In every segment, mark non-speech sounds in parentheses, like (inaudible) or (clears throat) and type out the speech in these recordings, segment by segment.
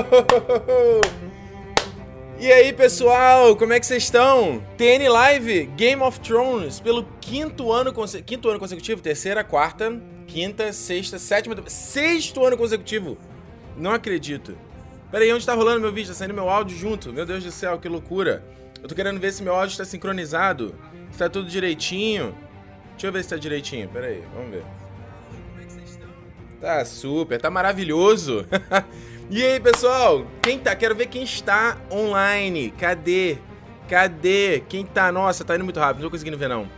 (laughs) E aí, pessoal, como é que vocês estão? TN Live Game of Thrones pelo quinto ano, quinto ano consecutivo, terceira, quarta, quinta, sexta, sétima, sexto ano consecutivo. Não acredito. Pera aí, onde tá rolando meu vídeo? Tá saindo meu áudio junto? Meu Deus do céu, que loucura. Eu tô querendo ver se meu áudio está sincronizado. Se tá tudo direitinho. Deixa eu ver se tá direitinho. Pera aí, vamos ver. Tá super, tá maravilhoso. (laughs) E aí, pessoal? Quem tá? Quero ver quem está online. Cadê? Cadê? Quem tá? Nossa, tá indo muito rápido, não tô conseguindo ver não.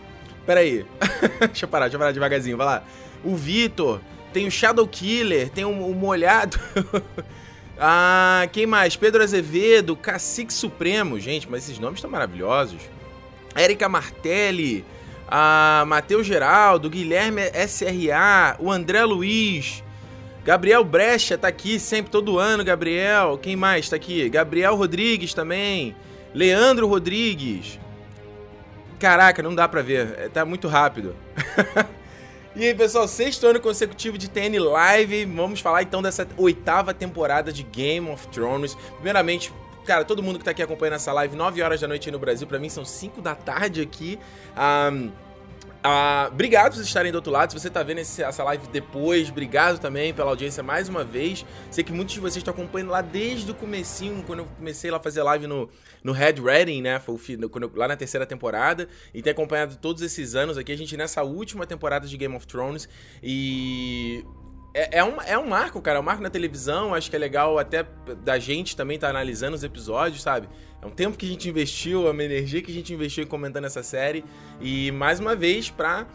Pera aí. (laughs) deixa eu parar, deixa eu parar devagarzinho, vai lá. O Vitor, tem o Shadow Killer, tem o, o Molhado. (laughs) ah, quem mais? Pedro Azevedo, Cacique Supremo. Gente, mas esses nomes estão maravilhosos. Érica Martelli, a Matheus Geraldo, Guilherme SRA, o André Luiz, Gabriel Brecha tá aqui sempre, todo ano, Gabriel. Quem mais tá aqui? Gabriel Rodrigues também. Leandro Rodrigues. Caraca, não dá pra ver. É, tá muito rápido. (laughs) e aí, pessoal, sexto ano consecutivo de TN Live. Vamos falar então dessa oitava temporada de Game of Thrones. Primeiramente, cara, todo mundo que tá aqui acompanhando essa live, 9 horas da noite aí no Brasil, para mim são 5 da tarde aqui. Um, ah, obrigado por estarem do outro lado. Se você está vendo essa live depois, obrigado também pela audiência mais uma vez. Sei que muitos de vocês estão acompanhando lá desde o comecinho, quando eu comecei lá a fazer live no, no Red Reading, né? Foi o, quando eu, lá na terceira temporada. E tem acompanhado todos esses anos aqui. A gente nessa última temporada de Game of Thrones. E é, é, um, é um marco, cara. É um marco na televisão. Acho que é legal até da gente também estar tá analisando os episódios, sabe? É um tempo que a gente investiu, é uma energia que a gente investiu em comentando essa série. E mais uma vez, pra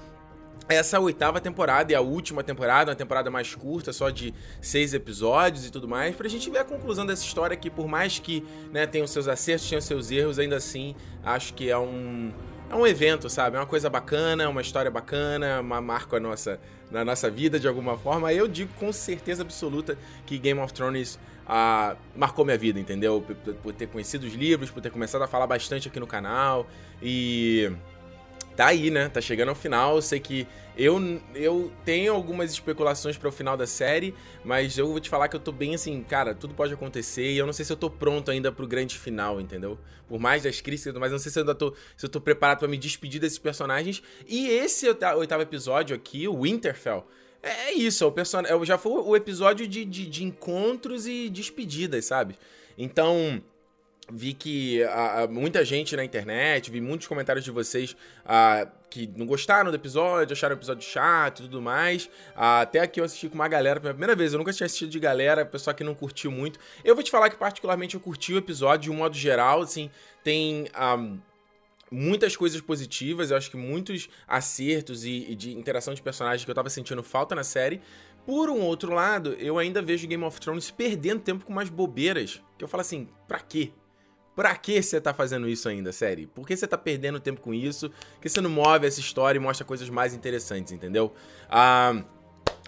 essa oitava temporada e a última temporada, uma temporada mais curta, só de seis episódios e tudo mais, pra gente ver a conclusão dessa história que, por mais que né, tenha os seus acertos, tenha os seus erros, ainda assim acho que é um é um evento, sabe? É uma coisa bacana, uma história bacana, uma marca nossa, na nossa vida de alguma forma. Eu digo com certeza absoluta que Game of Thrones ah, marcou minha vida, entendeu? Por, por ter conhecido os livros, por ter começado a falar bastante aqui no canal e tá aí, né? Tá chegando ao final. Eu sei que eu, eu tenho algumas especulações para o final da série, mas eu vou te falar que eu tô bem assim, cara, tudo pode acontecer e eu não sei se eu tô pronto ainda pro grande final, entendeu? Por mais das críticas, mas não sei se eu ainda tô, se eu tô preparado para me despedir desses personagens. E esse oitavo episódio aqui, o Winterfell, é isso, é o person... É já foi o episódio de, de, de encontros e despedidas, sabe? Então, vi que muita gente na internet, vi muitos comentários de vocês que não gostaram do episódio, acharam o episódio chato e tudo mais. Até aqui eu assisti com uma galera pela primeira vez, eu nunca tinha assistido de galera, pessoal que não curtiu muito. Eu vou te falar que particularmente eu curti o episódio de um modo geral, assim, tem... Muitas coisas positivas, eu acho que muitos acertos e, e de interação de personagens que eu tava sentindo falta na série. Por um outro lado, eu ainda vejo Game of Thrones perdendo tempo com umas bobeiras. Que eu falo assim, pra quê? Pra que você tá fazendo isso ainda, série? Por que você tá perdendo tempo com isso? Por que você não move essa história e mostra coisas mais interessantes, entendeu? Ah.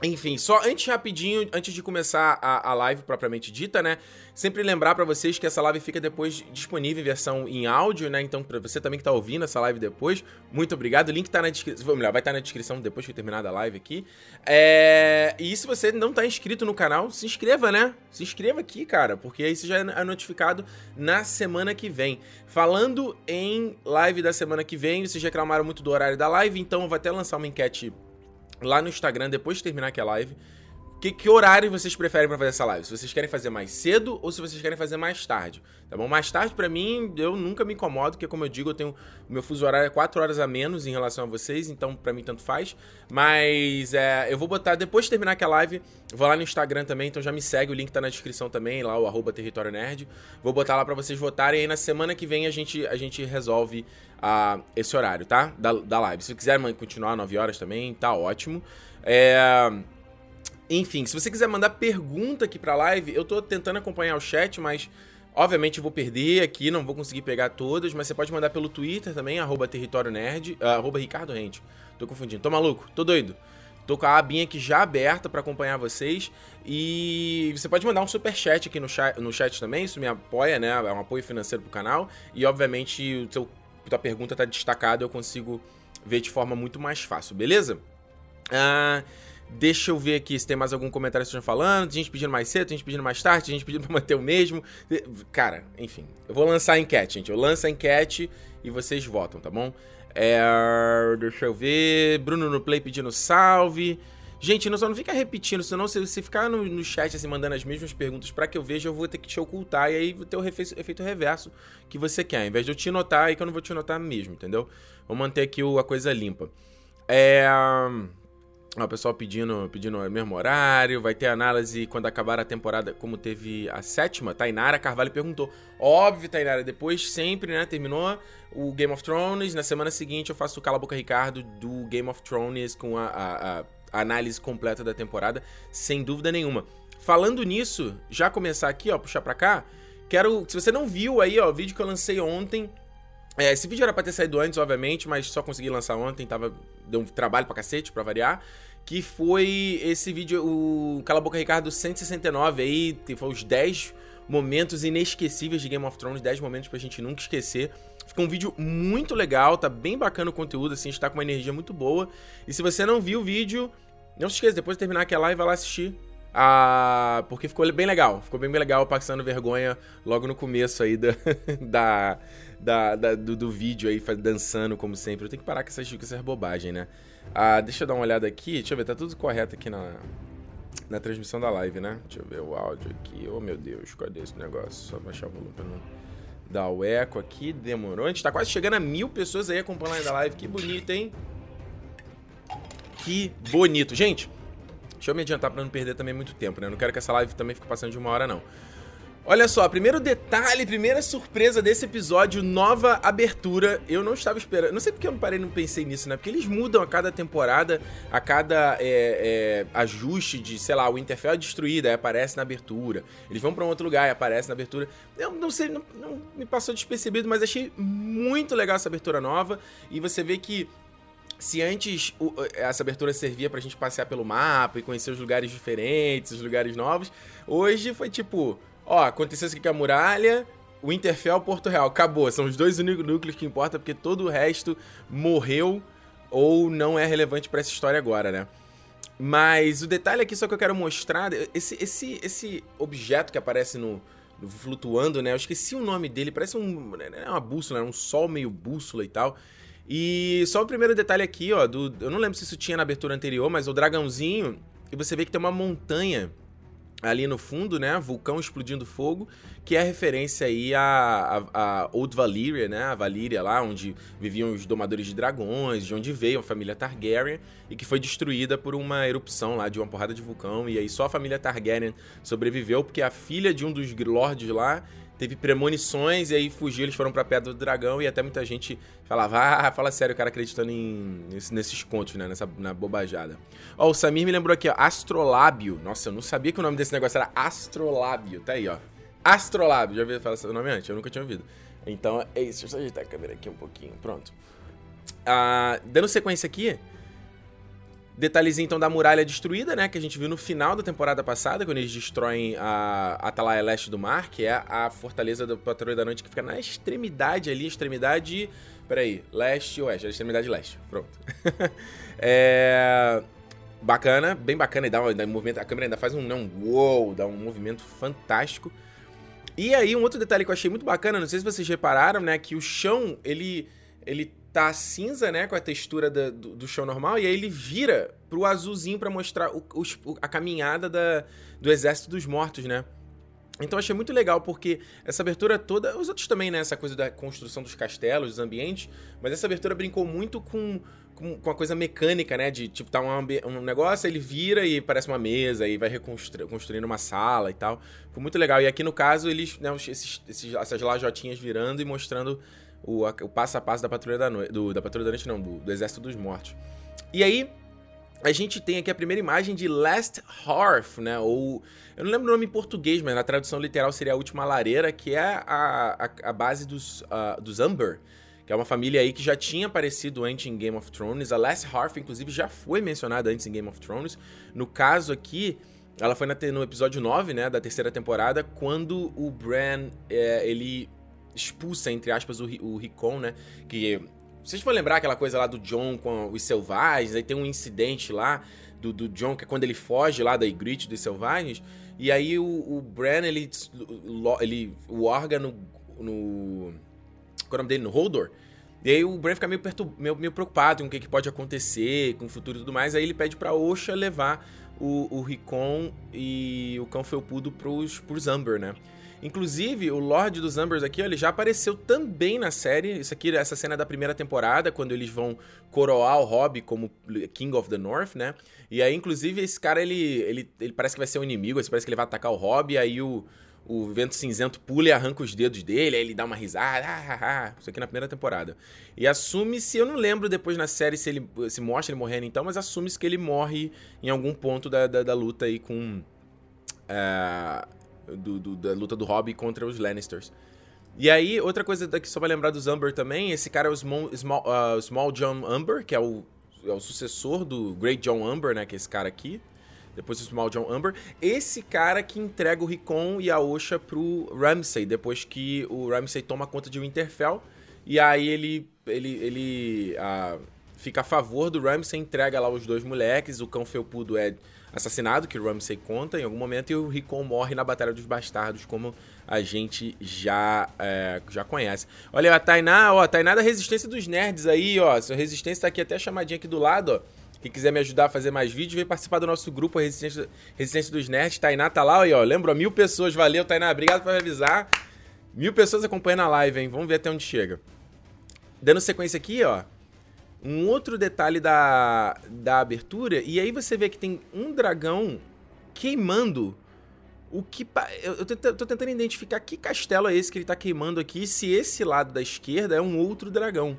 Enfim, só antes rapidinho, antes de começar a, a live propriamente dita, né? Sempre lembrar para vocês que essa live fica depois disponível em versão em áudio, né? Então, para você também que tá ouvindo essa live depois, muito obrigado. O link tá na descrição, melhor, vai estar tá na descrição depois que eu terminar a live aqui. É... E se você não tá inscrito no canal, se inscreva, né? Se inscreva aqui, cara, porque aí você já é notificado na semana que vem. Falando em live da semana que vem, vocês reclamaram muito do horário da live, então eu vou até lançar uma enquete lá no Instagram depois de terminar aqui a live. Que, que horário vocês preferem para fazer essa live? Se vocês querem fazer mais cedo ou se vocês querem fazer mais tarde, tá bom? Mais tarde para mim, eu nunca me incomodo, porque como eu digo, eu tenho o meu fuso horário é 4 horas a menos em relação a vocês, então para mim tanto faz. Mas é, eu vou botar depois de terminar aqui a live, vou lá no Instagram também, então já me segue, o link tá na descrição também, lá o arroba Território Nerd. Vou botar lá para vocês votarem e aí na semana que vem a gente a gente resolve uh, esse horário, tá? Da, da live. Se quiser continuar 9 horas também, tá ótimo. É enfim, se você quiser mandar pergunta aqui pra live, eu tô tentando acompanhar o chat, mas obviamente vou perder aqui, não vou conseguir pegar todas, mas você pode mandar pelo Twitter também, arroba Território Nerd, uh, arroba Ricardo Rente. Tô confundindo. Tô maluco? Tô doido. Tô com a abinha aqui já aberta para acompanhar vocês. E você pode mandar um super chat aqui no chat, no chat também, isso me apoia, né? É um apoio financeiro pro canal. E obviamente o seu, tua pergunta tá destacada, eu consigo ver de forma muito mais fácil, beleza? Ah. Uh... Deixa eu ver aqui se tem mais algum comentário que estão falando. Tem gente pedindo mais cedo, tem gente pedindo mais tarde, tem gente pedindo (laughs) pra manter o mesmo. Cara, enfim. Eu vou lançar a enquete, gente. Eu lanço a enquete e vocês votam, tá bom? É, deixa eu ver. Bruno no Play pedindo salve. Gente, não, só não fica repetindo, senão se você ficar no, no chat assim, mandando as mesmas perguntas para que eu veja, eu vou ter que te ocultar e aí vou ter o efeito reverso que você quer. Ao invés de eu te notar, aí que eu não vou te notar mesmo, entendeu? Vou manter aqui o, a coisa limpa. É. O pessoal pedindo, pedindo o mesmo horário, vai ter análise quando acabar a temporada, como teve a sétima. Tainara Carvalho perguntou. Óbvio, Tainara, depois sempre, né? Terminou o Game of Thrones. Na semana seguinte eu faço o Cala Boca Ricardo do Game of Thrones com a, a, a análise completa da temporada, sem dúvida nenhuma. Falando nisso, já começar aqui, ó, puxar pra cá. Quero. Se você não viu aí, ó, o vídeo que eu lancei ontem. É, esse vídeo era pra ter saído antes, obviamente, mas só consegui lançar ontem, tava. Deu um trabalho pra cacete, pra variar. Que foi esse vídeo, o Cala Boca Ricardo 169 aí, foi os 10 momentos inesquecíveis de Game of Thrones, 10 momentos pra gente nunca esquecer. Ficou um vídeo muito legal, tá bem bacana o conteúdo, assim, está com uma energia muito boa. E se você não viu o vídeo, não se esqueça, depois de terminar aquela live, vai lá assistir. Ah, porque ficou bem legal, ficou bem, bem legal passando vergonha logo no começo aí da, (laughs) da, da, da do, do, vídeo aí, dançando como sempre. Eu tenho que parar com essas, com essas bobagens, né? Ah, deixa eu dar uma olhada aqui, deixa eu ver, tá tudo correto aqui na, na transmissão da live, né? Deixa eu ver o áudio aqui. Oh meu Deus, cadê esse negócio? Só baixar o volume pra não Dá o eco aqui, demorou. A gente tá quase chegando a mil pessoas aí acompanhando a live. Que bonito, hein? Que bonito. Gente, deixa eu me adiantar pra não perder também muito tempo, né? Eu não quero que essa live também fique passando de uma hora, não. Olha só, primeiro detalhe, primeira surpresa desse episódio, nova abertura. Eu não estava esperando. Não sei porque eu não parei não pensei nisso, né? Porque eles mudam a cada temporada, a cada é, é, ajuste de, sei lá, o Winterfell é destruído, aí aparece na abertura. Eles vão para um outro lugar e aparece na abertura. Eu não sei, não, não me passou despercebido, mas achei muito legal essa abertura nova. E você vê que se antes o, essa abertura servia pra gente passear pelo mapa e conhecer os lugares diferentes, os lugares novos, hoje foi tipo Ó, aconteceu isso aqui com a muralha, o Interfell, Porto Real. Acabou. São os dois únicos núcleos que importam, porque todo o resto morreu ou não é relevante para essa história agora, né? Mas o detalhe aqui só que eu quero mostrar, esse, esse, esse objeto que aparece no, no flutuando, né? Eu esqueci o nome dele, parece um, é uma bússola, né? um sol meio bússola e tal. E só o primeiro detalhe aqui, ó, do, eu não lembro se isso tinha na abertura anterior, mas o dragãozinho, e você vê que tem uma montanha ali no fundo, né, vulcão explodindo fogo, que é referência aí a, a, a, Old Valyria, né, a Valíria lá, onde viviam os domadores de dragões, de onde veio a família Targaryen, e que foi destruída por uma erupção lá de uma porrada de vulcão, e aí só a família Targaryen sobreviveu, porque a filha de um dos lords lá teve premonições e aí fugiu, eles foram pra Pedra do Dragão e até muita gente falava, ah, fala sério, o cara acreditando em, nesses contos, né, nessa na bobajada. Ó, o Samir me lembrou aqui, ó, Astrolábio. Nossa, eu não sabia que o nome desse negócio era Astrolábio, tá aí, ó. Astrolábio, já ouviu falar esse nome antes? Eu nunca tinha ouvido. Então, é isso, deixa eu só ajeitar a câmera aqui um pouquinho, pronto. Ah, dando sequência aqui, Detalhezinho então da muralha destruída, né? Que a gente viu no final da temporada passada, quando eles destroem a Atalaia Leste do Mar, que é a fortaleza da Patrulha da Noite que fica na extremidade ali, extremidade. Peraí, leste e oeste, a extremidade leste. Pronto. (laughs) é. Bacana, bem bacana, e dá, um, dá um movimento. A câmera ainda faz um, não, uou, dá um movimento fantástico. E aí, um outro detalhe que eu achei muito bacana, não sei se vocês repararam, né? Que o chão, ele. ele tá cinza, né, com a textura da, do, do, chão normal, e aí ele vira pro azulzinho para mostrar o, o, a caminhada da, do Exército dos Mortos, né. Então achei muito legal, porque essa abertura toda, os outros também, né, essa coisa da construção dos castelos, dos ambientes, mas essa abertura brincou muito com, com, com a coisa mecânica, né, de tipo, tá um, um negócio, ele vira e parece uma mesa, e vai reconstruindo uma sala e tal. Ficou muito legal. E aqui no caso, eles, né, esses, esses, essas lajotinhas virando e mostrando o, o passo a passo da Patrulha da Noite. Do, da Patrulha da Noite, não, do, do Exército dos Mortos. E aí, a gente tem aqui a primeira imagem de Last Hearth, né? Ou. Eu não lembro o nome em português, mas na tradução literal seria a última lareira, que é a, a, a base dos, uh, dos Umber, que é uma família aí que já tinha aparecido antes em Game of Thrones. A Last Hearth, inclusive, já foi mencionada antes em Game of Thrones. No caso aqui, ela foi na, no episódio 9, né, da terceira temporada, quando o Bran, é, ele expulsa, entre aspas, o, o Ricon, né? Que. Vocês vão lembrar aquela coisa lá do John com os selvagens, aí tem um incidente lá do, do John, que é quando ele foge lá da Ygritte dos selvagens. E aí o, o Bran, ele, ele o Orga no. Qual é o nome dele? No Holdor. E aí o Bran fica meio, meio, meio preocupado com o que, que, pode acontecer, com o futuro e tudo mais. Aí ele pede pra Osha levar o, o Rickon e o Cão Felpudo pros, pros Amber, né? Inclusive, o Lorde dos Ambers aqui, ó, ele já apareceu também na série. Isso aqui, essa cena da primeira temporada, quando eles vão coroar o Robb como King of the North, né? E aí, inclusive, esse cara, ele, ele, ele parece que vai ser um inimigo, parece que ele vai atacar o Robb, e aí o, o vento cinzento pula e arranca os dedos dele, aí ele dá uma risada, ah, ah, ah. isso aqui na primeira temporada. E assume-se, eu não lembro depois na série se ele se mostra ele morrendo então, mas assume-se que ele morre em algum ponto da, da, da luta aí com. Uh, do, do, da luta do Robb contra os Lannisters. E aí, outra coisa daqui só pra lembrar dos Umber também, esse cara é o Small, Small, uh, Small John Umber, que é o, é o sucessor do Great John Umber, né, que é esse cara aqui. Depois o Small John Umber. Esse cara que entrega o Rickon e a Osha pro Ramsay, depois que o Ramsay toma conta de Winterfell. E aí ele, ele, ele uh, fica a favor do Ramsay, entrega lá os dois moleques, o cão felpudo é assassinado, que o Ramsay conta em algum momento, e o Rickon morre na Batalha dos Bastardos, como a gente já, é, já conhece. Olha, a Tainá, ó, a Tainá da Resistência dos Nerds aí, ó. Sua Resistência tá aqui até chamadinha aqui do lado, ó. Quem quiser me ajudar a fazer mais vídeos, vem participar do nosso grupo Resistência, Resistência dos Nerds. Tainá tá lá, ó. Lembra? Mil pessoas. Valeu, Tainá. Obrigado por avisar. Mil pessoas acompanhando a live, hein? Vamos ver até onde chega. Dando sequência aqui, ó um outro detalhe da, da abertura, e aí você vê que tem um dragão queimando o que. Eu, tô tentando identificar que castelo é esse que ele tá queimando aqui, se esse lado da esquerda é um outro dragão.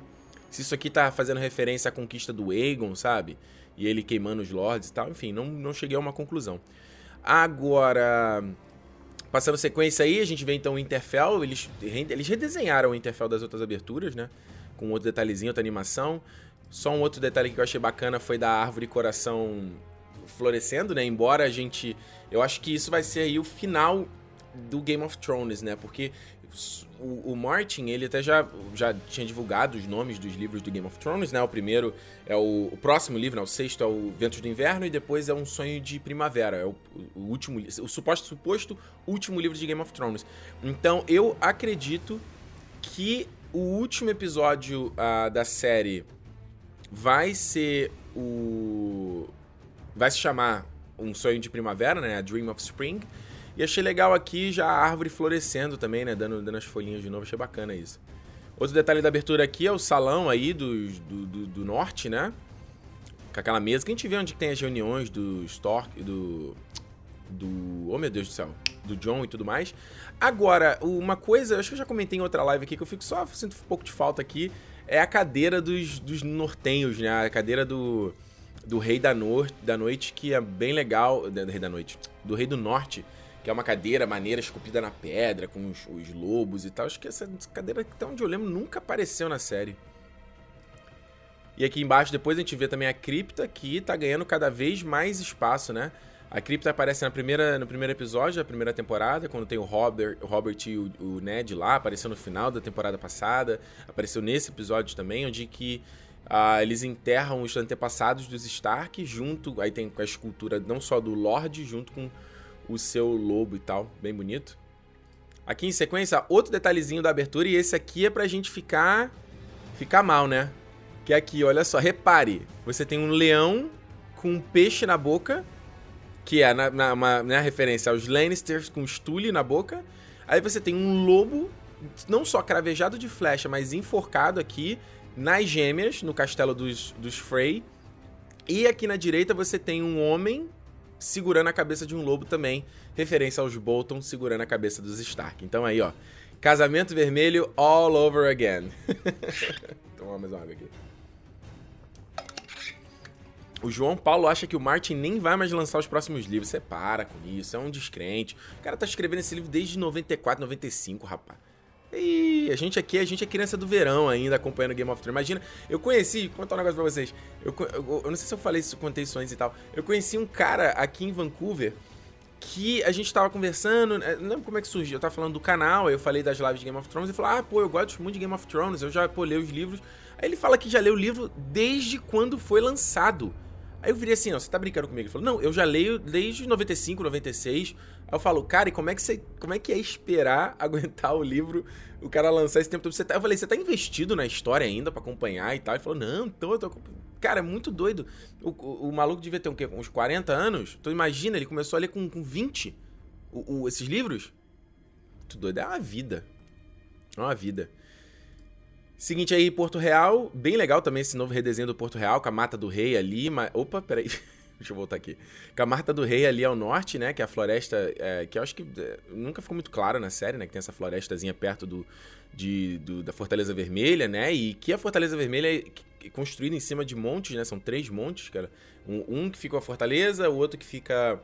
Se isso aqui tá fazendo referência à conquista do Aegon, sabe? E ele queimando os lords e tal. Enfim, não, não cheguei a uma conclusão. Agora. Passando sequência aí, a gente vê então o Interfell. Eles, eles redesenharam o Interfell das outras aberturas, né? Com outro detalhezinho, outra animação. Só um outro detalhe que eu achei bacana foi da árvore coração florescendo, né? Embora a gente. Eu acho que isso vai ser aí o final do Game of Thrones, né? Porque o, o, Martin, ele até já, já tinha divulgado os nomes dos livros do Game of Thrones, né? O primeiro é o, o próximo livro, né? O sexto é o Ventos do Inverno e depois é Um Sonho de Primavera. É o, o último, o suposto, suposto último livro de Game of Thrones. Então, eu acredito que o último episódio uh, da série vai ser o. Vai se chamar Um Sonho de Primavera, né? A Dream of Spring. E achei legal aqui já a árvore florescendo também, né? Dando, dando as folhinhas de novo, achei bacana isso. Outro detalhe da abertura aqui é o salão aí do, do, do, do norte, né? Com aquela mesa que a gente vê onde tem as reuniões do Stork, do. Do. Oh meu Deus do céu. Do John e tudo mais. Agora, uma coisa, acho que eu já comentei em outra live aqui, que eu fico só sinto um pouco de falta aqui é a cadeira dos, dos nortenhos, né? A cadeira do, do Rei da, no da Noite, que é bem legal. Do Rei da Noite. Do Rei do Norte, que é uma cadeira maneira esculpida na pedra, com os, os lobos e tal. Acho que essa cadeira, até onde eu lembro, nunca apareceu na série. E aqui embaixo, depois a gente vê também a cripta, que tá ganhando cada vez mais espaço, né? A cripta aparece na primeira, no primeiro episódio da primeira temporada, quando tem o Robert, o Robert e o, o, Ned lá, apareceu no final da temporada passada, apareceu nesse episódio também, onde que uh, eles enterram os antepassados dos Stark junto, aí tem a escultura não só do Lorde, junto com o seu lobo e tal, bem bonito. Aqui em sequência, outro detalhezinho da abertura, e esse aqui é pra gente ficar, ficar mal, né? Que é aqui, olha só, repare, você tem um leão com um peixe na boca que é na, na, uma, né, referência aos Lannisters com Stully na boca. Aí você tem um lobo, não só cravejado de flecha, mas enforcado aqui nas gêmeas, no castelo dos, dos Frey. E aqui na direita você tem um homem segurando a cabeça de um lobo também, referência aos Bolton segurando a cabeça dos Stark. Então aí, ó, casamento vermelho all over again. (laughs) Tomar mais uma água aqui. O João Paulo acha que o Martin nem vai mais lançar os próximos livros. Você para com isso, é um descrente. O cara tá escrevendo esse livro desde 94, 95, rapaz. E a gente aqui, a gente é criança do verão ainda, acompanhando Game of Thrones. Imagina, eu conheci, vou contar um negócio pra vocês. Eu, eu, eu não sei se eu falei isso, contei isso antes e tal. Eu conheci um cara aqui em Vancouver que a gente tava conversando, né, não lembro como é que surgiu, eu tava falando do canal, eu falei das lives de Game of Thrones e falou: Ah, pô, eu gosto muito de Game of Thrones, eu já pô, li os livros. Aí ele fala que já leu o livro desde quando foi lançado. Aí eu virei assim, não, você tá brincando comigo? Ele falou, não, eu já leio desde 95, 96. Aí eu falo, cara, e como é que, você, como é, que é esperar (laughs) aguentar o livro, o cara lançar esse tempo todo? Você tá, eu falei, você tá investido na história ainda para acompanhar e tal? Ele falou, não, tô, tô... Cara, é muito doido. O, o, o, maluco devia ter um, quê? uns 40 anos. Então imagina, ele começou a ler com, com 20 o, o, esses livros. Muito doido, é uma vida. É uma vida. Seguinte aí, Porto Real. Bem legal também esse novo redesenho do Porto Real, com a Mata do Rei ali. Mas... Opa, peraí. (laughs) Deixa eu voltar aqui. Com a Mata do Rei ali ao norte, né? Que é a floresta. É, que eu acho que é, nunca ficou muito claro na série, né? Que tem essa florestazinha perto do, de, do, da Fortaleza Vermelha, né? E que a Fortaleza Vermelha é construída em cima de montes, né? São três montes, cara. Um, um que fica a Fortaleza, o outro que fica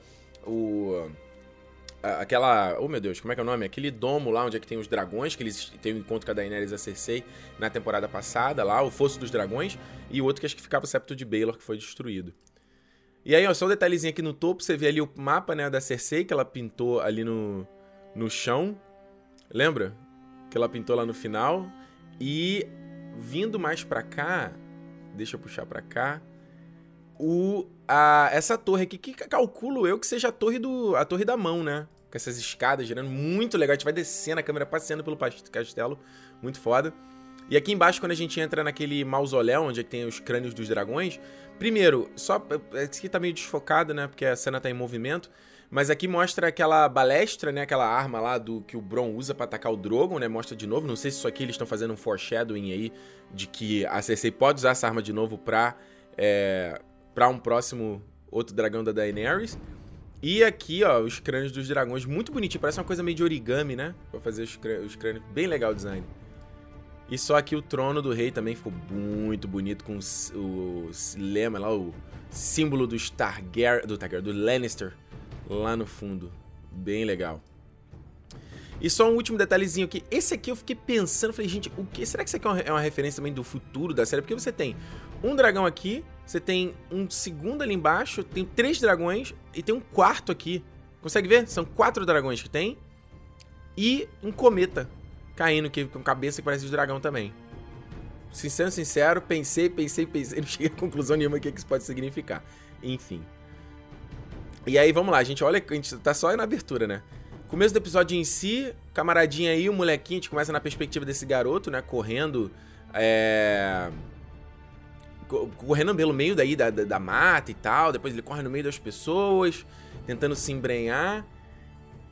o aquela. Oh meu Deus, como é que é o nome? Aquele domo lá onde é que tem os dragões, que eles têm um encontro com a Daenerys e a Cersei na temporada passada, lá, o Fosso dos Dragões, e o outro que acho que ficava o Septo de Baelor, que foi destruído. E aí, ó, só um detalhezinho aqui no topo, você vê ali o mapa, né, da Cersei, que ela pintou ali no, no chão. Lembra? Que ela pintou lá no final. E vindo mais pra cá, deixa eu puxar pra cá, o, a, essa torre aqui, que calculo eu que seja a torre, do, a torre da mão, né? com essas escadas girando, muito legal. A gente vai descendo, a câmera passeando pelo castelo, muito foda. E aqui embaixo, quando a gente entra naquele mausoléu, onde é tem os crânios dos dragões, primeiro, só. Esse aqui tá meio desfocado, né? Porque a cena tá em movimento. Mas aqui mostra aquela balestra, né? Aquela arma lá do que o Bron usa para atacar o Drogon, né? Mostra de novo. Não sei se isso aqui eles estão fazendo um foreshadowing aí de que a Cersei pode usar essa arma de novo pra, é, pra um próximo outro dragão da Daenerys. E aqui, ó, os crânios dos dragões, muito bonitinho, parece uma coisa meio de origami, né? Pra fazer os crânios, os crânios bem legal o design. E só aqui o trono do rei também ficou muito bonito, com o, o lema lá, o símbolo do Targaryen, do Targaryen, do Lannister, lá no fundo. Bem legal. E só um último detalhezinho aqui. Esse aqui eu fiquei pensando, falei, gente, o que? Será que isso aqui é uma, é uma referência também do futuro da série? Porque você tem um dragão aqui, você tem um segundo ali embaixo, tem três dragões e tem um quarto aqui. Consegue ver? São quatro dragões que tem. E um cometa caindo aqui com cabeça que parece de dragão também. Sincero, sincero, pensei, pensei, pensei, (laughs) não cheguei a conclusão nenhuma que isso pode significar. Enfim. E aí, vamos lá, gente. Olha, a gente tá só na abertura, né? Começo do episódio em si, camaradinha aí, o molequinho, a gente começa na perspectiva desse garoto, né? Correndo. É correndo pelo meio daí da, da, da, mata e tal. Depois ele corre no meio das pessoas, tentando se embrenhar.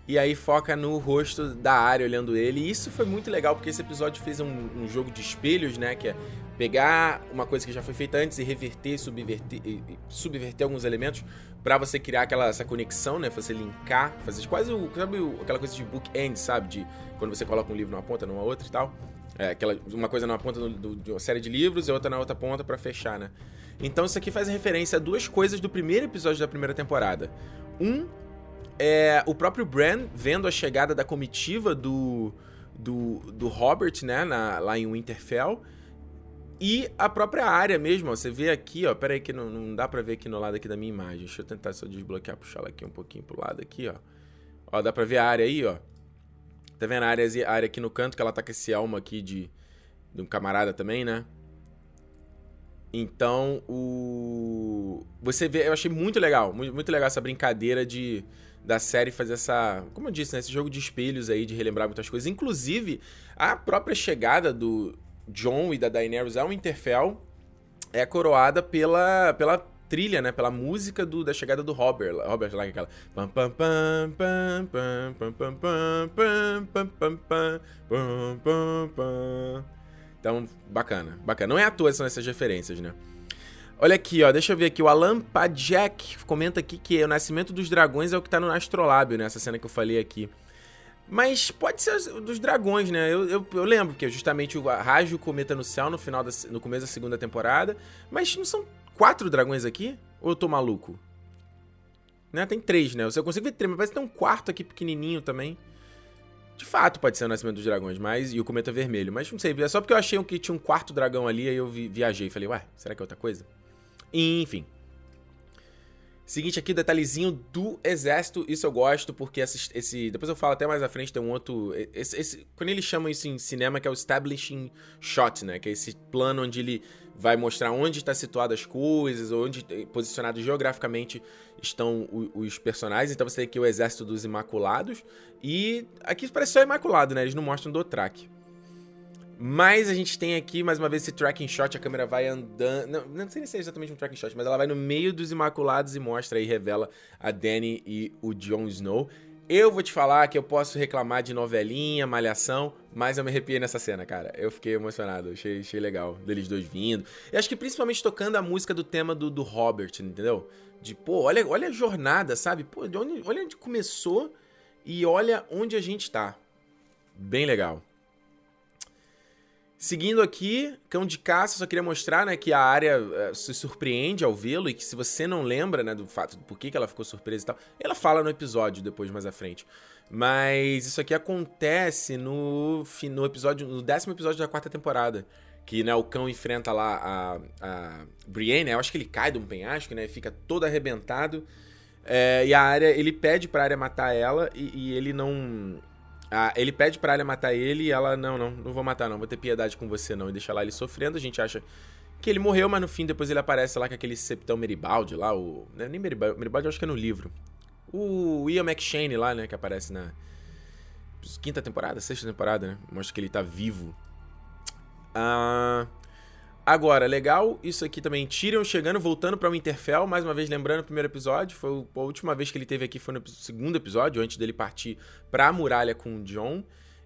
E aí foca no rosto da área olhando ele. E isso foi muito legal, porque esse episódio fez um, um, jogo de espelhos, né? Que é pegar uma coisa que já foi feita antes e reverter, subverter, subverter alguns elementos para você criar aquela essa conexão, né? Você linkar, fazer quase o, sabe, aquela coisa de bookend, sabe? De quando você coloca um livro numa ponta, numa outra e tal. É, aquela, uma coisa na ponta do, do, de uma série de livros e outra na outra ponta para fechar, né? Então isso aqui faz referência a duas coisas do primeiro episódio da primeira temporada. Um é o próprio Bran vendo a chegada da comitiva do, do, do Robert, né, na, lá em Winterfell. E a própria área mesmo, ó, você vê aqui, ó, pera aí que não, não dá pra ver aqui no lado aqui da minha imagem. Deixa eu tentar só desbloquear, puxar ela aqui um pouquinho pro lado aqui, ó. Ó, dá pra ver a área aí, ó. Tá vendo a área, a área aqui no canto que ela tá com esse alma aqui de, de um camarada também, né? Então, o. Você vê, eu achei muito legal, muito, legal essa brincadeira de da série fazer essa. Como eu disse, né? Esse jogo de espelhos aí, de relembrar muitas coisas. Inclusive, a própria chegada do John e da Daenerys ao Winterfell é coroada pela, pela trilha, né, pela música do, da chegada do Robert, Robert lá, aquela... Então, bacana, bacana. Não é à toa são essas referências, né? Olha aqui, ó, deixa eu ver aqui, o Alan Pajek comenta aqui que o Nascimento dos Dragões é o que tá no Astrolábio, né, essa cena que eu falei aqui. Mas pode ser dos dragões, né? Eu, eu, eu lembro que justamente o Rajo Cometa no Céu no final da, no começo da segunda temporada, mas não são quatro dragões aqui? Ou eu tô maluco? Né? Tem três, né? Eu consigo ver três, mas parece que tem um quarto aqui pequenininho também. De fato, pode ser o Nascimento dos Dragões, mas e o Cometa Vermelho. Mas não sei, é só porque eu achei que tinha um quarto dragão ali, aí eu vi, viajei. Falei, ué, será que é outra coisa? Enfim. Seguinte aqui, detalhezinho do exército. Isso eu gosto, porque esse, esse, Depois eu falo até mais à frente, tem um outro. Esse, esse, quando eles chamam isso em cinema, que é o establishing shot, né? Que é esse plano onde ele vai mostrar onde está situado as coisas, onde posicionados geograficamente estão os personagens. Então você tem aqui o exército dos Imaculados. E aqui parece só Imaculado, né? Eles não mostram do track. Mas a gente tem aqui, mais uma vez, esse tracking shot, a câmera vai andando. Não, não sei se é exatamente um tracking shot, mas ela vai no meio dos Imaculados e mostra e revela a Dany e o Jon Snow. Eu vou te falar que eu posso reclamar de novelinha, malhação, mas eu me arrepiei nessa cena, cara. Eu fiquei emocionado, achei, achei legal deles dois vindo. E acho que principalmente tocando a música do tema do, do Robert, entendeu? De, pô, olha, olha a jornada, sabe? Pô, de onde, olha onde começou e olha onde a gente tá. Bem legal. Seguindo aqui, cão de caça, só queria mostrar né, que a área uh, se surpreende ao vê-lo e que se você não lembra né, do fato do porquê que ela ficou surpresa e tal, ela fala no episódio depois, mais à frente. Mas isso aqui acontece no, no episódio, no décimo episódio da quarta temporada. Que né, o cão enfrenta lá a, a Brienne, né, eu acho que ele cai de um penhasco, né? Fica todo arrebentado. É, e a área, ele pede pra área matar ela e, e ele não ah, ele pede pra Alia matar ele e ela, não, não, não vou matar não, vou ter piedade com você não. E deixa lá ele sofrendo, a gente acha que ele morreu, mas no fim depois ele aparece lá com aquele septão Meribaldi lá, o... Não é nem Meribaldi, Meribaldi eu acho que é no livro. O Ian McShane lá, né, que aparece na quinta temporada, sexta temporada, né? Mostra que ele tá vivo. Ah... Agora, legal, isso aqui também. Tyrion chegando, voltando para o Winterfell, mais uma vez lembrando o primeiro episódio. Foi a última vez que ele teve aqui, foi no segundo episódio, antes dele partir pra muralha com o Jon.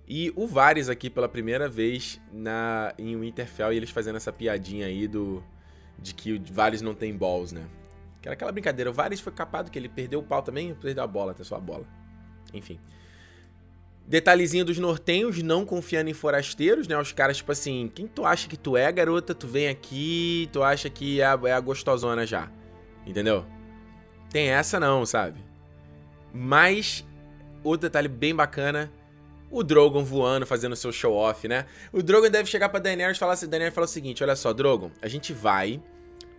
E o Varys aqui pela primeira vez na em Winterfell, e eles fazendo essa piadinha aí do de que o Varys não tem balls, né? Que era aquela brincadeira. O Varys foi capado que ele perdeu o pau também, perdeu a bola, até só a bola. Enfim. Detalhezinho dos nortenhos, não confiando em forasteiros, né? Os caras, tipo assim, quem tu acha que tu é, garota? Tu vem aqui, tu acha que é a, é a gostosona já. Entendeu? Tem essa não, sabe? Mas, outro detalhe bem bacana, o Drogon voando, fazendo seu show-off, né? O Drogon deve chegar pra Daenerys e falar assim, Daenerys fala o seguinte, olha só, Drogon, a gente vai,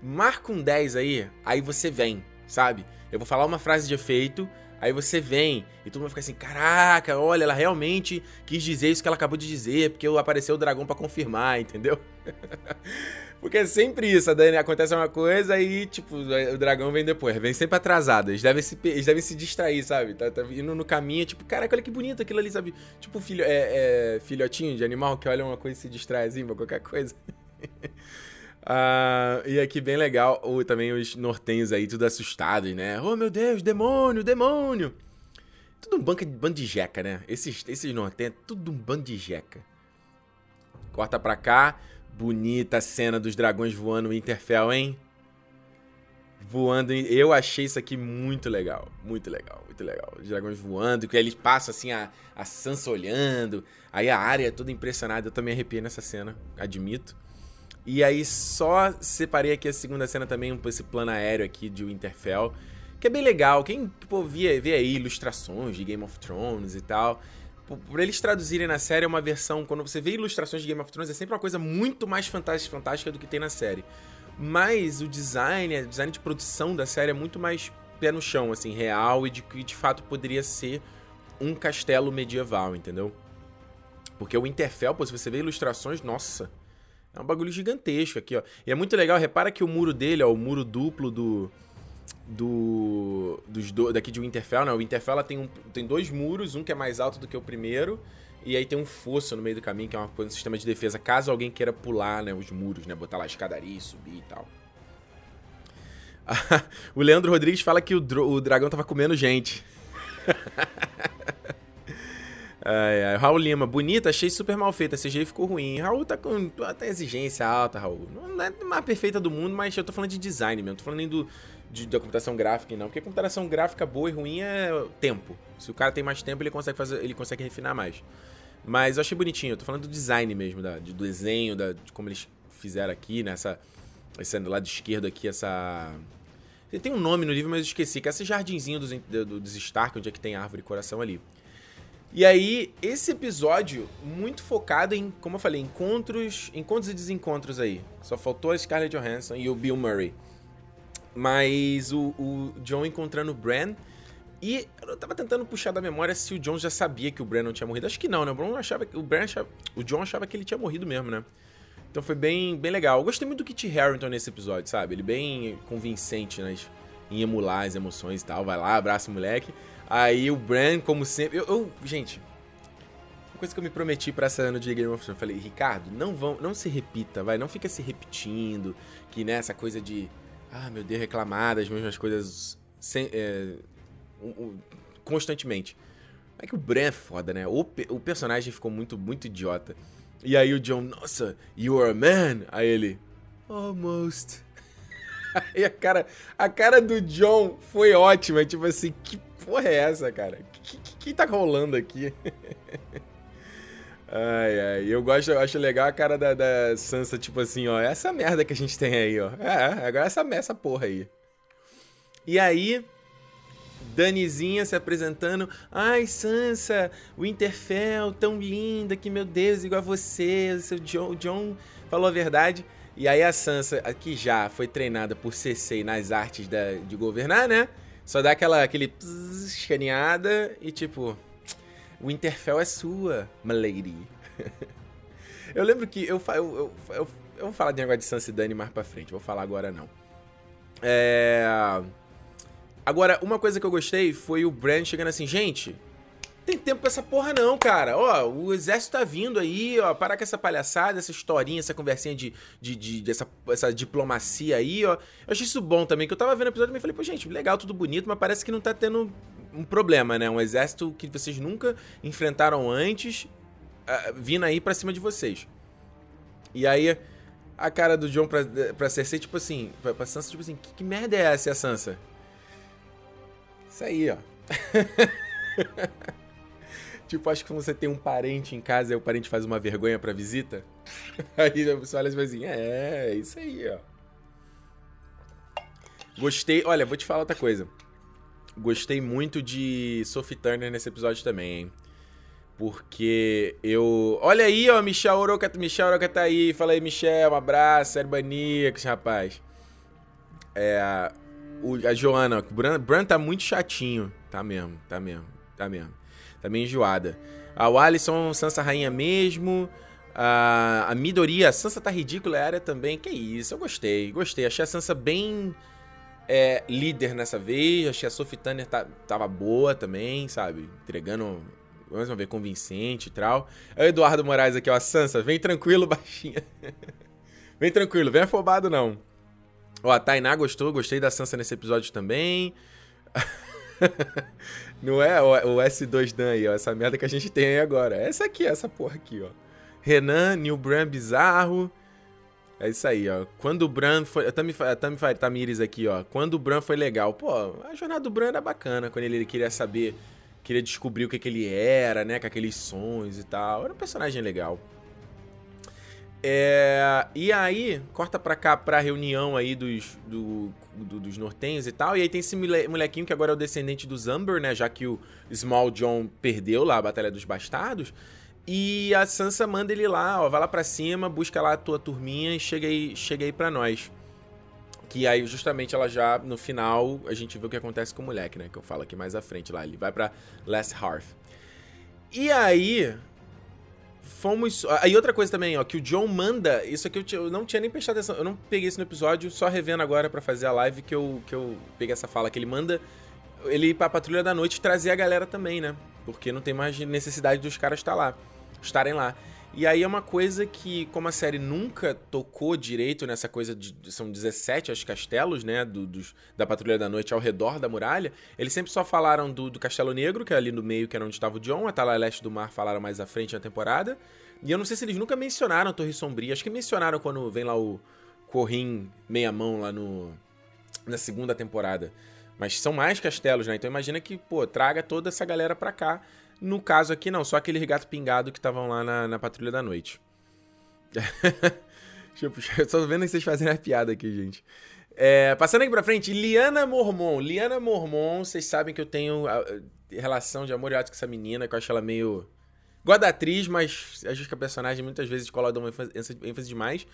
marca um 10 aí, aí você vem, sabe? Eu vou falar uma frase de efeito, Aí você vem e todo mundo fica assim: caraca, olha, ela realmente quis dizer isso que ela acabou de dizer, porque apareceu o dragão para confirmar, entendeu? (laughs) porque é sempre isso, a Dani acontece uma coisa e, tipo, o dragão vem depois, vem sempre atrasado. Eles devem se, eles devem se distrair, sabe? Tá, tá indo no caminho, tipo, caraca, olha que bonito aquilo ali, sabe? Tipo, filho, é, é filhotinho de animal que olha uma coisa e se distrai assim pra qualquer coisa. (laughs) Uh, e aqui bem legal, o, também os nortenhos aí, tudo assustados, né? Oh meu Deus, demônio, demônio! Tudo um bando de, bando de jeca, né? Esses, esses nortenhos, tudo um bando de jeca. Corta pra cá, bonita a cena dos dragões voando no Interfell, hein? Voando, eu achei isso aqui muito legal, muito legal, muito legal. Os dragões voando, que eles passam assim a, a Sansa olhando, aí a área é toda impressionada, eu também arrepiei nessa cena, admito. E aí só separei aqui a segunda cena também, esse plano aéreo aqui de Winterfell, que é bem legal. Quem pô, vê, vê aí ilustrações de Game of Thrones e tal, por eles traduzirem na série é uma versão, quando você vê ilustrações de Game of Thrones, é sempre uma coisa muito mais fantástica, fantástica do que tem na série. Mas o design, o design de produção da série é muito mais pé no chão, assim, real e de que de fato poderia ser um castelo medieval, entendeu? Porque o Winterfell, pô, se você vê ilustrações, nossa, é um bagulho gigantesco aqui, ó. E é muito legal, repara que o muro dele, ó, o muro duplo do. Do. Dos do, daqui de Winterfell, né? O Winterfell tem, um, tem dois muros, um que é mais alto do que o primeiro. E aí tem um fosso no meio do caminho, que é uma um sistema de defesa, caso alguém queira pular, né, os muros, né? Botar lá a escadaria, subir e tal. (laughs) o Leandro Rodrigues fala que o, o dragão tava comendo gente. (laughs) Ai, ai. Raul Lima, bonita, achei super mal feita. A CGI ficou ruim. Raul tá com até exigência alta, Raul. Não é a perfeita do mundo, mas eu tô falando de design mesmo. Tô falando nem do, de, da computação gráfica, não. Porque computação gráfica boa e ruim é tempo. Se o cara tem mais tempo, ele consegue fazer, ele consegue refinar mais. Mas eu achei bonitinho. Eu tô falando do design mesmo, da, do desenho, da, de como eles fizeram aqui, nessa. Né, esse lado esquerdo aqui, essa. Tem um nome no livro, mas eu esqueci. Que é esse jardinzinho dos, dos Stark, onde é que tem árvore e coração ali. E aí, esse episódio, muito focado em, como eu falei, encontros, encontros e desencontros aí. Só faltou a Scarlett Johansson e o Bill Murray. Mas o, o John encontrando o Bran. E eu tava tentando puxar da memória se o John já sabia que o Bran não tinha morrido. Acho que não, né? O, Bran achava, o, Bran achava, o John achava que ele tinha morrido mesmo, né? Então foi bem, bem legal. Eu gostei muito do Kit Harington nesse episódio, sabe? Ele bem convincente nas, em emular as emoções e tal. Vai lá, abraça o moleque. Aí o Bran, como sempre. Eu, eu, gente, uma coisa que eu me prometi pra essa ano de Game of Thrones. Eu falei, Ricardo, não vão, não se repita, vai, não fica se repetindo. Que né, essa coisa de. Ah, meu Deus, reclamar das mesmas coisas sem, é, constantemente. É que o Bran é foda, né? O, o personagem ficou muito, muito idiota. E aí o John, nossa, you are a man. Aí ele, almost. (laughs) Aí a cara, a cara do John foi ótima. Tipo assim, que porra é essa, cara? O que, que, que tá rolando aqui? (laughs) Ai, ai, eu gosto, eu acho legal a cara da, da Sansa, tipo assim, ó, essa merda que a gente tem aí, ó. É, agora essa, essa porra aí. E aí, Danizinha se apresentando. Ai, Sansa, Winterfell, tão linda, que meu Deus, igual a você, o seu John, John falou a verdade. E aí a Sansa, que já foi treinada por Cersei nas artes da, de governar, né? Só dá aquela aquele escaneada e tipo, Winterfell é sua, milady. (laughs) eu lembro que eu, eu, eu, eu, vou falar de negócio de Sansa e Dani mais pra frente, vou falar agora não. É... Agora, uma coisa que eu gostei foi o Brand chegando assim, gente, tem tempo pra essa porra não, cara. Ó, o exército tá vindo aí, ó, parar com essa palhaçada, essa historinha, essa conversinha de, de, de essa diplomacia aí, ó. Eu achei isso bom também, que eu tava vendo o episódio e falei, pô, gente, legal, tudo bonito, mas parece que não tá tendo um problema, né? Um exército que vocês nunca enfrentaram antes, uh, vindo aí pra cima de vocês. E aí, a cara do John pra, pra Cersei, tipo assim, pra, pra Sansa, tipo assim, que, que merda é essa, Sansa? Isso aí, ó. (laughs) tipo, acho que quando você tem um parente em casa e o parente faz uma vergonha pra visita, (laughs) aí você olha e fala assim, é, isso aí, ó. Gostei, olha, vou te falar outra coisa. Gostei muito de Sophie Turner nesse episódio também, hein? Porque eu. Olha aí, ó, Michel Oroca, Michel Oroca tá aí. Fala aí, Michel, um abraço, Herbaníacos, rapaz. É o, a Joana, o Bran, Bran tá muito chatinho. Tá mesmo, tá mesmo, tá mesmo. Tá meio enjoada. A Alisson, Sansa Rainha mesmo. A, a Midori, a Sansa tá ridícula, a área também. Que isso, eu gostei, gostei. Achei a Sansa bem é, líder nessa vez. Achei a Sophie Tanner tá, tava boa também, sabe? Entregando, vamos ver, convincente e tal. É o Eduardo Moraes aqui, ó. Sansa, vem tranquilo, (laughs) baixinha. vem tranquilo, vem afobado não. Ó, a Tainá gostou, gostei da Sansa nesse episódio também. (laughs) Não é o, S2 Dan aí, ó, essa merda que a gente tem aí agora. Essa aqui, essa porra aqui, ó. Renan, New Bran bizarro. É isso aí, ó. Quando o Bran foi. A Tami, Tami Tamires aqui, ó. Quando o Bran foi legal. Pô, a jornada do Bran era bacana. Quando ele, ele queria saber. Queria descobrir o que, que ele era, né? Com aqueles sons e tal. Era um personagem legal. É, e aí, corta pra cá pra reunião aí dos, do, do, dos nortenhos e tal. E aí tem esse molequinho que agora é o descendente do Zamber, né? Já que o Small John perdeu lá a Batalha dos Bastardos. E a Sansa manda ele lá, ó, vai lá pra cima, busca lá a tua turminha e chega aí, chega aí pra nós. Que aí, justamente, ela já, no final, a gente vê o que acontece com o moleque, né? Que eu falo aqui mais à frente lá. Ele vai pra Last Hearth. E aí, fomos. Aí outra coisa também, ó, que o John manda. Isso aqui eu, eu, não tinha nem prestado atenção. Eu não peguei isso no episódio, só revendo agora para fazer a live que eu, que eu peguei essa fala. Que ele manda ele pra Patrulha da Noite trazer a galera também, né? Porque não tem mais necessidade dos caras estar lá, estarem lá. E aí é uma coisa que, como a série nunca tocou direito nessa coisa de. São 17, acho, castelos, né? Do, dos, da Patrulha da Noite ao redor da muralha. Eles sempre só falaram do, do Castelo Negro, que é ali no meio, que era onde estava o John. A Tala Leste do Mar falaram mais à frente na temporada. E eu não sei se eles nunca mencionaram a Torre Sombria. Acho que mencionaram quando vem lá o Corrim meia-mão lá no. Na segunda temporada. Mas são mais castelos, né? Então imagina que, pô, traga toda essa galera pra cá. No caso aqui, não, só aquele gato pingado que estavam lá na, na Patrulha da Noite. (laughs) tipo, tô vendo que vocês fazem a piada aqui, gente. É, passando aqui pra frente, Liana Mormon. Liana Mormon, vocês sabem que eu tenho a, a, relação de amor e ódio com essa menina, que eu acho ela meio. Gosto da atriz, mas acho que a personagem muitas vezes coloca uma ênfase, ênfase demais.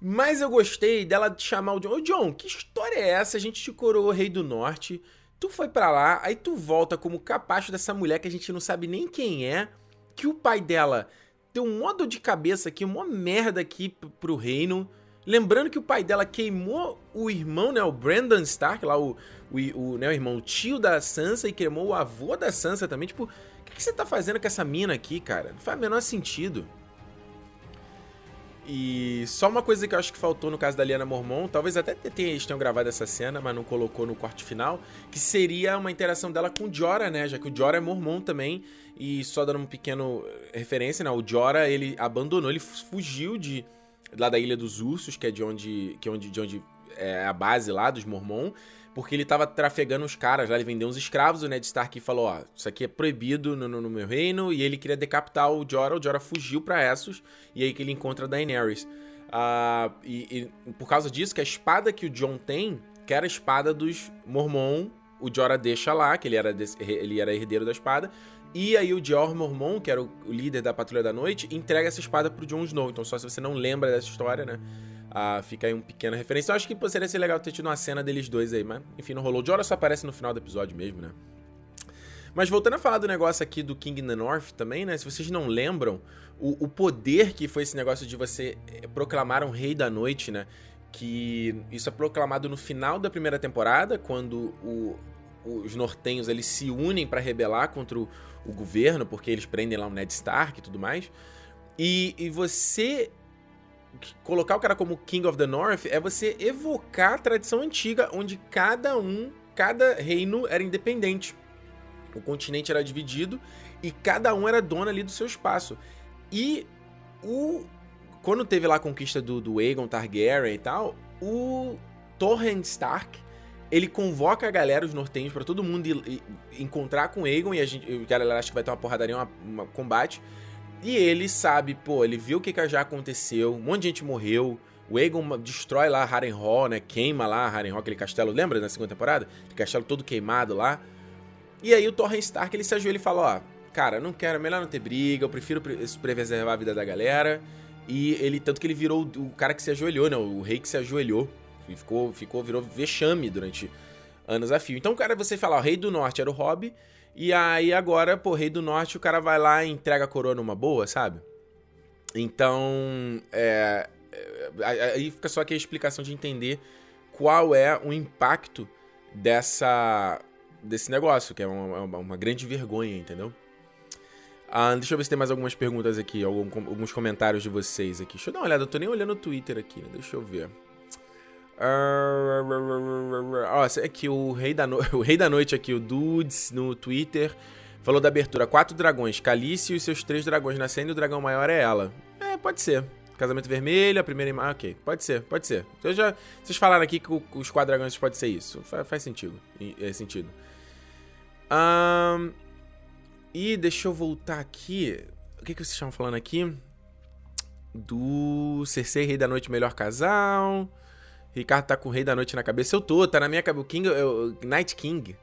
Mas eu gostei dela chamar o John. Ô, John, que história é essa? A gente te coroou Rei do Norte. Tu foi para lá, aí tu volta como capacho dessa mulher que a gente não sabe nem quem é, que o pai dela ter um modo de cabeça aqui, uma merda aqui pro reino. Lembrando que o pai dela queimou o irmão, né? O Brandon Stark, lá o, o, o, né, o irmão tio da Sansa e queimou o avô da Sansa também. Tipo, o que, que você tá fazendo com essa mina aqui, cara? Não faz o menor sentido. E só uma coisa que eu acho que faltou no caso da Liana Mormon, talvez até eles tenham gravado essa cena, mas não colocou no corte final, que seria uma interação dela com o Jora, né? Já que o Jora é Mormon também. E só dando uma pequena referência, né? O Jora, ele abandonou, ele fugiu de lá da Ilha dos Ursos, que é de onde, que é onde, de onde é a base lá dos Mormon porque ele tava trafegando os caras lá, ele vendeu uns escravos, o Ned Stark falou, ó, isso aqui é proibido no, no, no meu reino, e ele queria decapitar o Jorah, o Jorah fugiu para Essos, e aí que ele encontra a Daenerys. Uh, e, e, por causa disso, que a espada que o Jon tem, que era a espada dos Mormon, o Jorah deixa lá, que ele era, ele era herdeiro da espada, e aí o Dior Mormon, que era o, o líder da Patrulha da Noite, entrega essa espada pro Jon Snow. Então só se você não lembra dessa história, né? Ah, fica aí uma pequena referência. Eu acho que poderia ser legal ter tido uma cena deles dois aí, mas enfim, não rolou. Jorah só aparece no final do episódio mesmo, né? Mas voltando a falar do negócio aqui do King in the North também, né? Se vocês não lembram, o, o poder que foi esse negócio de você eh, proclamar um rei da noite, né? Que isso é proclamado no final da primeira temporada, quando o, os nortenhos eles se unem para rebelar contra o, o, governo, porque eles prendem lá o Ned Stark e tudo mais. E, e você colocar o cara como King of the North é você evocar a tradição antiga, onde cada um, cada reino era independente. O continente era dividido e cada um era dono ali do seu espaço. E o quando teve lá a conquista do, do Aegon Targaryen e tal, o Torrent Stark ele convoca a galera, os nortenhos, para todo mundo ir, ir, encontrar com Aegon e a gente, a galera acha que vai ter uma porradaria, um combate. E ele sabe, pô, ele viu o que, que já aconteceu, um monte de gente morreu. O Aegon destrói lá Harrenhal, né? Queima lá Harrenhal, aquele castelo, lembra na segunda temporada? Aquele castelo todo queimado lá. E aí o Torren Stark, ele se ajoelha e fala, ó, cara, não quero, melhor não ter briga, eu prefiro preservar a vida da galera. E ele, tanto que ele virou o cara que se ajoelhou, né? O rei que se ajoelhou. E ficou, ficou, virou vexame durante anos a fio. Então, cara, você fala, ó, o rei do norte era o Hobby, e aí agora, pô, Rei do Norte, o cara vai lá e entrega a coroa numa boa, sabe? Então, é, é, aí fica só aqui a explicação de entender qual é o impacto dessa desse negócio, que é uma, uma, grande vergonha, entendeu? Ah, deixa eu ver se tem mais algumas perguntas aqui, alguns comentários de vocês aqui. Deixa eu dar uma olhada, eu tô nem olhando o Twitter aqui, né? deixa eu ver. Ó, esse aqui, o rei, da no... (laughs) o rei da Noite aqui, o Dudes, no Twitter, falou da abertura. Quatro dragões, Calice e seus três dragões nascendo, o dragão maior é ela. É, pode ser. Casamento Vermelho, a primeira imagem. Ok, pode ser, pode ser. Eu já, vocês falaram aqui que os quatro dragões pode ser isso. Faz, faz sentido. É sentido. Um, e deixa eu voltar aqui. O que, que vocês estavam falando aqui? Do Cersei, Rei da Noite, melhor casal. Ricardo tá com o Rei da Noite na cabeça. Eu tô, tá na minha cabeça. O King, o Night King.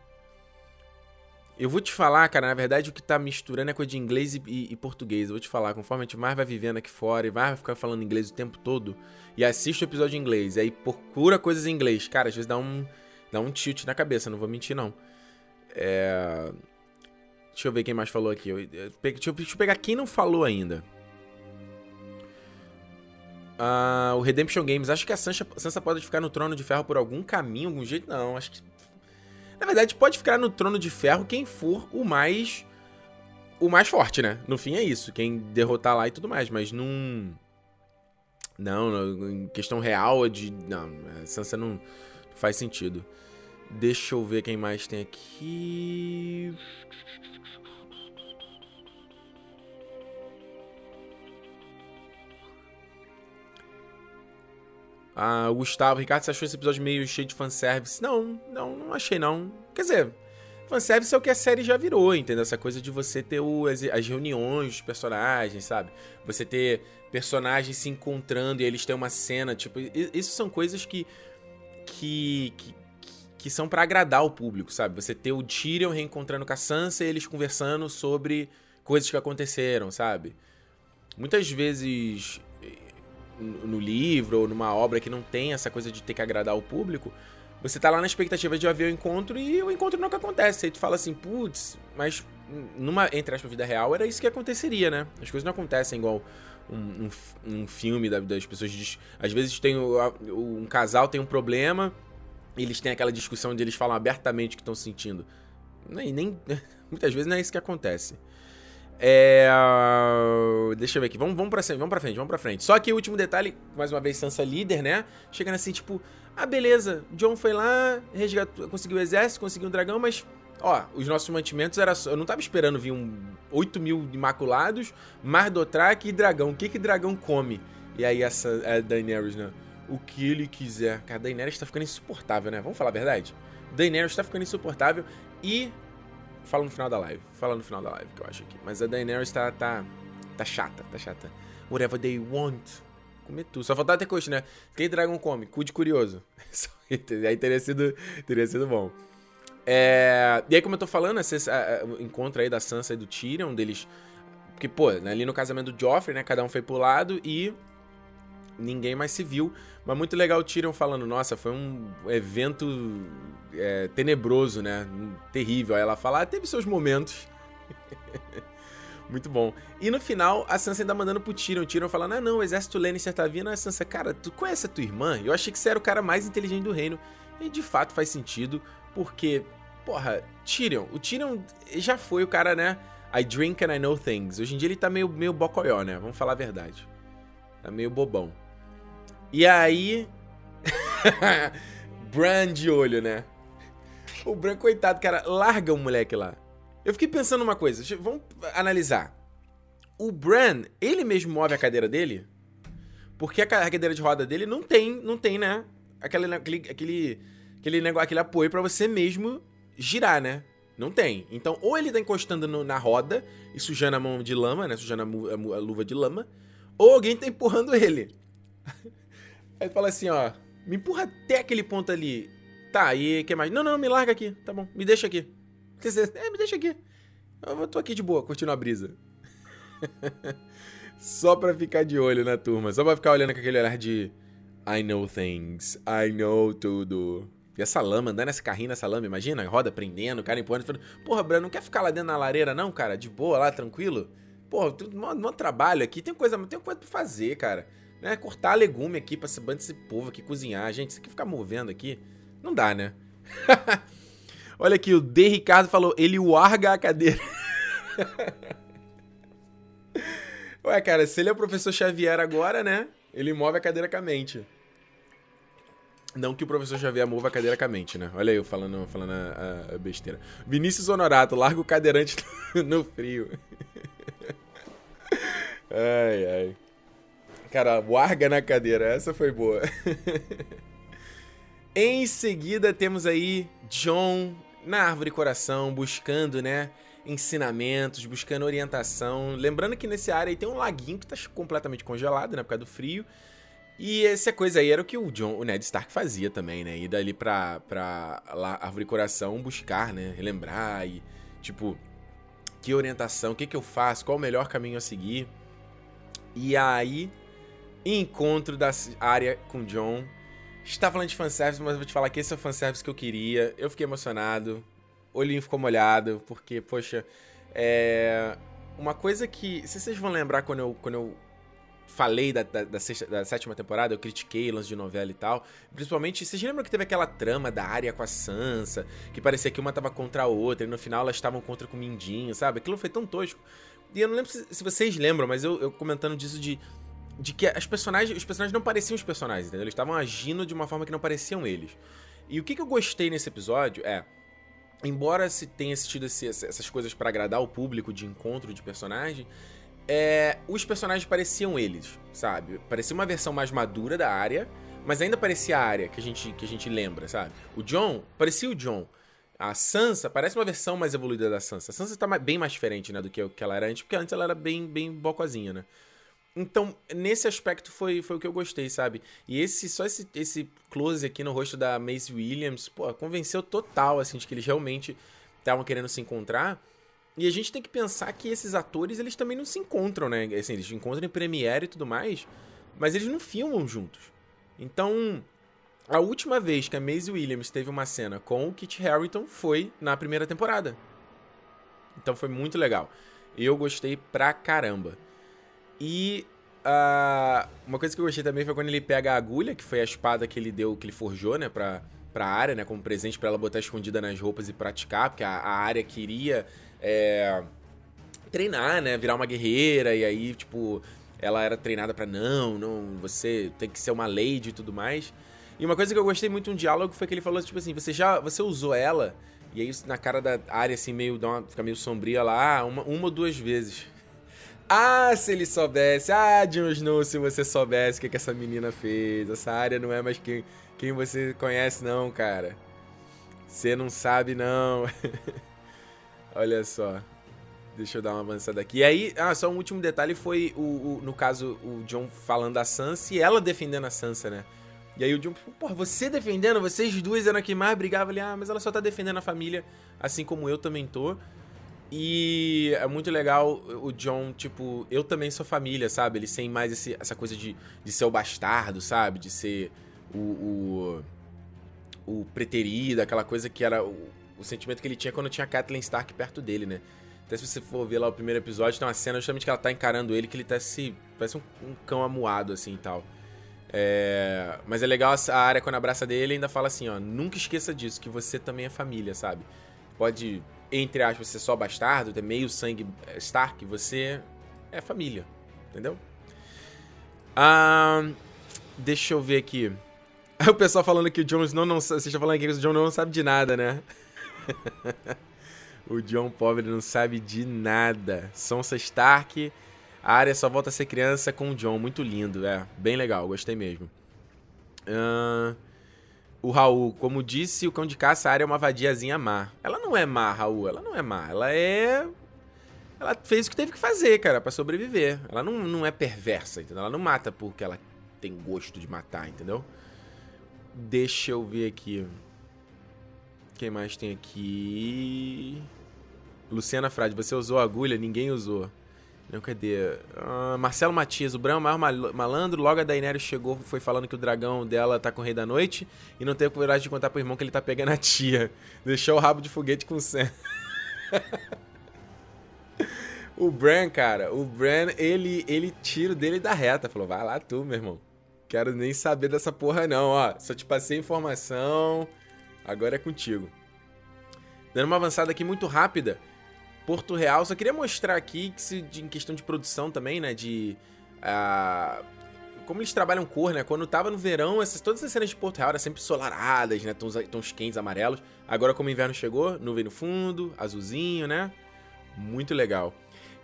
Eu vou te falar, cara, na verdade o que tá misturando é coisa de inglês e, e, e, português. Eu vou te falar, conforme a gente mais vai vivendo aqui fora e vai ficar falando inglês o tempo todo, e assiste o episódio em inglês, e aí procura coisas em inglês, cara, às vezes dá um, dá um tilt na cabeça, não vou mentir não. É... Deixa eu ver quem mais falou aqui. Eu, eu, deixa, eu, deixa eu pegar quem não falou ainda. Uh, o Redemption Games, acho que a Sansa, Sansa pode ficar no Trono de Ferro por algum caminho, algum jeito? Não, acho que. Na verdade, pode ficar no Trono de Ferro quem for o mais. O mais forte, né? No fim é isso. Quem derrotar lá e tudo mais, mas num. Não, em questão real de. Não, a Sansa não faz sentido. Deixa eu ver quem mais tem aqui. Ah, o Gustavo, Ricardo, você achou esse episódio meio cheio de fanservice? Não, não, não achei não. Quer dizer, fanservice é o que a série já virou, entendeu? Essa coisa de você ter o, as, as, reuniões dos personagens, sabe? Você ter personagens se encontrando e eles têm uma cena, tipo... Isso são coisas que... que, que que são para agradar o público, sabe? Você ter o Tyrion reencontrando com a Sansa e eles conversando sobre coisas que aconteceram, sabe? Muitas vezes no livro ou numa obra que não tem essa coisa de ter que agradar o público, você tá lá na expectativa de haver o encontro e o encontro nunca acontece. Aí tu fala assim, putz, mas numa, entre aspas, vida real, era isso que aconteceria, né? As coisas não acontecem igual um, um, um filme das pessoas. Diz, às vezes tem um casal tem um problema, eles têm aquela discussão onde eles falam abertamente o que estão sentindo. Nem, (laughs) muitas vezes não é isso que acontece. É, deixa eu ver aqui. Vamos, vamos, pra, vamos pra frente, vamos pra frente. Só que o último detalhe, mais uma vez, Sansa líder, né? Chegando assim, tipo, ah, beleza, John foi lá, resgatou, conseguiu o exército, conseguiu um dragão, mas ó, os nossos mantimentos era eu não tava esperando vir um 8 mil imaculados, mais Dothraki e dragão. O que que dragão come? E aí essa a Daenerys, né? O que ele quiser. Cara, Daenerys tá ficando insuportável, né? Vamos falar a verdade? Daenerys tá ficando insuportável e fala no final da live. Fala no final da live que eu acho aqui. Mas a Daenerys tá tá tá chata, tá chata. Whatever they want. Comer tudo. Só faltava ter coxa, né? Quem dragão come? Cu de curioso. (laughs) aí teria sido, teria sido bom. É, e aí, como eu tô falando, esse, encontro aí da Sansa e do Tyrion, deles. Porque, pô, né, ali no casamento do Joffrey, né? Cada um foi pro lado e ninguém mais se viu. Mas muito legal o Tyrion falando, nossa, foi um evento é, tenebroso, né? Terrível. Aí ela fala, ah, teve seus momentos. (laughs) muito bom. E no final, a Sansa ainda mandando pro Tyrion. O Tyrion falando, ah, não, o exército Lannister tá vindo. A Sansa, cara, tu conhece a tua irmã? Eu achei que você era o cara mais inteligente do reino. E de fato faz sentido, porque Porra, Tyrion. O Tyrion já foi o cara, né? I drink and I know things. Hoje em dia ele tá meio, meio bocoió, né? Vamos falar a verdade. Tá meio bobão. E aí. (laughs) Bran de olho, né? O Bran, coitado, cara, larga o moleque lá. Eu fiquei pensando uma coisa. Vamos analisar. O Bran, ele mesmo move a cadeira dele? Porque a cadeira de roda dele não tem, não tem, né? Aquele, aquele, aquele, aquele, negócio, aquele apoio para você mesmo girar, né? Não tem. Então, ou ele tá encostando no, na roda e sujando a mão de lama, né? Sujando a, a, a luva de lama, ou alguém tá empurrando ele. Aí fala assim, ó, me empurra até aquele ponto ali. Tá, e que mais? Não, não, me larga aqui. Tá bom, me deixa aqui. (laughs) É, me deixa aqui. Eu tô aqui de boa, curtindo a brisa. (laughs) só pra ficar de olho na turma. Só pra ficar olhando com aquele olhar de I know things. I know tudo. E essa lama, andando nesse carrinho nessa lama, imagina? Roda prendendo, o cara empurrando. Falando, Porra, Bruno, não quer ficar lá dentro na lareira, não, cara? De boa lá, tranquilo? Porra, tudo um trabalho aqui, tem coisa, tem coisa pra fazer, cara. Né? Cortar legume aqui pra esse bando desse povo aqui, cozinhar. Gente, isso aqui ficar movendo aqui, não dá, né? (laughs) Olha aqui, o D. Ricardo falou, ele larga a cadeira. (laughs) Ué, cara, se ele é o professor Xavier agora, né? Ele move a cadeira com a mente. Não que o professor Xavier mova cadeiracamente, né? Olha eu falando, falando a, a besteira. Vinícius Honorato, larga o cadeirante (laughs) no frio. ai, ai. Cara, larga na cadeira, essa foi boa. (laughs) em seguida temos aí John na árvore coração, buscando, né? Ensinamentos, buscando orientação. Lembrando que nesse área aí tem um laguinho que tá completamente congelado, né? Por causa do frio. E essa coisa aí era o que o John, o Ned Stark fazia também, né? Ir dali pra, pra lá, Árvore Coração buscar, né? Relembrar e, tipo, que orientação, o que que eu faço, qual o melhor caminho a seguir. E aí, encontro da área com John. Está falando de fanservice, mas vou te falar que esse é o fanservice que eu queria. Eu fiquei emocionado, olhinho ficou molhado, porque, poxa, é... Uma coisa que. Se vocês vão lembrar quando eu, quando eu falei da, da, da, sexta, da, sétima temporada, eu critiquei lance de novela e tal. Principalmente, vocês lembram que teve aquela trama da área com a Sansa, que parecia que uma tava contra a outra, e no final elas estavam contra com o Mindinho, sabe? Aquilo foi tão tosco. E eu não lembro se, se vocês lembram, mas eu, eu, comentando disso de. De que as personagens, os personagens não pareciam os personagens, entendeu? Eles estavam agindo de uma forma que não pareciam eles. E o que, que eu gostei nesse episódio é embora se tenha assistido esse, essas coisas para agradar o público de encontro de personagem, é, os personagens pareciam eles, sabe? Parecia uma versão mais madura da área, mas ainda parecia a área que a gente, que a gente lembra, sabe? O John parecia o John. A Sansa parece uma versão mais evoluída da Sansa. A Sansa tá bem mais diferente, né, do que, que ela era antes, porque antes ela era bem, bem bocozinha, né? Então, nesse aspecto foi, foi o que eu gostei, sabe? E esse só esse, esse close aqui no rosto da Maisie Williams, pô, convenceu total, assim, de que eles realmente estavam querendo se encontrar. E a gente tem que pensar que esses atores, eles também não se encontram, né? Assim, eles se encontram em Premiere e tudo mais, mas eles não filmam juntos. Então, a última vez que a Maisie Williams teve uma cena com o Kit Harington foi na primeira temporada. Então foi muito legal. Eu gostei pra caramba. E uh, uma coisa que eu gostei também foi quando ele pega a agulha, que foi a espada que ele deu, que ele forjou, né, pra, pra área, né, como presente para ela botar escondida nas roupas e praticar, porque a, a área queria é, treinar, né, virar uma guerreira, e aí, tipo, ela era treinada para não, não, você tem que ser uma lady e tudo mais. E uma coisa que eu gostei muito um diálogo foi que ele falou, tipo assim, você já, você usou ela, e aí na cara da área, assim, meio, dá uma, fica meio sombria lá, uma, uma ou duas vezes. Ah, se ele soubesse. Ah, Jon Snow, se você soubesse o que, que essa menina fez. Essa área não é mais quem, quem você conhece, não, cara. Você não sabe, não. (laughs) Olha só. Deixa eu dar uma avançada aqui. E aí, ah, só um último detalhe foi, o, o, no caso, o John falando da Sansa e ela defendendo a Sansa, né? E aí o John, porra, você defendendo? Vocês duas eram que mais brigavam ali. Ah, mas ela só tá defendendo a família, assim como eu também tô. E é muito legal o John, tipo, eu também sou família, sabe? Ele sem mais esse, essa coisa de, de ser o bastardo, sabe? De ser o, o, o preterido, aquela coisa que era o, o sentimento que ele tinha quando tinha a Stark perto dele, né? Até se você for ver lá o primeiro episódio, tem uma cena justamente que ela tá encarando ele, que ele tá se. parece um, um cão amuado, assim e tal. É... Mas é legal a área quando abraça dele ainda fala assim, ó, nunca esqueça disso, que você também é família, sabe? Pode entre aspas, ser só bastardo, ter meio sangue eh, Stark, você é família, entendeu? Ah, deixa eu ver aqui. (laughs) O pessoal falando que o Jon Snow não sabe. Vocês estão falando que o Jon não sabe de nada, né? (laughs) o Jon pobre não sabe de nada. Sansa Stark. A área só volta a ser criança com o Jon. Muito lindo, é. Bem legal, gostei mesmo. O Raul, como disse, o cão de caça, a área é uma vadiazinha má. Ela não é má, Raul, ela não é má. Ela é. Ela fez o que teve que fazer, cara, para sobreviver. Ela não, não é perversa, entendeu? Ela não mata porque ela tem gosto de matar, entendeu? Deixa eu ver aqui. Quem mais tem aqui? Luciana Frade, você usou agulha? Ninguém usou. Não, cadê? Uh, Marcelo Matias, o Bran é o maior malandro. Logo a Daenerys chegou, foi falando que o dragão dela tá com o Rei da Noite. E não teve coragem de contar pro irmão que ele tá pegando a tia. Deixou o rabo de foguete com o Sam. (laughs) o Bran, cara, o Bran, ele, ele tira o dele da reta. Falou, vai lá tu, meu irmão. Quero nem saber dessa porra não, ó. Só te passei informação. Agora é contigo. Dando uma avançada aqui muito rápida. Porto Real. Só queria mostrar aqui que se, de, em questão de produção também, né? De. Uh, como eles trabalham cor, né? Quando tava no verão, essas, todas as cenas de Porto Real eram sempre solaradas, né? Tons, tons quentes, amarelos. Agora, como o inverno chegou, nuvem no fundo, azulzinho, né? Muito legal.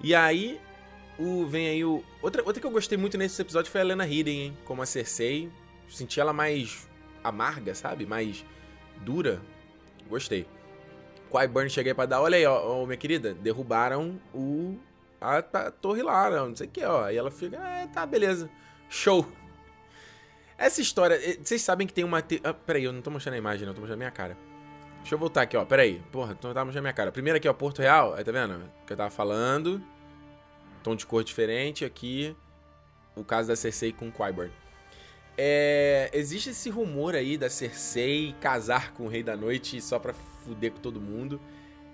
E aí, o, vem aí o. Outra, outra que eu gostei muito nesse episódio foi a Lena Headey, hein? Como a Cersei. Senti ela mais amarga, sabe? Mais dura. Gostei. Qyburn cheguei pra dar, olha aí, ó, ó, minha querida, derrubaram o a, a torre lá, não sei o que, ó. E ela fica, é, tá, beleza. Show. Essa história, eh, vocês sabem que tem uma... Te... Ah, peraí, eu não tô mostrando a imagem, não, tô mostrando a minha cara. Deixa eu voltar aqui, ó, peraí. Porra, eu tava mostrando a minha cara. Primeiro aqui, ó, Porto Real, aí tá vendo? Que eu tava falando. Tom de cor diferente, aqui o caso da Cersei com Qyburn. É, existe esse rumor aí da Cersei casar com o Rei da Noite só pra fuder com todo mundo.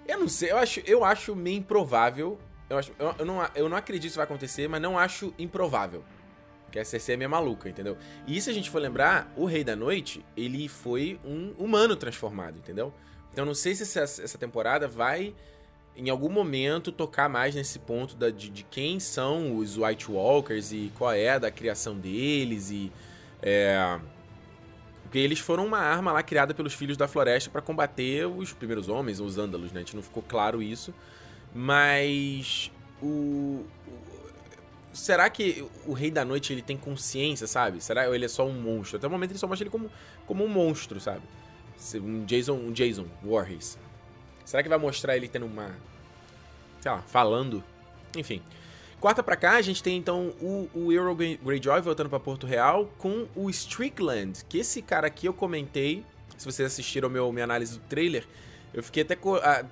Eu não sei, eu acho, eu acho meio improvável. Eu, acho, eu, eu, não, eu não acredito que isso vai acontecer, mas não acho improvável. Que a Cersei é meio maluca, entendeu? E se a gente for lembrar, o Rei da Noite, ele foi um humano transformado, entendeu? Então não sei se essa, essa temporada vai, em algum momento, tocar mais nesse ponto da, de, de quem são os White Walkers e qual é da criação deles e é, porque eles foram uma arma lá criada pelos Filhos da Floresta para combater os primeiros homens, os ândalos, né? A gente não ficou claro isso. Mas o, será que o Rei da Noite ele tem consciência, sabe? Será que ele é só um monstro? Até o momento ele só mostra ele como, como um monstro, sabe? Um Jason, um Jason Voorhees. Será que vai mostrar ele tendo uma, sei lá, falando? Enfim. Quarta pra cá, a gente tem então o, o Euro Greyjoy voltando para Porto Real com o Strickland, que esse cara aqui eu comentei. Se vocês assistiram meu, minha análise do trailer, eu fiquei até ah,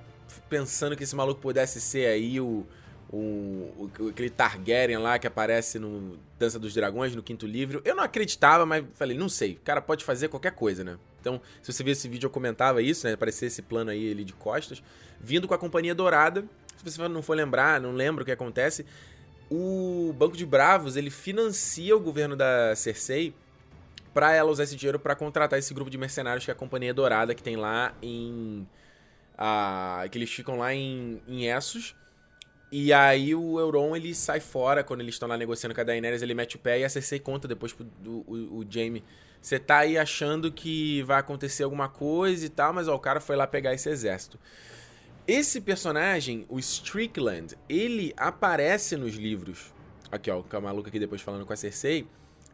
pensando que esse maluco pudesse ser aí o, o, o, aquele Targaryen lá que aparece no Dança dos Dragões, no quinto livro. Eu não acreditava, mas falei, não sei, o cara pode fazer qualquer coisa, né? Então, se você ver esse vídeo, eu comentava isso, né? Aparecer esse plano aí ele de costas, vindo com a Companhia Dourada Se você não for lembrar, não lembra o que acontece, o Banco de Bravos, ele financia o governo da Cersei para ela usar esse dinheiro para contratar esse grupo de mercenários que é a Companhia Dourada, que tem lá em... A, que eles ficam lá em, em Essos. E aí o Euron, ele sai fora quando eles estão lá negociando com a Daenerys, ele mete o pé e a Cersei conta depois pro o, o, o Jaime. Você tá aí achando que vai acontecer alguma coisa e tal, mas ó, o cara foi lá pegar esse exército. Esse personagem, o Strickland, ele aparece nos livros. Aqui, ó, o maluco aqui depois falando com a Cersei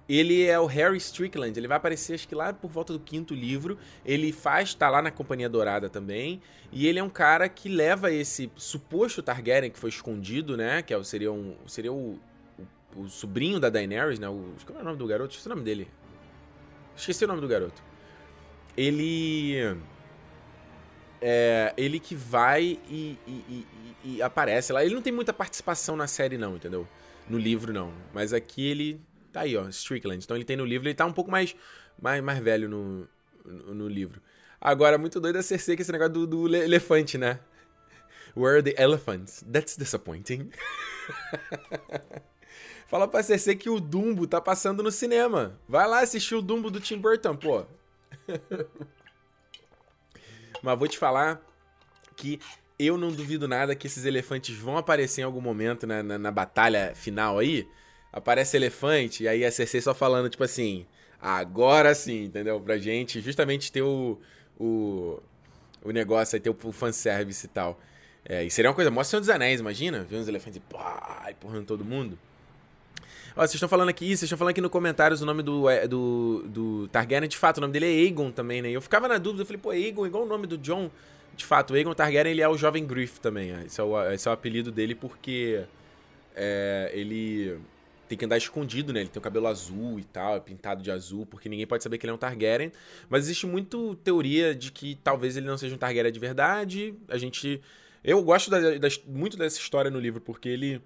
ele é o Harry Strickland. Ele vai aparecer, acho que lá por volta do quinto livro. Ele faz, tá lá na Companhia Dourada também. E ele é um cara que leva esse suposto Targaryen que foi escondido, né? Que é, seria, um, seria o, o, o sobrinho da Daenerys, né? O, qual é o nome do garoto? Esqueci o nome dele. Esqueci o nome do garoto. Ele. É, ele que vai e, e, e, e aparece lá. Ele não tem muita participação na série, não, entendeu? No livro, não. Mas aqui ele Tá aí, ó, Strickland. Então ele tem no livro, ele tá um pouco mais, mais, mais velho no, no, no livro. Agora, muito doido a Cersei que esse negócio do, do elefante, né? Where are the elephants? That's disappointing. (laughs) Fala pra Cersei que o Dumbo tá passando no cinema. Vai lá assistir o Dumbo do Tim Burton, pô. (laughs) Mas vou te falar que eu não duvido nada que esses elefantes vão aparecer em algum momento na, na, na batalha final aí aparece elefante, e aí a Cersei só falando, tipo assim, agora sim, entendeu? Pra gente justamente ter o, o, o negócio aí, ter o fanservice e tal. É, e seria uma coisa, mostra Senhor dos Anéis, imagina? Ver uns elefantes pá, empurrando todo mundo. Ó, vocês estão falando aqui, vocês estão falando aqui no comentários o nome do, é, do, do Targaryen, de fato, o nome dele é Aegon também, né? Eu ficava na dúvida, eu falei, pô, Aegon, igual o nome do John. De fato, o Aegon Targaryen, ele é o jovem Griff também, esse é o, esse é o apelido dele porque é, ele tem que andar escondido, né? Ele tem o cabelo azul e tal, é pintado de azul, porque ninguém pode saber que ele é um Targaryen. Mas existe muito teoria de que talvez ele não seja um Targaryen de verdade. A gente. Eu gosto da, da, muito dessa história no livro, porque ele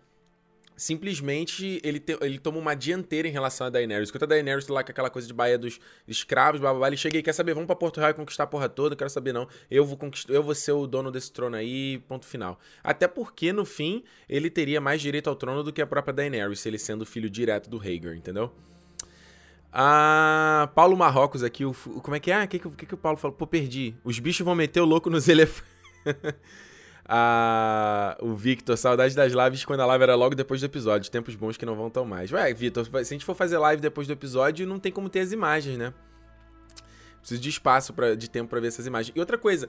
simplesmente ele, te, ele toma uma dianteira em relação a Daenerys. Enquanto a Daenerys lá com aquela coisa de Baía dos Escravos, blá, blá, blá, ele chega e quer saber, vamos pra Porto Real e conquistar a porra toda, quero saber não. Eu vou conquistar, eu vou ser o dono desse trono aí, ponto final. Até porque, no fim, ele teria mais direito ao trono do que a própria Daenerys, ele sendo filho direto do Rhaegar, entendeu? Ah, Paulo Marrocos aqui, o, como é que é? O que, que, que o Paulo falou? Pô, perdi. Os bichos vão meter o louco nos elefantes. (laughs) a, o Victor, saudade das lives quando a live era logo depois do episódio. Tempos bons que não vão tão mais. Ué, Victor, se a gente for fazer live depois do episódio, não tem como ter as imagens, né? Preciso de espaço, pra, de tempo para ver essas imagens. E outra coisa,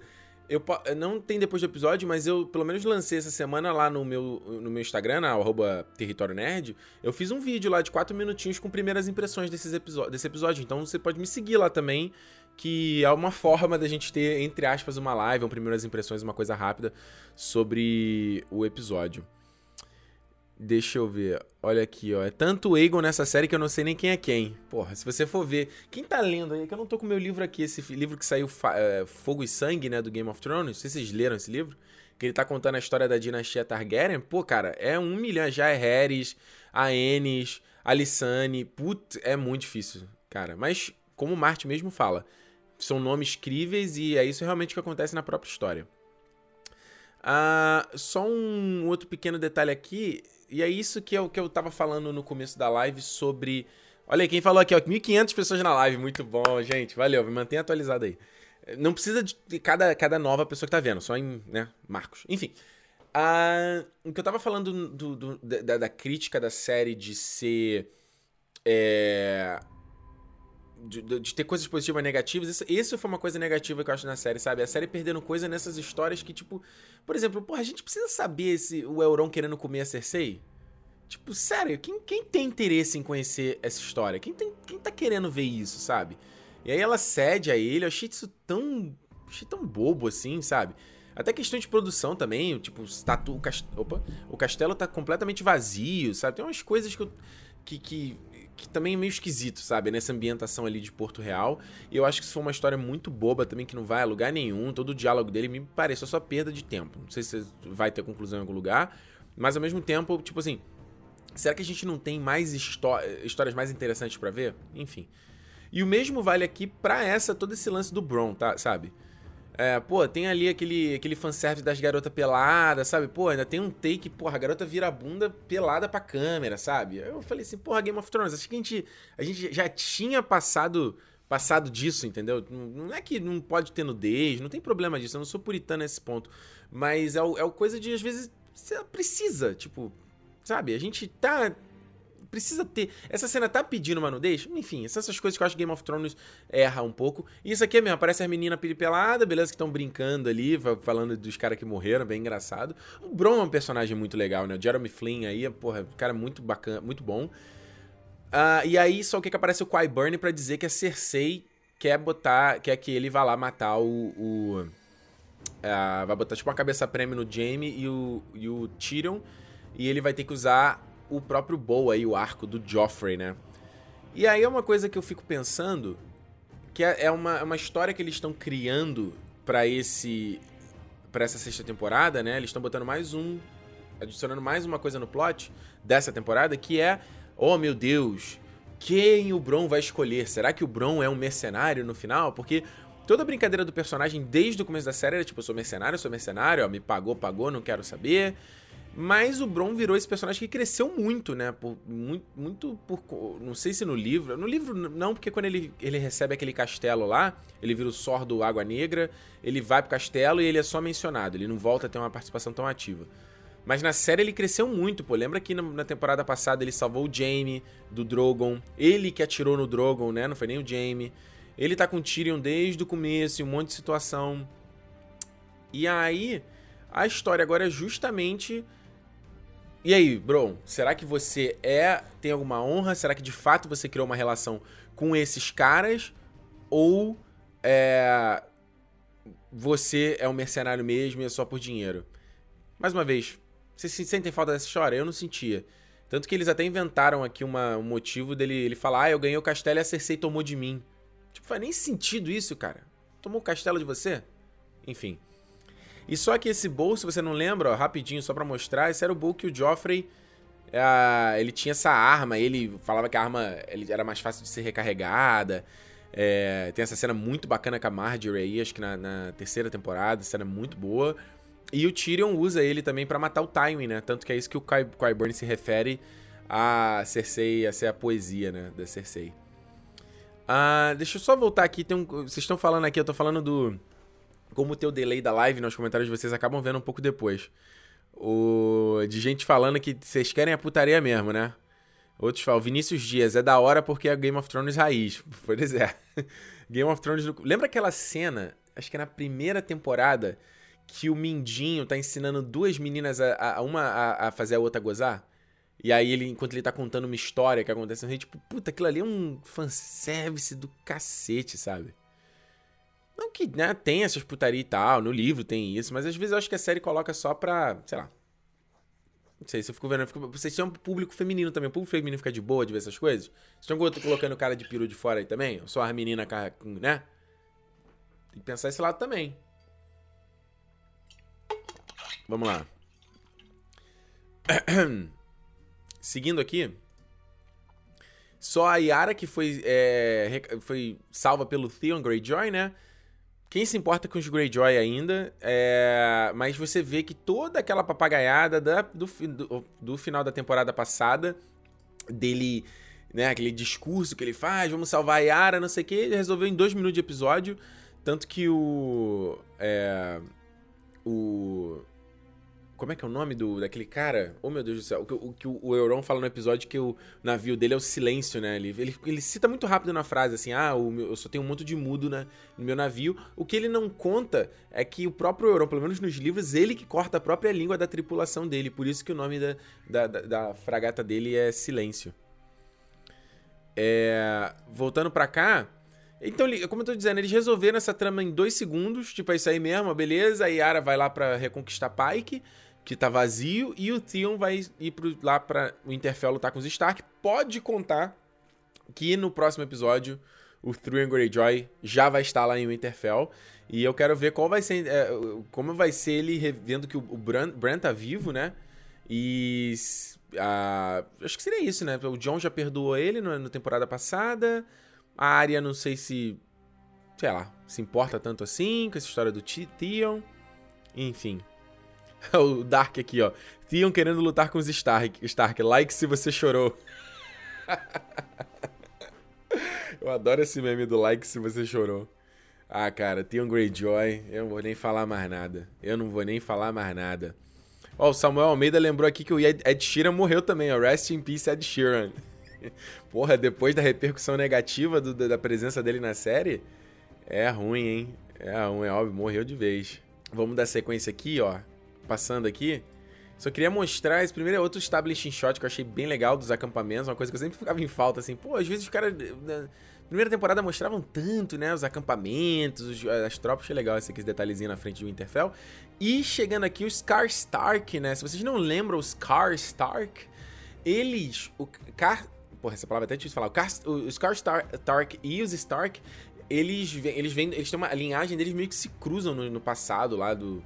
eu não tem depois do episódio, mas eu pelo menos lancei essa semana lá no meu, no meu Instagram, na arroba Território Nerd. Eu fiz um vídeo lá de 4 minutinhos com primeiras impressões desses desse episódio. Então você pode me seguir lá também que é uma forma da gente ter, entre aspas, uma live, um primeiras impressões, uma coisa rápida sobre o episódio. Deixa eu ver. Olha aqui, ó. É tanto Aegon nessa série que eu não sei nem quem é quem. Porra, se você for ver. Quem tá lendo aí? Que eu não tô com meu livro aqui, esse livro que saiu é, Fogo e Sangue, né? Do Game of Thrones. Não sei se vocês leram esse livro. Que ele tá contando a história da dinastia Targaryen. Pô, cara, é um milhão. Já é Harris, a Ennis, a Lissane. Putz, é muito difícil, cara. Mas, como o Marte mesmo fala, são nomes críveis e é isso realmente que acontece na própria história. Ah, só um outro pequeno detalhe aqui, e é isso que eu, que eu tava falando no começo da live sobre. Olha aí, quem falou aqui, ó, 1.500 pessoas na live, muito bom, gente, valeu, me mantenha atualizado aí. Não precisa de cada, cada nova pessoa que tá vendo, só em, né, Marcos. Enfim, ah, o que eu tava falando do, do, da, da, crítica da série de ser. É, de, de, ter coisas positivas e negativas. Isso, isso foi uma coisa negativa que eu acho na série, sabe? A série perdendo coisa nessas histórias que, tipo, por exemplo, porra, a gente precisa saber se o Euron querendo comer a Cersei. Tipo, sério, quem, quem tem interesse em conhecer essa história? Quem, tem, quem tá querendo ver isso, sabe? E aí ela cede a ele, eu achei isso tão. Achei tão bobo assim, sabe? Até questão de produção também, tipo, tatu, o, cast... Opa, o castelo tá completamente vazio, sabe? Tem umas coisas que eu. Que, que que também é meio esquisito, sabe? Nessa ambientação ali de Porto Real. E eu acho que isso foi uma história muito boba também, que não vai a lugar nenhum. Todo o diálogo dele me pareceu só perda de tempo. Não sei se vai ter conclusão em algum lugar. Mas ao mesmo tempo, tipo assim. Será que a gente não tem mais histórias mais interessantes para ver? Enfim. E o mesmo vale aqui para essa, todo esse lance do Bron, tá? Sabe? É, pô, tem ali aquele, aquele fanservice das garotas peladas, sabe? Pô, ainda tem um take, porra, a garota vira a bunda pelada pra câmera, sabe? Eu falei assim, porra, Game of Thrones, acho que a gente, a gente já tinha passado passado disso, entendeu? Não é que não pode ter nudez, não tem problema disso, eu não sou puritano nesse ponto. Mas é o, é o coisa de, às vezes, você precisa, tipo, sabe? A gente tá precisa ter. Essa cena tá pedindo uma nudez? Enfim, essas coisas que eu acho que Game of Thrones erra um pouco. E isso aqui é mesmo, aparece as meninas pelada, beleza, que estão brincando ali, falando dos caras que morreram, bem engraçado. O Bron é um personagem muito legal, né? O Jeremy Flynn aí, porra, cara muito bacana, muito bom. Uh, e aí, só o que, que aparece o Qyburn para dizer que a Cersei quer botar, quer que ele vá lá matar o... o uh, vai botar tipo uma cabeça prêmio no Jaime e o, e o Tyrion, e ele vai ter que usar o próprio bow aí, o arco do Joffrey, né? E aí é uma coisa que eu fico pensando, que é, é uma, é uma história que eles estão criando para esse para essa sexta temporada, né? Eles estão botando mais um adicionando mais uma coisa no plot dessa temporada, que é, oh meu Deus, quem o Bron vai escolher? Será que o Bron é um mercenário no final? Porque toda a brincadeira do personagem desde o começo da série era tipo, eu sou mercenário, eu sou mercenário, ó, me pagou, pagou, não quero saber. Mas o Bron virou esse personagem que cresceu muito, né? Por, muito, muito por. Não sei se no livro. No livro, não, porque quando ele, ele recebe aquele castelo lá, ele vira o Sordo Água Negra, ele vai pro castelo e ele é só mencionado. Ele não volta a ter uma participação tão ativa. Mas na série ele cresceu muito, pô. Lembra que na, temporada passada ele salvou o Jaime do Drogon. Ele que atirou no Drogon, né? Não foi nem o Jaime. Ele tá com o Tyrion desde o começo, um monte de situação. E aí, a história agora é justamente e aí, Bron, será que você é tem alguma honra? Será que de fato você criou uma relação com esses caras? Ou é, você é um mercenário mesmo e é só por dinheiro? Mais uma vez, vocês sentem falta dessa história? Eu não sentia. Tanto que eles até inventaram aqui uma, um motivo dele ele falar: Ah, eu ganhei o castelo e a Cersei tomou de mim. Tipo, faz nem sentido isso, cara. Tomou o castelo de você? Enfim. E só que esse bowl, se você não lembra, ó, rapidinho, só pra mostrar, esse era o bowl que o Joffrey. Uh, ele tinha essa arma, ele falava que a arma ele era mais fácil de ser recarregada. É, tem essa cena muito bacana com a Marjorie aí, acho que na, na terceira temporada, cena muito boa. E o Tyrion usa ele também para matar o Tywin, né? Tanto que é isso que o Qyburn se refere a Cersei, a ser a poesia, né? Da Cersei. Uh, deixa eu só voltar aqui, tem um, vocês estão falando aqui, eu tô falando do como ter o delay da live nos comentários vocês acabam vendo um pouco depois. O... De gente falando que vocês querem a putaria mesmo, né? Outros falam, Vinícius Dias, é da hora porque é Game of Thrones raiz. (laughs) Pois é. (laughs) Game of Thrones. Lembra aquela cena, acho que é na primeira temporada, que o Mindinho tá ensinando duas meninas, a, a uma a, a, fazer a outra gozar? E aí, ele, enquanto ele tá contando uma história que acontece, a gente, tipo, puta, aquilo ali é um fanservice do cacete, sabe? Não que, né, tem essas putaria e tal, no livro tem isso, mas às vezes eu acho que a série coloca só pra, sei lá. Não sei se eu fico vendo. Eu fico, vocês têm um público feminino também. O público feminino fica de boa de ver essas coisas? Vocês estão colocando cara de peru de fora aí também? Ou só as meninas, né? Tem que pensar esse lado também. Vamos lá. (clears throat) Seguindo aqui. Só a Yara que foi, é, foi salva pelo Theon Greyjoy, né? Quem se importa com os Greyjoy ainda, é... mas você vê que toda aquela papagaiada da, do, do, do, final da temporada passada, dele, né, aquele discurso que ele faz, vamos salvar a Yara, não sei o que, ele resolveu em dois minutos de episódio, tanto que o... É, o como é que é o nome do, daquele cara? Oh, meu Deus do céu. O que o, o, Euron fala no episódio que o navio dele é o silêncio, né? Ele, ele, ele cita muito rápido na frase, assim, ah, meu, eu só tenho um monte de mudo na, no meu navio. O que ele não conta é que o próprio Euron, pelo menos nos livros, ele que corta a própria língua da tripulação dele. Por isso que o nome da, da, da, da fragata dele é Silêncio. É, voltando para cá, então, como eu tô dizendo, eles resolveram essa trama em dois segundos. Tipo, é isso aí mesmo, beleza. A Yara vai lá para reconquistar Pike que tá vazio, e o Theon vai ir pro, lá para o Interfell lutar com os Stark. Pode contar que no próximo episódio o Theon Greyjoy já vai estar lá em Winterfell. E eu quero ver qual vai ser. É, como vai ser ele vendo que o, Bran, Bran tá vivo, né? E. acho que seria isso, né? O John já perdoou ele na temporada passada. A Arya, não sei se. sei lá, se importa tanto assim com essa história do Theon. Enfim. (laughs) o Dark aqui, ó. Theon querendo lutar com os Stark. Stark, like se você chorou. (laughs) Eu adoro esse meme do like se você chorou. Ah, cara, Theon Greyjoy, eu não vou nem falar mais nada. Eu não vou nem falar mais nada. Ó, o Samuel Almeida lembrou aqui que o Ed Sheeran morreu também, ó. Rest in peace, Ed Sheeran. (laughs) Porra, depois da repercussão negativa do, da presença dele na série, é ruim, hein? É ruim, é óbvio, morreu de vez. Vamos dar sequência aqui, ó. Passando aqui. Só queria mostrar, esse primeiro é outro establishing shot que eu achei bem legal dos acampamentos, uma coisa que eu sempre ficava em falta, assim. Pô, às vezes os caras na primeira temporada mostravam tanto, né, os acampamentos, as tropas, achei legal esse, aqui, esse detalhezinho na frente de Winterfell. E chegando aqui o Scar Stark, né, se vocês não lembram o Scar Stark, eles, o Car... Porra, essa palavra é até difícil de falar. O, Car, o Scar Stark e os Stark, eles, eles, vêm, eles têm uma a linhagem deles meio que se cruzam no, no passado lá do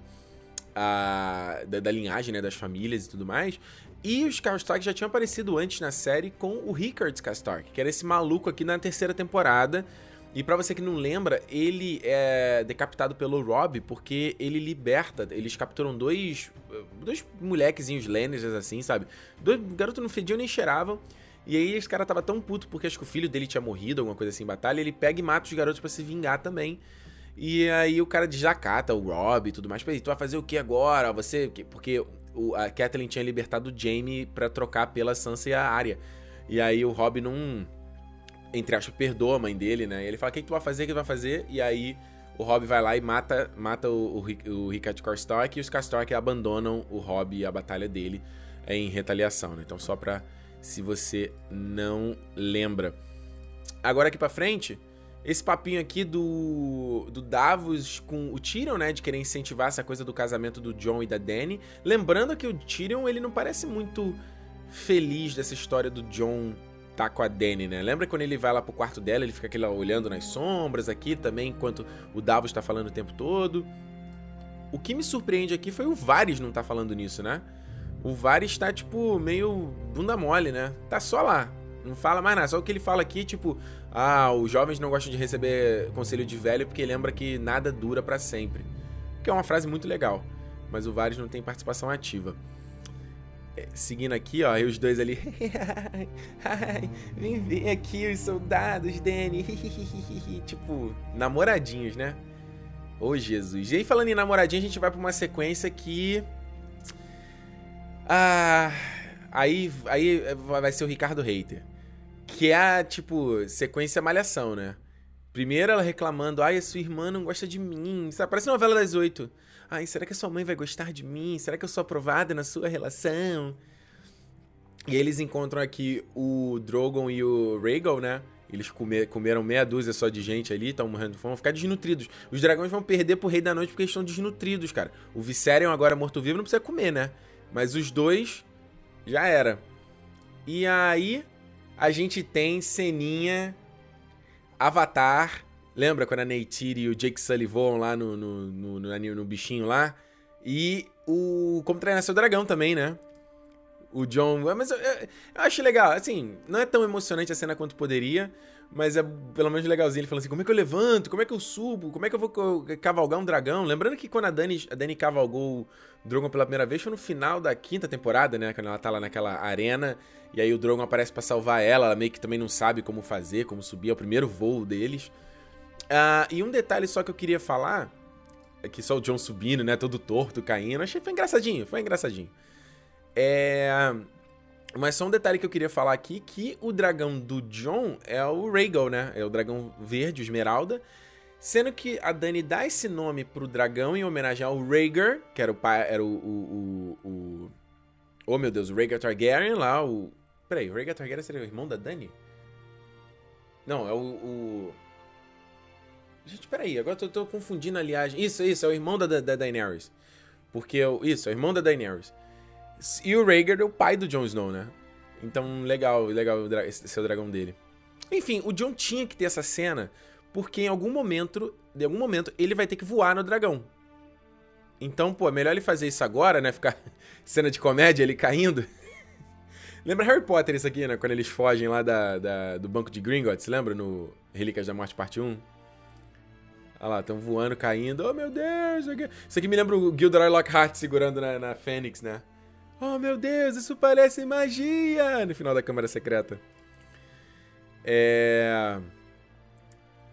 a, da, da, linhagem, né, das famílias e tudo mais. E os Karstark já tinham aparecido antes na série com o Rickard Karstark, que era esse maluco aqui na terceira temporada. E para você que não lembra, ele é decapitado pelo Rob porque ele liberta. Eles capturam dois. Dois molequezinhos Lannisters, assim, sabe? Dois garotos não fediam nem cheiravam. E aí esse cara tava tão puto porque acho que o filho dele tinha morrido, alguma coisa assim em batalha. Ele pega e mata os garotos para se vingar também. E aí o cara desacata o Rob e tudo mais. Peraí, tu vai fazer o que agora? Você. Porque o, a Kathleen tinha libertado o Jamie para trocar pela Sansa e a Arya. E aí o Rob não. Entre aspas, perdoa a mãe dele, né? Ele fala: o que, que tu vai fazer? O que tu vai fazer? E aí o Rob vai lá e mata, mata o, o, o Rickard Karstark e os Karstark abandonam o Rob e a batalha dele em retaliação, né? Então só pra se você não lembra. Agora aqui pra frente, esse papinho aqui do, do Davos com o Tyrion, né? De querer incentivar essa coisa do casamento do John e da Dany. Lembrando que o Tyrion, ele não parece muito feliz dessa história do John tá com a Dany, né? Lembra quando ele vai lá pro quarto dela, ele fica aquele olhando nas sombras aqui também, enquanto o Davos tá falando o tempo todo. O que me surpreende aqui foi o Varys não tá falando nisso, né? O Varys tá, tipo, meio bunda mole, né? Tá só lá, não fala mais nada. Só o que ele fala aqui, tipo, ah, os jovens não gostam de receber conselho de velho porque lembra que nada dura para sempre. Que é uma frase muito legal. Mas o Varys não tem participação ativa. É, seguindo aqui, ó, e os dois ali. (laughs) Vem ver aqui os soldados, Danny. tipo, namoradinhos, né? Ô oh, Jesus. E aí, falando em namoradinho, a gente vai pra uma sequência que. Ah. Aí, aí vai ser o Ricardo Hater. Que é a, tipo, sequência malhação, né? Primeiro ela reclamando, ai, a sua irmã não gosta de mim. Sabe? Parece novela das oito. Ai, será que a sua mãe vai gostar de mim? Será que eu sou aprovada na sua relação? E eles encontram aqui o Drogon e o Rhaegal, né? Eles comer, comeram meia dúzia só de gente ali, estão morrendo de fome, vão ficar desnutridos. Os dragões vão perder pro Rei da Noite porque eles estão desnutridos, cara. O Viserion agora morto-vivo não precisa comer, né? Mas os dois já era. E aí a gente tem ceninha Avatar. Lembra quando a Neytiri e o Jake Sully voam lá no, no, no, no, bichinho lá? E o Como Treinar Seu Dragão também, né? O John. Mas eu, eu, eu, acho legal. Assim, não é tão emocionante a cena quanto poderia. Mas é pelo menos legalzinho. Ele falando assim: como é que eu levanto? Como é que eu subo? Como é que eu vou cavalgar um dragão? Lembrando que quando a Dani, a Dani cavalgou o Drogon pela primeira vez foi no final da quinta temporada, né? Quando ela tá lá naquela arena. E aí o Drogon aparece para salvar ela. Ela meio que também não sabe como fazer, como subir. É o primeiro voo deles. Uh, e um detalhe só que eu queria falar. É que só o John subindo, né? Todo torto, caindo. Achei foi engraçadinho. Foi engraçadinho. É. Mas só um detalhe que eu queria falar aqui, que o dragão do John é o Rhaegal, né? É o dragão verde, o esmeralda. Sendo que a Dani dá esse nome pro dragão em homenagem ao Rhaegar, que era o pai, era o, o, o, o... Oh, meu Deus, o Rhaegar Targaryen lá, o... Peraí, o Rhaegar Targaryen seria o irmão da Dani? Não, é o... o... Gente, peraí, agora eu tô, tô confundindo a liagem. Isso, isso, é o irmão da, da Daenerys. Porque, isso, é o irmão da Daenerys. E o Rhaegar é o pai do Jon Snow, né? Então, legal, legal ser o dragão dele. Enfim, o Jon tinha que ter essa cena, porque em algum momento, de algum momento, ele vai ter que voar no dragão. Então, pô, é melhor ele fazer isso agora, né? Ficar (laughs) cena de comédia, ele caindo. (laughs) lembra Harry Potter isso aqui, né? Quando eles fogem lá da, da, do banco de Gringotts, lembra? No Relíquias da Morte Parte 1? Olha lá, estão voando, caindo. Oh, meu Deus! Isso aqui me lembra o Gilderoy Lockhart segurando na, na Fênix, né? Oh, meu Deus, isso parece magia! No final da Câmara Secreta. É...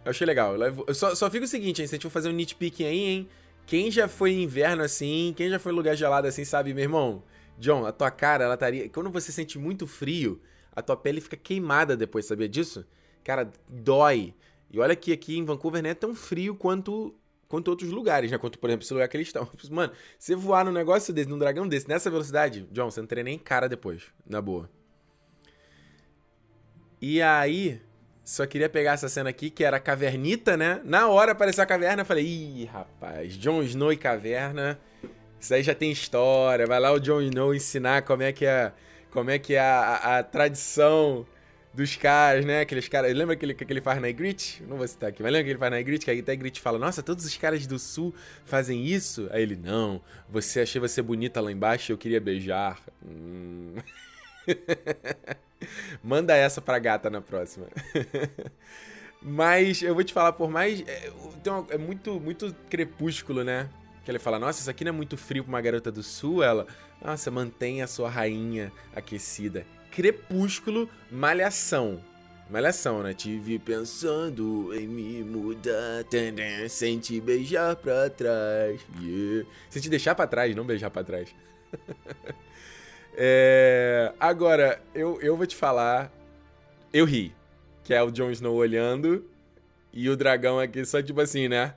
Eu achei legal. Eu só, só fica o seguinte, hein? Se a gente for fazer um nitpicking aí, hein? Quem já foi em inverno assim, quem já foi em lugar gelado assim, sabe, meu irmão? John, a tua cara, ela estaria. Quando você sente muito frio, a tua pele fica queimada depois, sabia disso? Cara, dói. E olha que aqui em Vancouver não é tão frio quanto quanto outros lugares, né? Quanto, por exemplo, esse lugar que eles estão. (laughs) Mano, você voar num negócio desse, num dragão desse, nessa velocidade, John, você não teria nem cara depois. Na boa. E aí, só queria pegar essa cena aqui, que era a cavernita, né? Na hora apareceu a caverna, eu falei, ih, rapaz, Jon Snow e caverna. Isso aí já tem história. Vai lá o Jon Snow ensinar como é que é, como é, que é a, a, a tradição dos caras, né? Aqueles caras. Lembra aquele que ele faz na Ygritte? Não vou citar aqui, mas lembra que ele faz na Ygritte? Que até a Ygritte fala: Nossa, todos os caras do sul fazem isso? Aí ele: Não, você achei você bonita lá embaixo e eu queria beijar. Hum. (laughs) Manda essa pra gata na próxima. (laughs) mas eu vou te falar, por mais. É, é muito, muito crepúsculo, né? Que ele fala: Nossa, isso aqui não é muito frio pra uma garota do sul. Ela, Nossa, mantenha a sua rainha aquecida. Crepúsculo, malhação. Malhação, né? Tive pensando em me mudar, sem te beijar pra trás. Yeah. Sem te deixar pra trás, não beijar pra trás. (laughs) é... Agora, eu, eu vou te falar. Eu ri. Que é o Jon Snow olhando e o dragão aqui só tipo assim, né?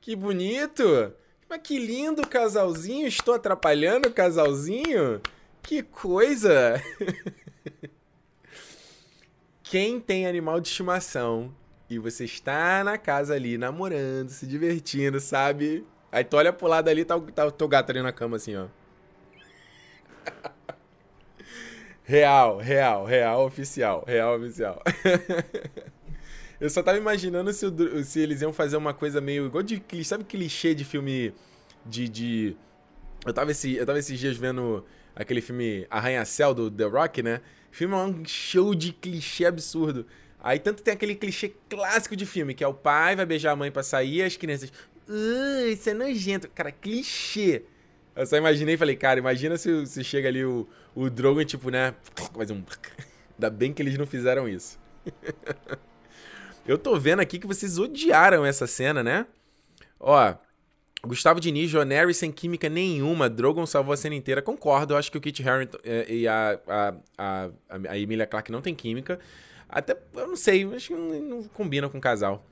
Que bonito! Mas que lindo casalzinho! Estou atrapalhando o casalzinho? Que coisa! (laughs) (laughs) Quem tem animal de estimação e você está na casa ali namorando, se divertindo, sabe? Aí tu olha pro lado ali, tá, tá o teu gato ali na cama assim, ó. (laughs) Real, real, real oficial, real oficial. (laughs) Eu só tava imaginando se, se, eles iam fazer uma coisa meio igual de sabe clichê de filme de, de... Eu tava, esse, eu tava esses dias vendo aquele filme Arranha-Céu do The Rock, né? filme é um show de clichê absurdo. Aí tanto tem aquele clichê clássico de filme, que é o pai vai beijar a mãe pra sair e as crianças. Uh, isso é nojento. Cara, clichê. Eu só imaginei e falei, cara, imagina se, se chega ali o, o Drogon, tipo, né? Faz um. (laughs) Ainda bem que eles não fizeram isso. (laughs) Eu tô vendo aqui que vocês odiaram essa cena, né? Ó, Gustavo Diniz, Jonary sem química nenhuma, Drogon salvou a cena inteira. Concordo, eu acho que o Kit Harington eh, e a, a, a, a Emilia Clarke não tem química. Até, eu não sei, acho que não, não combina com o casal.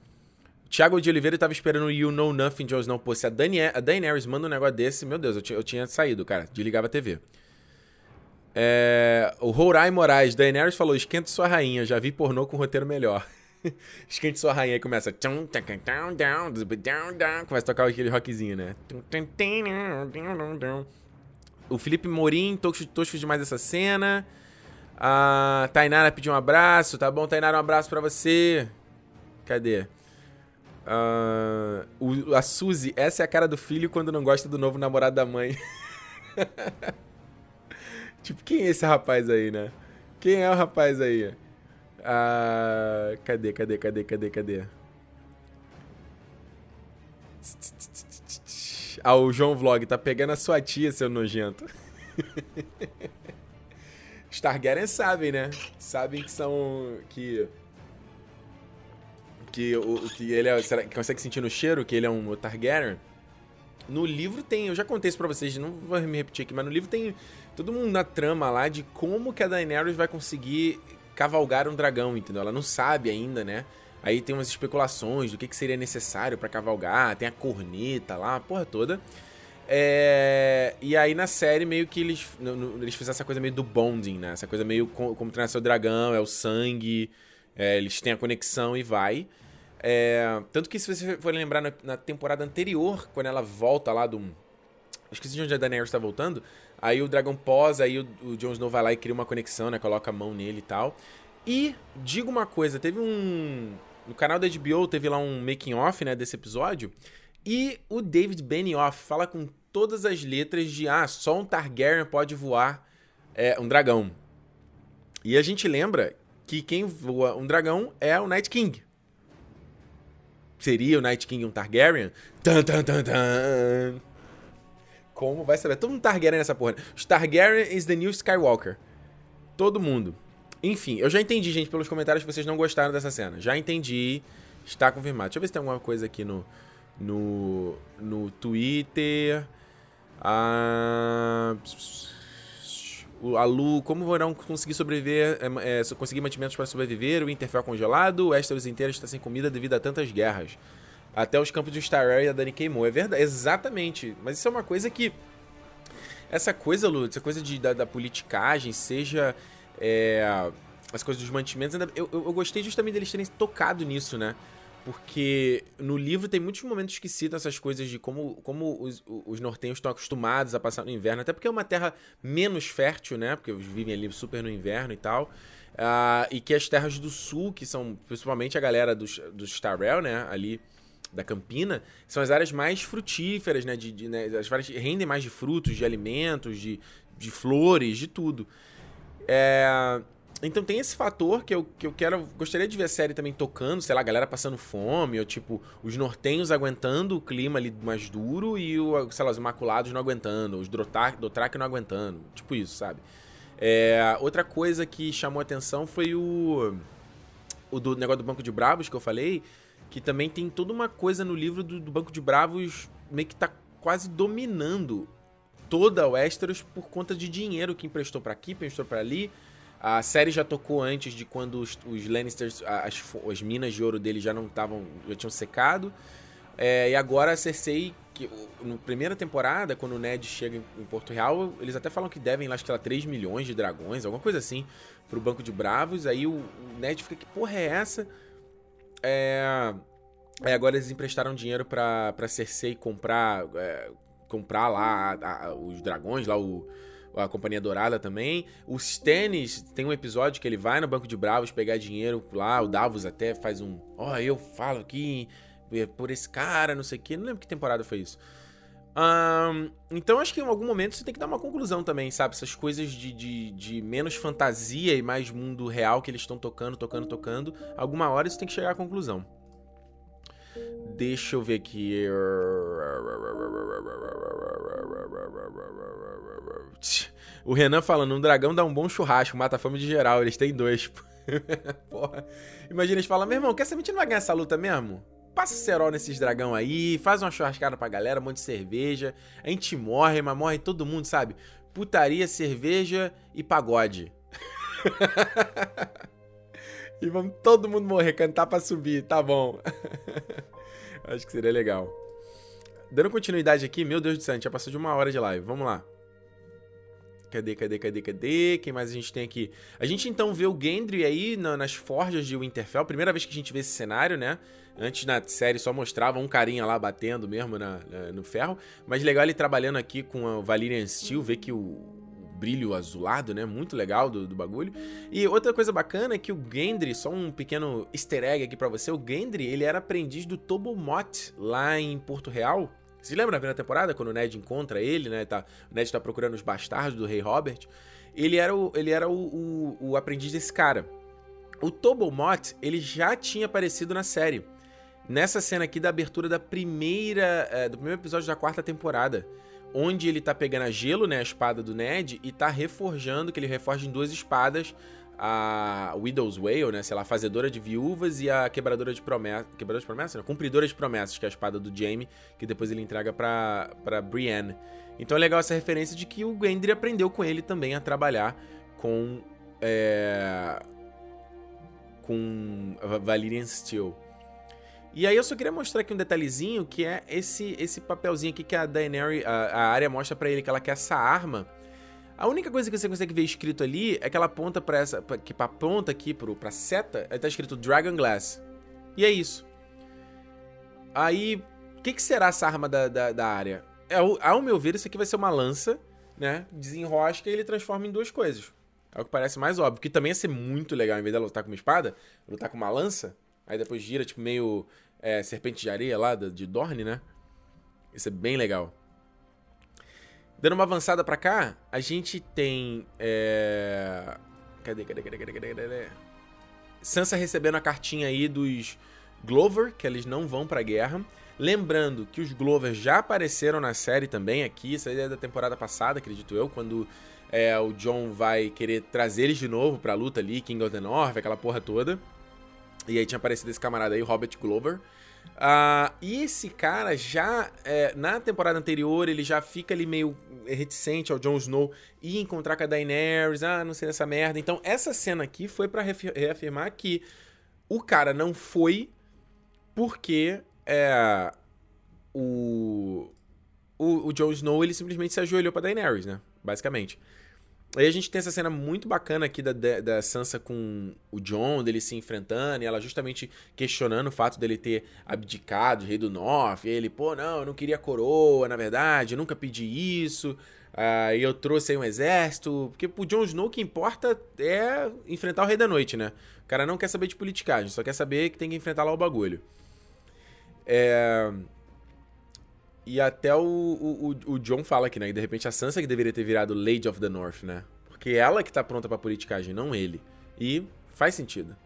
Thiago de Oliveira tava esperando o You Know Nothing de Snow. Pô, se a, Dani, a Daenerys manda um negócio desse, meu Deus, eu, tinha, eu tinha saído, cara. Desligava a TV. É, o Rourai Moraes, Daenerys falou: esquenta sua rainha, já vi pornô com roteiro melhor. (laughs) Esquente sua rainha e começa. Começa a tocar aquele rockzinho, né? O Felipe Morim, tosco, tosco demais essa cena. A Tainara pediu um abraço. Tá bom, Tainara, um abraço pra você. Cadê? Uh, a Suzy, essa é a cara do filho quando não gosta do novo namorado da mãe. (laughs) tipo, quem é esse rapaz aí, né? Quem é o rapaz aí? Ah, cadê, cadê, cadê, cadê, cadê? Ah, o João Vlog tá pegando a sua tia, seu nojento. (laughs) Os Targaryen sabem, né? Sabem que são. que. Que, o, que ele é. Será que consegue sentir no cheiro que ele é um Targaryen? No livro tem. Eu já contei isso pra vocês, não vou me repetir aqui, mas no livro tem todo mundo na trama lá de como que a Daenerys vai conseguir cavalgar um dragão, entendeu? Ela não sabe ainda, né? Aí tem umas especulações do que, que seria necessário para cavalgar, tem a corneta lá, a porra toda. É... E aí na série meio que eles, eles fizeram essa coisa meio do bonding, né? Essa coisa meio como, treinar seu dragão, é o sangue, é, eles têm a conexão e vai. É... Tanto que se você for lembrar na, na, temporada anterior, quando ela volta lá do... Esqueci de onde a Daenerys está voltando. Aí o dragão posa, aí o, o Jon Snow vai lá e cria uma conexão, né? Coloca a mão nele e tal. E, digo uma coisa, teve um... No canal da HBO teve lá um making off, né, desse episódio. E o David Benioff fala com todas as letras de ah, só um Targaryen pode voar é, um dragão. E a gente lembra que quem voa um dragão é o Night King. seria o Night King um Targaryen? Tan, tan, tan, tan. Como vai saber? Todo mundo Targaryen nessa porra. Os Targaryen is the new Skywalker. Todo mundo. Enfim, eu já entendi, gente, pelos comentários que vocês não gostaram dessa cena. Já entendi. Está confirmado. Deixa eu ver se tem alguma coisa aqui no, no, no Twitter. Ah, a Lu, como vão conseguir sobreviver, é, é, conseguir mantimentos para sobreviver, o Interfell congelado, o Westeros inteiro está sem comida devido a tantas guerras. Até os campos de e a Dani queimou. É verdade, exatamente. Mas isso é uma coisa que. Essa coisa, Lu, essa coisa de, da, da politicagem, seja é, as coisas dos mantimentos, eu, eu, eu gostei justamente deles terem tocado nisso, né? Porque no livro tem muitos momentos que citam essas coisas de como, como os, os nortenhos estão acostumados a passar no inverno. Até porque é uma terra menos fértil, né? Porque eles vivem ali super no inverno e tal. Uh, e que as terras do sul, que são principalmente a galera dos, dos Starrell, né? Ali da Campina, são as áreas mais frutíferas, né? De, de né? As várias rendem mais de frutos, de alimentos, de, de flores, de tudo. É... Então tem esse fator que eu, que eu quero. Gostaria de ver a série também tocando, sei lá, a galera passando fome, ou tipo, os nortenhos aguentando o clima ali mais duro e o, sei lá, os Imaculados não aguentando, os Dothraki não aguentando. Tipo isso, sabe? É, outra coisa que chamou atenção foi o. O do negócio do Banco de Bravos que eu falei. Que também tem toda uma coisa no livro do, do Banco de Bravos meio que tá quase dominando toda a Westeros por conta de dinheiro que emprestou para aqui, emprestou para ali a série já tocou antes de quando os, os Lannisters, as, as, minas de ouro deles já não estavam, já tinham secado. É, e agora a Cersei, que na primeira temporada, quando o Ned chega em, em, Porto Real, eles até falam que devem lá, acho que lá, 3 milhões de dragões, alguma coisa assim, pro Banco de Bravos. Aí o, o Ned fica, que porra é essa? É, aí agora eles emprestaram dinheiro pra, pra Cersei comprar, é, comprar lá a, a, os dragões, lá o a Companhia Dourada também. Os Tênis, tem um episódio que ele vai no Banco de Bravos pegar dinheiro lá, o Davos até faz um, ó, oh, eu falo aqui é por esse cara, não sei o que, não lembro que temporada foi isso. Um, então acho que em algum momento você tem que dar uma conclusão também, sabe? Essas coisas de, de, de menos fantasia e mais mundo real que eles estão tocando, tocando, tocando. Alguma hora isso tem que chegar à conclusão. Deixa eu ver aqui. O Renan falando, um dragão dá um bom churrasco, mata a fome de geral, eles têm dois. (laughs) Porra. Imagina eles falam, meu irmão, quer saber, a gente não vai ganhar essa luta mesmo? Passa cerol nesses dragão aí, faz uma churrascada pra galera, um monte de cerveja. A gente morre, mas morre todo mundo, sabe? Putaria, cerveja e pagode. (laughs) e vamos todo mundo morrer, cantar pra subir, tá bom. (laughs) Acho que seria legal. Dando continuidade aqui, meu Deus do céu, já passou de uma hora de live. Vamos lá. Cadê, cadê, cadê, cadê? Quem mais a gente tem aqui? A gente então vê o Gendry aí na, nas forjas de Winterfell. Primeira vez que a gente vê esse cenário, né? Antes na série só mostrava um carinha lá batendo mesmo na, na, no ferro. Mas legal ele trabalhando aqui com o Valyrian Steel, ver que o, brilho azulado, né? Muito legal do, do, bagulho. E outra coisa bacana é que o Gendry, só um pequeno easter egg aqui para você, o Gendry, ele era aprendiz do Tobo Mott lá em Porto Real. Se lembra na primeira temporada, quando o Ned encontra ele, né? Tá, o Ned tá procurando os bastardos do rei Robert. Ele era o, ele era o, o, o aprendiz desse cara. O Tobomot, ele já tinha aparecido na série. Nessa cena aqui da abertura da primeira, é, do primeiro episódio da quarta temporada. Onde ele tá pegando a gelo, né? A espada do Ned, e tá reforjando, que ele reforja em duas espadas a Widow's Whale, né? Sei lá, fazedora de viúvas e a quebradora de promessas. Quebradora de promessas? Não, cumpridora de promessas, que é a espada do Jaime, que depois ele entrega pra, pra Brienne. Então é legal essa referência de que o Gendry aprendeu com ele também a trabalhar com. É, com Valyrian Steel. E aí eu só queria mostrar aqui um detalhezinho que é esse esse papelzinho aqui que a Daenerys, a, a área mostra para ele que ela quer essa arma a única coisa que você consegue ver escrito ali é que ela aponta pra essa. Pra, que aponta aqui pro, pra seta, tá escrito Dragon Glass. E é isso. Aí. O que, que será essa arma da, da, da área? É, ao meu ver, isso aqui vai ser uma lança, né? Desenrosca e ele transforma em duas coisas. É o que parece mais óbvio. Que também ia ser muito legal, em vez dela lutar com uma espada, lutar com uma lança. Aí depois gira, tipo, meio é, serpente de areia lá, de Dorne, né? Isso é bem legal. Dando uma avançada pra cá, a gente tem. É... Cadê, cadê, cadê, cadê, cadê, cadê? Sansa recebendo a cartinha aí dos. Glover, que eles não vão pra guerra. Lembrando que os Glover já apareceram na série também aqui, essa é da temporada passada, acredito eu, quando é, o John vai querer trazer eles de novo pra luta ali, King of the North, aquela porra toda. E aí tinha aparecido esse camarada aí, Robert Glover. Uh, e esse cara já, é, na temporada anterior, ele já fica ali meio reticente ao Jon Snow e encontrar com a Daenerys, ah, não sei dessa merda. Então, essa cena aqui foi para reafirmar que o cara não foi porque é, o, o, o Jon Snow, ele simplesmente se ajoelhou pra Daenerys, né? Basicamente. Aí a gente tem essa cena muito bacana aqui da, da Sansa com o John, dele se enfrentando, e ela justamente questionando o fato dele ter abdicado, rei do North. E ele, pô, não, eu não queria coroa, na verdade, eu nunca pedi isso. Uh, eu trouxe aí um exército. Porque pro Jon Snow o que importa é enfrentar o Rei da Noite, né? O cara não quer saber de politicagem, só quer saber que tem que enfrentar lá o bagulho. É. E até o, o, o John fala aqui, né? Que de repente a Sansa que deveria ter virado Lady of the North, né? Porque ela que tá pronta pra politicagem, não ele. E faz sentido.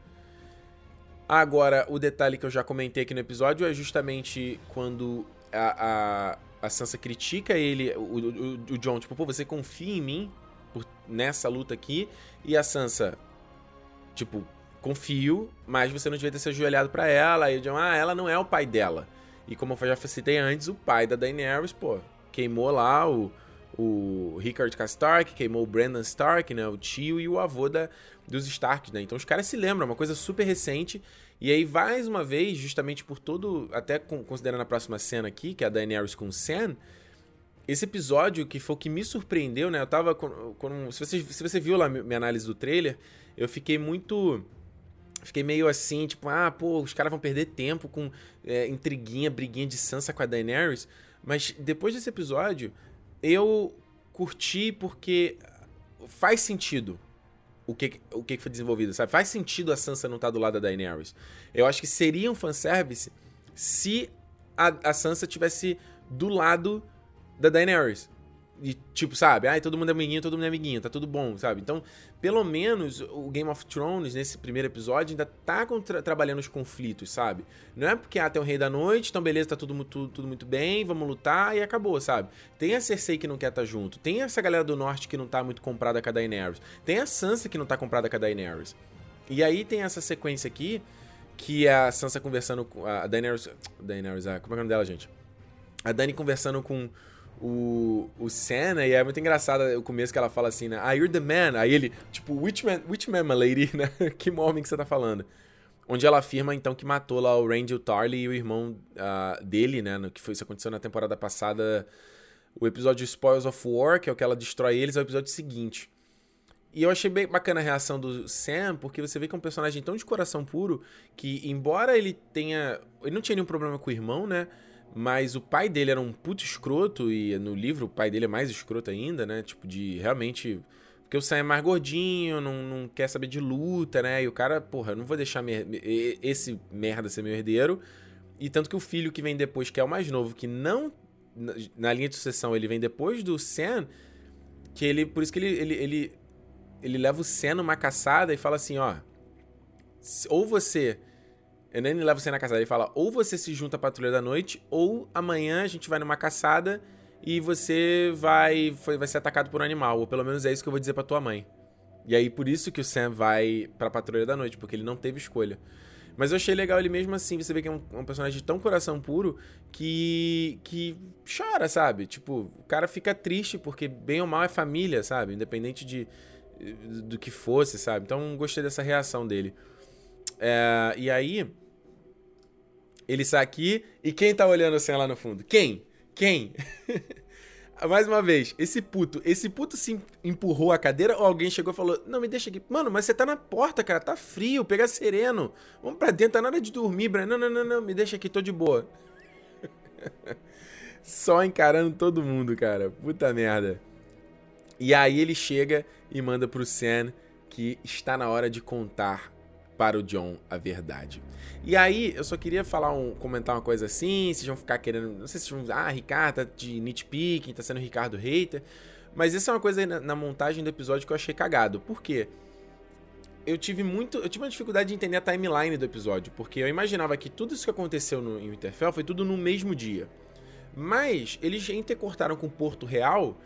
Agora, o detalhe que eu já comentei aqui no episódio é justamente quando a, a, a Sansa critica ele, o, o, o, John, tipo, pô, você confia em mim por, nessa luta aqui? E a Sansa, tipo, confio, mas você não devia ter se ajoelhado pra ela. E o John, ah, ela não é o pai dela. E como eu já citei antes, o pai da Daenerys, pô, queimou lá o, o Rickard Stark, queimou o Brandon Stark, né, o tio e o avô da, dos Stark, né? Então os caras se lembram, é uma coisa super recente. E aí, mais uma vez, justamente por todo, até considerando a próxima cena aqui, que é a Daenerys com o Sam, esse episódio que foi o que me surpreendeu, né? Eu tava com, com se, você, se você viu lá minha análise do trailer, eu fiquei muito Fiquei meio assim, tipo, ah, pô, os caras vão perder tempo com é, intriguinha, briguinha de Sansa com a Daenerys. Mas depois desse episódio, eu curti porque faz sentido o que, o que foi desenvolvido, sabe? Faz sentido a Sansa não estar tá do lado da Daenerys. Eu acho que seria um fanservice se a, a Sansa tivesse do lado da Daenerys. E, tipo, sabe? Ai, todo mundo é amiguinho, todo mundo é amiguinho, tá tudo bom, sabe? Então, pelo menos o Game of Thrones, nesse primeiro episódio, ainda tá contra, trabalhando os conflitos, sabe? Não é porque, ah, tem o Rei da Noite, então beleza, tá tudo, tudo, tudo muito bem, vamos lutar e acabou, sabe? Tem a Cersei que não quer estar tá junto, tem essa galera do Norte que não tá muito comprada com a Daenerys, tem a Sansa que não tá comprada com a Daenerys. E aí tem essa sequência aqui, que é a Sansa conversando com a Daenerys... Daenerys, ah, como é o nome dela, gente? A Dani conversando com o, o Senna, e é muito engraçado o começo que ela fala assim, né? Ah, you're the man. Aí ele, tipo, which man, which man, my lady, (laughs) né? que homem que você tá falando? Onde ela afirma, então, que matou lá o Randall Tarly e o irmão uh, dele, né? No que foi, isso aconteceu na temporada passada. O episódio Spoils of War, que é o que ela destrói eles, é o episódio seguinte. E eu achei bem bacana a reação do Sam, porque você vê que é um personagem tão de coração puro que, embora ele tenha. Ele não tinha nenhum problema com o irmão, né? Mas o pai dele era um puto escroto, e no livro o pai dele é mais escroto ainda, né? Tipo, de realmente. Porque o Sam é mais gordinho, não, não quer saber de luta, né? E o cara, porra, eu não vou deixar esse merda ser meu herdeiro. E tanto que o filho que vem depois, que é o mais novo, que não. Na linha de sucessão, ele vem depois do Sam, que ele. Por isso que ele, ele, ele, ele leva o Sam numa caçada e fala assim: ó. Ou você eu nem leva você na caçada. Ele fala: ou você se junta à patrulha da noite, ou amanhã a gente vai numa caçada e você vai, vai ser atacado por um animal. Ou pelo menos é isso que eu vou dizer pra tua mãe. E aí, por isso que o Sam vai pra patrulha da noite, porque ele não teve escolha. Mas eu achei legal ele mesmo assim, você vê que é um, um, personagem tão coração puro que. que chora, sabe? Tipo, o cara fica triste porque bem ou mal é família, sabe? Independente de do que fosse, sabe? Então gostei dessa reação dele. É, e aí. Ele sai aqui e quem tá olhando assim lá no fundo? Quem? Quem? (laughs) Mais uma vez, esse puto, esse puto se empurrou a cadeira ou alguém chegou e falou: Não, me deixa aqui. Mano, mas você tá na porta, cara, tá frio, pega sereno. Vamos pra dentro, tá na hora de dormir, Brian. Não, não, não, não, me deixa aqui, tô de boa. (laughs) Só encarando todo mundo, cara. Puta merda. E aí ele chega e manda pro Sam que está na hora de contar para o John a verdade. E aí, eu só queria falar um, comentar uma coisa assim, vocês vão ficar querendo, não sei se vão, ah, Ricardo tá de nitpicking, tá sendo Ricardo hater, mas isso é uma coisa na, na, montagem do episódio que eu achei cagado. Por quê? eu tive muito. Eu tive uma dificuldade de entender a timeline do episódio, porque eu imaginava que tudo isso que aconteceu no, em Winterfell foi tudo no mesmo dia. Mas eles intercortaram com Porto Real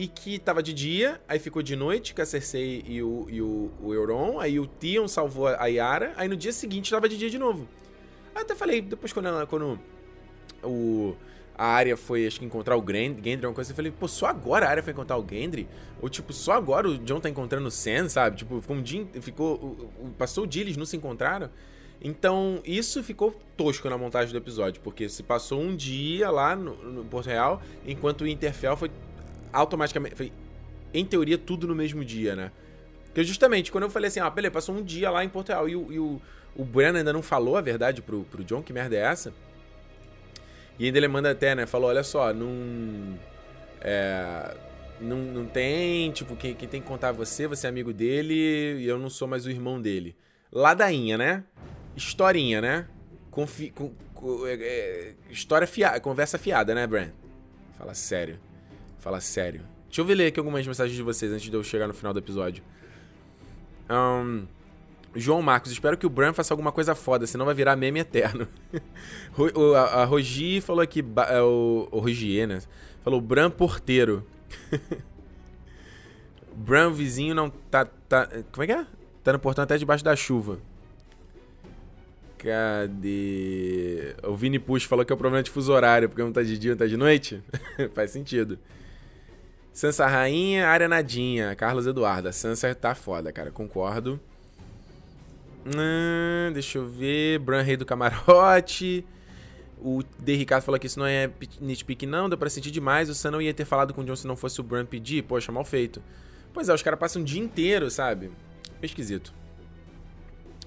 e que tava de dia, aí ficou de noite com a Cersei e o, e o, o Euron, aí o Tion salvou a Yara, aí no dia seguinte tava de dia de novo. Aí até falei, depois quando, quando o a área foi, acho que, encontrar o Gendry, uma coisa. Eu falei, pô, só agora a área foi encontrar o Gendry? Ou, tipo, só agora o John tá encontrando o Sam, sabe? Tipo, ficou um dia, ficou, passou o dia, eles não se encontraram. Então, isso ficou tosco na montagem do episódio, porque se passou um dia lá no, no Porto Real, enquanto o Interfell foi automaticamente, foi, em teoria, tudo no mesmo dia, né? Porque justamente, quando eu falei assim, ah, beleza, passou um dia lá em Porto Real e o, e o, o ainda não falou a verdade pro, pro John, que merda é essa? E ainda ele manda até, né? Falou, olha só, não. É, não, não tem, tipo, quem, quem tem que contar é você, você é amigo dele e eu não sou mais o irmão dele. Ladainha, né? Historinha, né? Confi, com, com, é, é, história fiada, conversa fiada, né, Bran? Fala sério. Fala sério. Deixa eu ver ler aqui algumas mensagens de vocês antes de eu chegar no final do episódio. Um, João Marcos, espero que o Bran faça alguma coisa foda, senão vai virar meme eterno. (laughs) o, a, a Rogi falou aqui, é, o, o Rogier, né? Falou Bran porteiro. (laughs) Bran vizinho não tá, tá. Como é que é? Tá no portão até debaixo da chuva. Cadê? O Vini Push falou que é o problema de fuso horário, porque não tá de dia, não tá de noite. (laughs) Faz sentido. Sansa Rainha, área nadinha. Carlos Eduardo. A Sansa tá foda, cara. Concordo. Hum, deixa eu ver. Bran Rei do Camarote. O D. Ricardo falou que isso não é nitpick, não. Deu pra sentir demais. O Sam não ia ter falado com o John se não fosse o Bran pedir. Poxa, mal feito. Pois é, os caras passam o dia inteiro, sabe? Esquisito.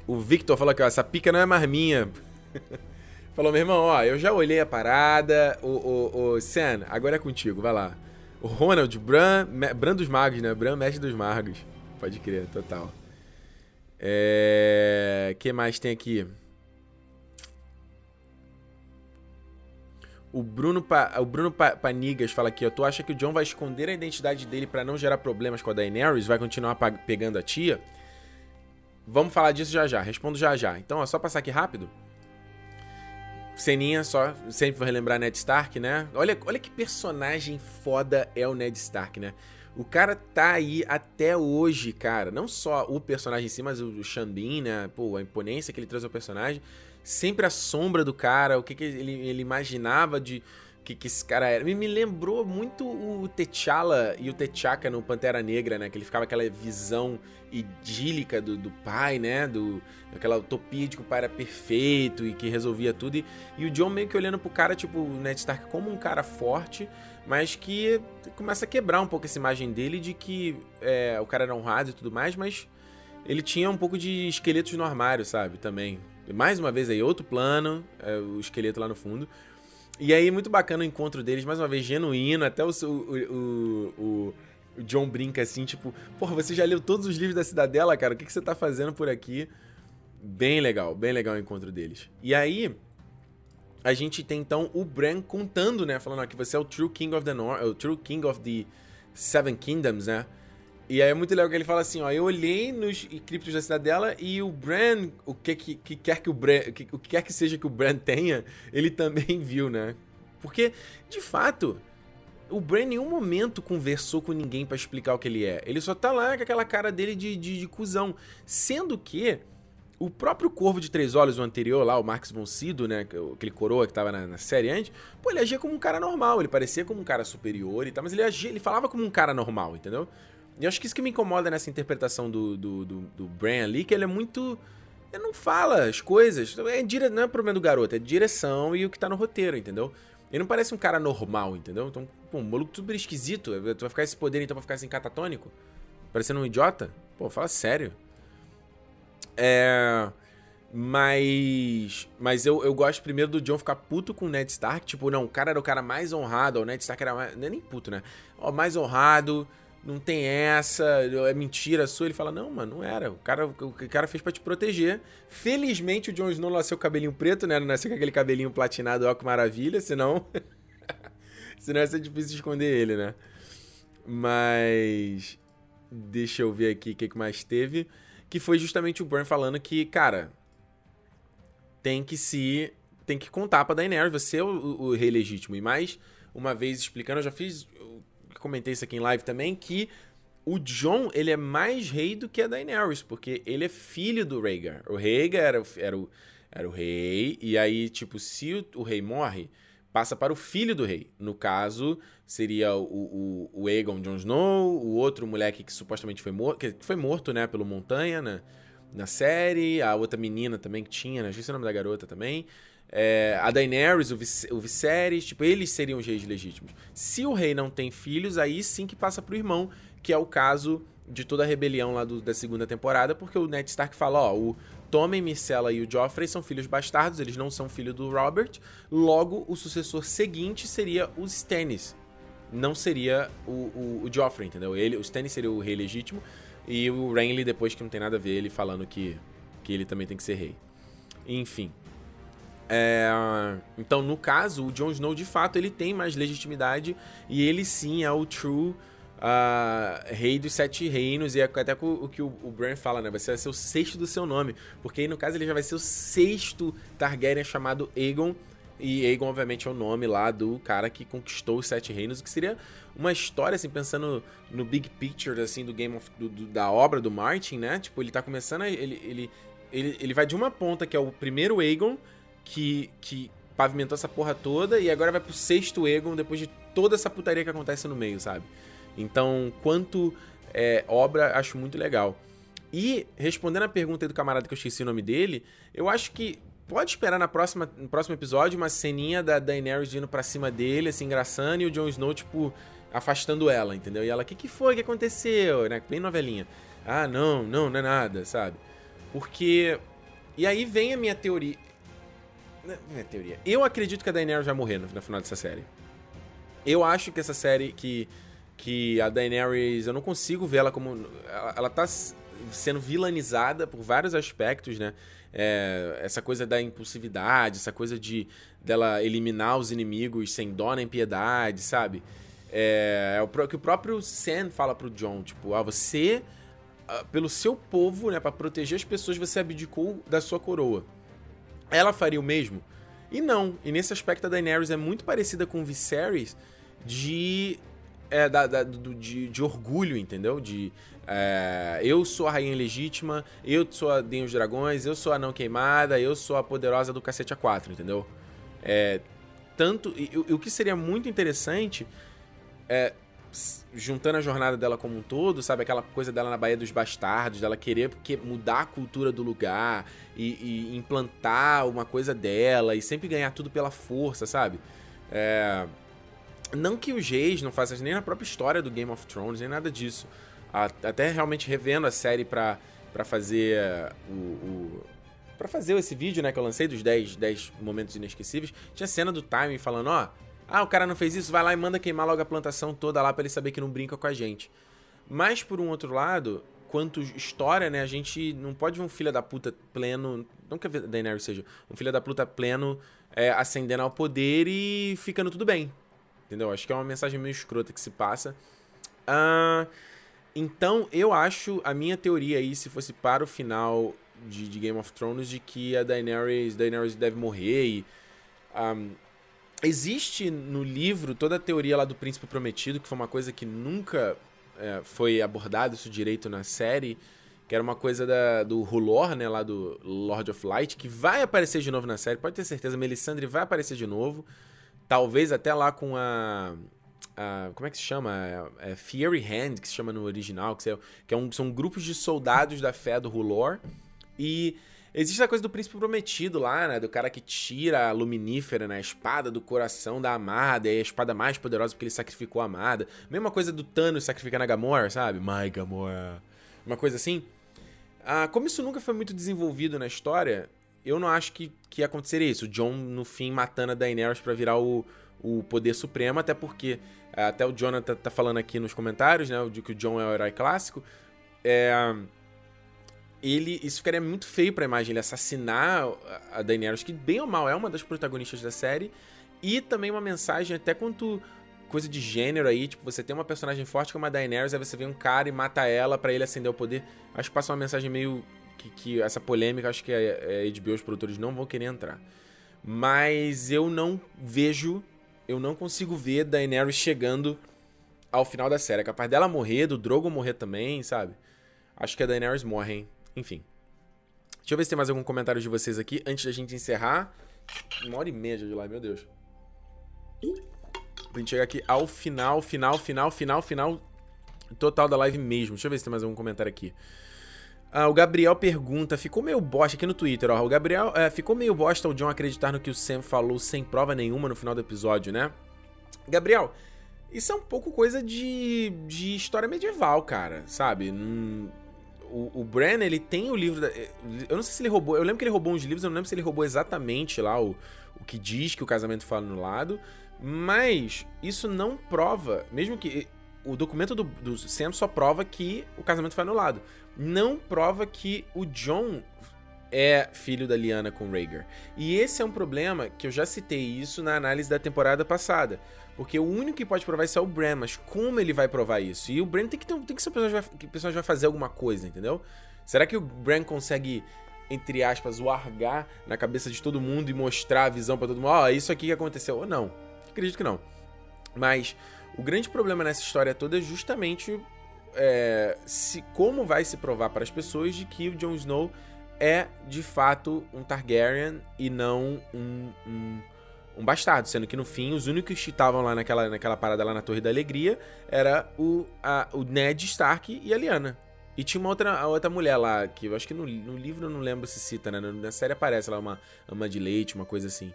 O Victor falou que ó, essa pica não é mais minha. (laughs) falou, meu irmão, ó, eu já olhei a parada. O, o, o Sam, agora é contigo, vai lá. Ronald, Bran, Bran dos Magos, né? Bran, mestre dos Magos. Pode crer, total. É... que mais tem aqui? O Bruno, pa... o Bruno pa... Panigas fala aqui, ó. Tu acha que o John vai esconder a identidade dele para não gerar problemas com a Daenerys? Vai continuar pegando a tia? Vamos falar disso já já. Respondo já já. Então, ó, só passar aqui rápido. Ceninha só, sempre vou relembrar Ned Stark, né? Olha, olha que personagem foda é o Ned Stark, né? O cara tá aí até hoje, cara. Não só o personagem em si, mas o Xambin, né? Pô, a imponência que ele traz ao personagem. Sempre a sombra do cara, o que, que ele, ele imaginava de que, que esse cara era. Me, me lembrou muito o T'Challa e o T'Chaka no Pantera Negra, né? Que ele ficava aquela visão idílica do, do pai, né? Do, aquela utopia de que o pai era perfeito e que resolvia tudo. E, e o John meio que olhando pro cara, tipo, o Ned Stark como um cara forte, mas que começa a quebrar um pouco essa imagem dele de que é, o cara era honrado e tudo mais, mas ele tinha um pouco de esqueletos no armário, sabe? Também. Mais uma vez aí, outro plano, é, o esqueleto lá no fundo. E aí, muito bacana o encontro deles, mais uma vez, genuíno, até o, o, o, o John brinca assim, tipo, porra, você já leu todos os livros da Cidadela, cara, o que, que você tá fazendo por aqui? Bem legal, bem legal o encontro deles. E aí, a gente tem então o Bran contando, né? Falando que você é o True King of the North, o True King of the Seven Kingdoms, né? E aí é muito legal que ele fala assim, ó, eu olhei nos criptos da cidadela e o Bran, o que, que, que quer que o Bran, o que quer que seja que o Bran tenha, ele também (laughs) viu, né? Porque, de fato, o Bran em nenhum momento conversou com ninguém para explicar o que ele é. Ele só tá lá com aquela cara dele de, de, de cuzão. Sendo que o próprio Corvo de Três Olhos, o anterior lá, o Marcos von Sydow, né? Aquele coroa que tava na, na, série antes, pô, ele agia como um cara normal, ele parecia como um cara superior e tal, mas ele agia, ele falava como um cara normal, entendeu? E acho que isso que me incomoda nessa interpretação do, do, do, do Bran ali, que ele é muito. Ele não fala as coisas. É dire... Não é problema do garoto, é direção e o que tá no roteiro, entendeu? Ele não parece um cara normal, entendeu? Então, pô, um maluco super esquisito. Tu vai ficar esse poder então pra ficar assim catatônico? Parecendo um idiota? Pô, fala sério. É. Mas. Mas eu, eu gosto primeiro do John ficar puto com o Ned Stark. Tipo, não, o cara era o cara mais honrado. O Ned Stark era mais. Não é nem puto, né? Ó, mais honrado. Não tem essa. É mentira sua. Ele fala, não, mano, não era. O cara, o cara fez para te proteger. Felizmente o Jon Snow nasceu cabelinho preto, né? Não nasceu com aquele cabelinho platinado, ó, que maravilha. Senão. (laughs) senão ia ser difícil esconder ele, né? Mas. Deixa eu ver aqui o que, que mais teve que foi justamente o Bran falando que, cara, tem que se tem que contar pra Daenerys, você é o, o, rei legítimo. E mais uma vez explicando, eu já fiz, eu comentei isso aqui em live também, que o John, ele é mais rei do que a Daenerys, porque ele é filho do Rhaegar. O Rhaegar era, era, o, era o rei, e aí, tipo, se o, o rei morre, passa para o filho do rei. No caso, seria o, o, o Aegon Jon Snow, o outro moleque que supostamente foi morto, que foi morto, né, pelo Montanha, né, na série, a outra menina também que tinha, né, esqueci o nome da garota também, é, a Daenerys, o, Vis o Viserys, tipo, eles seriam os reis legítimos. Se o rei não tem filhos, aí sim que passa pro irmão, que é o caso de toda a rebelião lá do, da segunda temporada, porque o Ned Stark fala, ó, o Tommen, Micella e o Joffrey são filhos bastardos, eles não são filhos do Robert, logo o sucessor seguinte seria os Stannis, não seria o, o, o Joffrey, entendeu? Ele, o Stannis seria o rei legítimo, e o Renly depois que não tem nada a ver, ele falando que, que ele também tem que ser rei. Enfim. É, então, no caso, o Jon Snow, de fato, ele tem mais legitimidade e ele sim é o true uh, rei dos sete reinos, e é até o, o que o, o Bran fala, né? Ser, vai ser o sexto do seu nome. Porque aí, no caso, ele já vai ser o sexto Targaryen chamado Aegon. E Aegon, obviamente, é o nome lá do cara que conquistou os Sete Reinos, o que seria uma história, assim, pensando no big picture, assim, do Game of... Do, do, da obra do Martin, né? Tipo, ele tá começando a... Ele, ele, ele, ele vai de uma ponta, que é o primeiro Aegon, que, que pavimentou essa porra toda, e agora vai pro sexto Aegon, depois de toda essa putaria que acontece no meio, sabe? Então, quanto é, obra, acho muito legal. E, respondendo a pergunta do camarada que eu esqueci o nome dele, eu acho que pode esperar na próxima, no próximo episódio uma ceninha da Daenerys indo pra cima dele, assim, engraçando, e o Jon Snow, tipo, afastando ela, entendeu? E ela, o que, que foi? Que aconteceu? Né? Bem novelinha. Ah, não, não, não é nada, sabe? Porque. E aí vem a minha teoria. Não é teoria. Eu acredito que a Daenerys vai morrer no, no final dessa série. Eu acho que essa série que que a Daenerys, eu não consigo ver ela como. Ela, ela tá sendo vilanizada por vários aspectos, né? É, essa coisa da impulsividade, essa coisa de dela eliminar os inimigos sem dó nem piedade, sabe? É, é o que o próprio Sam fala pro John, tipo, ah, você, ah, pelo seu povo, né, para proteger as pessoas, você abdicou da sua coroa. Ela faria o mesmo? E não. E nesse aspecto a Daenerys é muito parecida com o Viserys de é, da, da do, de, de, orgulho, entendeu? De é, eu sou a rainha legítima, eu sou a dos Dragões, eu sou a não queimada, eu sou a poderosa do cacete A4, entendeu? É, tanto. E, e, o que seria muito interessante é. Juntando a jornada dela como um todo, sabe? Aquela coisa dela na Baía dos Bastardos, dela querer porque mudar a cultura do lugar e, e implantar uma coisa dela e sempre ganhar tudo pela força, sabe? É, não que os reis não façam nem na própria história do Game of Thrones, nem nada disso. Até realmente revendo a série pra, pra fazer o, o para fazer esse vídeo, né, que eu lancei dos 10, 10 momentos inesquecíveis, tinha cena do Time falando, ó, ah, o cara não fez isso, vai lá e manda queimar logo a plantação toda lá para ele saber que não brinca com a gente. Mas por um outro lado, quanto história, né, a gente não pode ver um filho da puta pleno, não que a Daenerys seja, um filho da puta pleno é, ascendendo ao poder e ficando tudo bem, entendeu? Acho que é uma mensagem meio escrota que se passa. Uh, então, eu acho, a minha teoria aí, se fosse para o final de, de Game of Thrones, de que a Daenerys, Daenerys deve morrer e... Um, existe no livro toda a teoria lá do Príncipe Prometido, que foi uma coisa que nunca é, foi abordado isso direito na série, que era uma coisa da, do Rulor, né, lá do Lord of Light, que vai aparecer de novo na série, pode ter certeza, Melisandre vai aparecer de novo. Talvez até lá com a. a como é que se chama? É, é Fury Hand, que se chama no original, que, que é um, são grupos de soldados da fé do Rulor. E existe a coisa do príncipe prometido lá, né? Do cara que tira a luminífera, né? A espada do coração da amada, é a espada mais poderosa porque ele sacrificou a amada. Mesma coisa do Thanos sacrificando a Gamora, sabe? My Gamora. Uma coisa assim. Ah, como isso nunca foi muito desenvolvido na história, eu não acho que, que ia acontecer isso. O John, no fim, matando a Daenerys para virar o, o poder supremo, até porque, é, até o Jonathan tá falando aqui nos comentários, né, de que o John é o herói clássico, é, ele, isso ficaria muito feio pra imagem, ele assassinar a Daenerys, que bem ou mal é uma das protagonistas da série, e também uma mensagem até quanto coisa de gênero aí, tipo, você tem uma personagem forte como a Daenerys, aí você vê um cara e mata ela para ele acender o poder. Acho que passa uma mensagem meio que, que essa polêmica, acho que a, a HBO, os produtores não vão querer entrar. Mas eu não vejo, eu não consigo ver Daenerys chegando ao final da série. É capaz dela morrer, do Drogo morrer também, sabe? Acho que a Daenerys morre, hein? Enfim. Deixa eu ver se tem mais algum comentário de vocês aqui antes da gente encerrar. Uma hora e meia de live, meu Deus. Pra gente chegar aqui ao final, final, final, final, final total da live mesmo. Deixa eu ver se tem mais algum comentário aqui. Ah, o Gabriel pergunta, ficou meio bosta aqui no Twitter, ó. O Gabriel, é, ficou meio bosta o John acreditar no que o Sam falou sem prova nenhuma no final do episódio, né? Gabriel, isso é um pouco coisa de, de história medieval, cara, sabe? Hum, o, o Bran, ele tem o livro. Da, eu não sei se ele roubou. Eu lembro que ele roubou uns livros, eu não lembro se ele roubou exatamente lá o, o que diz que o casamento fala no lado. Mas isso não prova, mesmo que. O documento do, do Sam só prova que o casamento foi anulado. Não prova que o John é filho da Liana com Rhaegar. E esse é um problema que eu já citei isso na análise da temporada passada. Porque o único que pode provar isso é o Bran, mas como ele vai provar isso? E o Bran tem que, ter, tem que ser o personagem que o personagem vai fazer alguma coisa, entendeu? Será que o Bran consegue, entre aspas, largar na cabeça de todo mundo e mostrar a visão para todo mundo? Ó, oh, isso aqui que aconteceu. Ou não? Acredito que não. Mas o grande problema nessa história toda é justamente é, se, como vai se provar para as pessoas de que o Jon Snow é de fato um Targaryen e não um, um um bastardo, sendo que no fim os únicos que estavam lá naquela, naquela parada lá na Torre da Alegria era o, a, o Ned Stark e a Lyanna. E tinha uma outra, outra mulher lá, que eu acho que no, no livro eu não lembro se cita, né? Na série aparece lá uma ama de leite, uma coisa assim.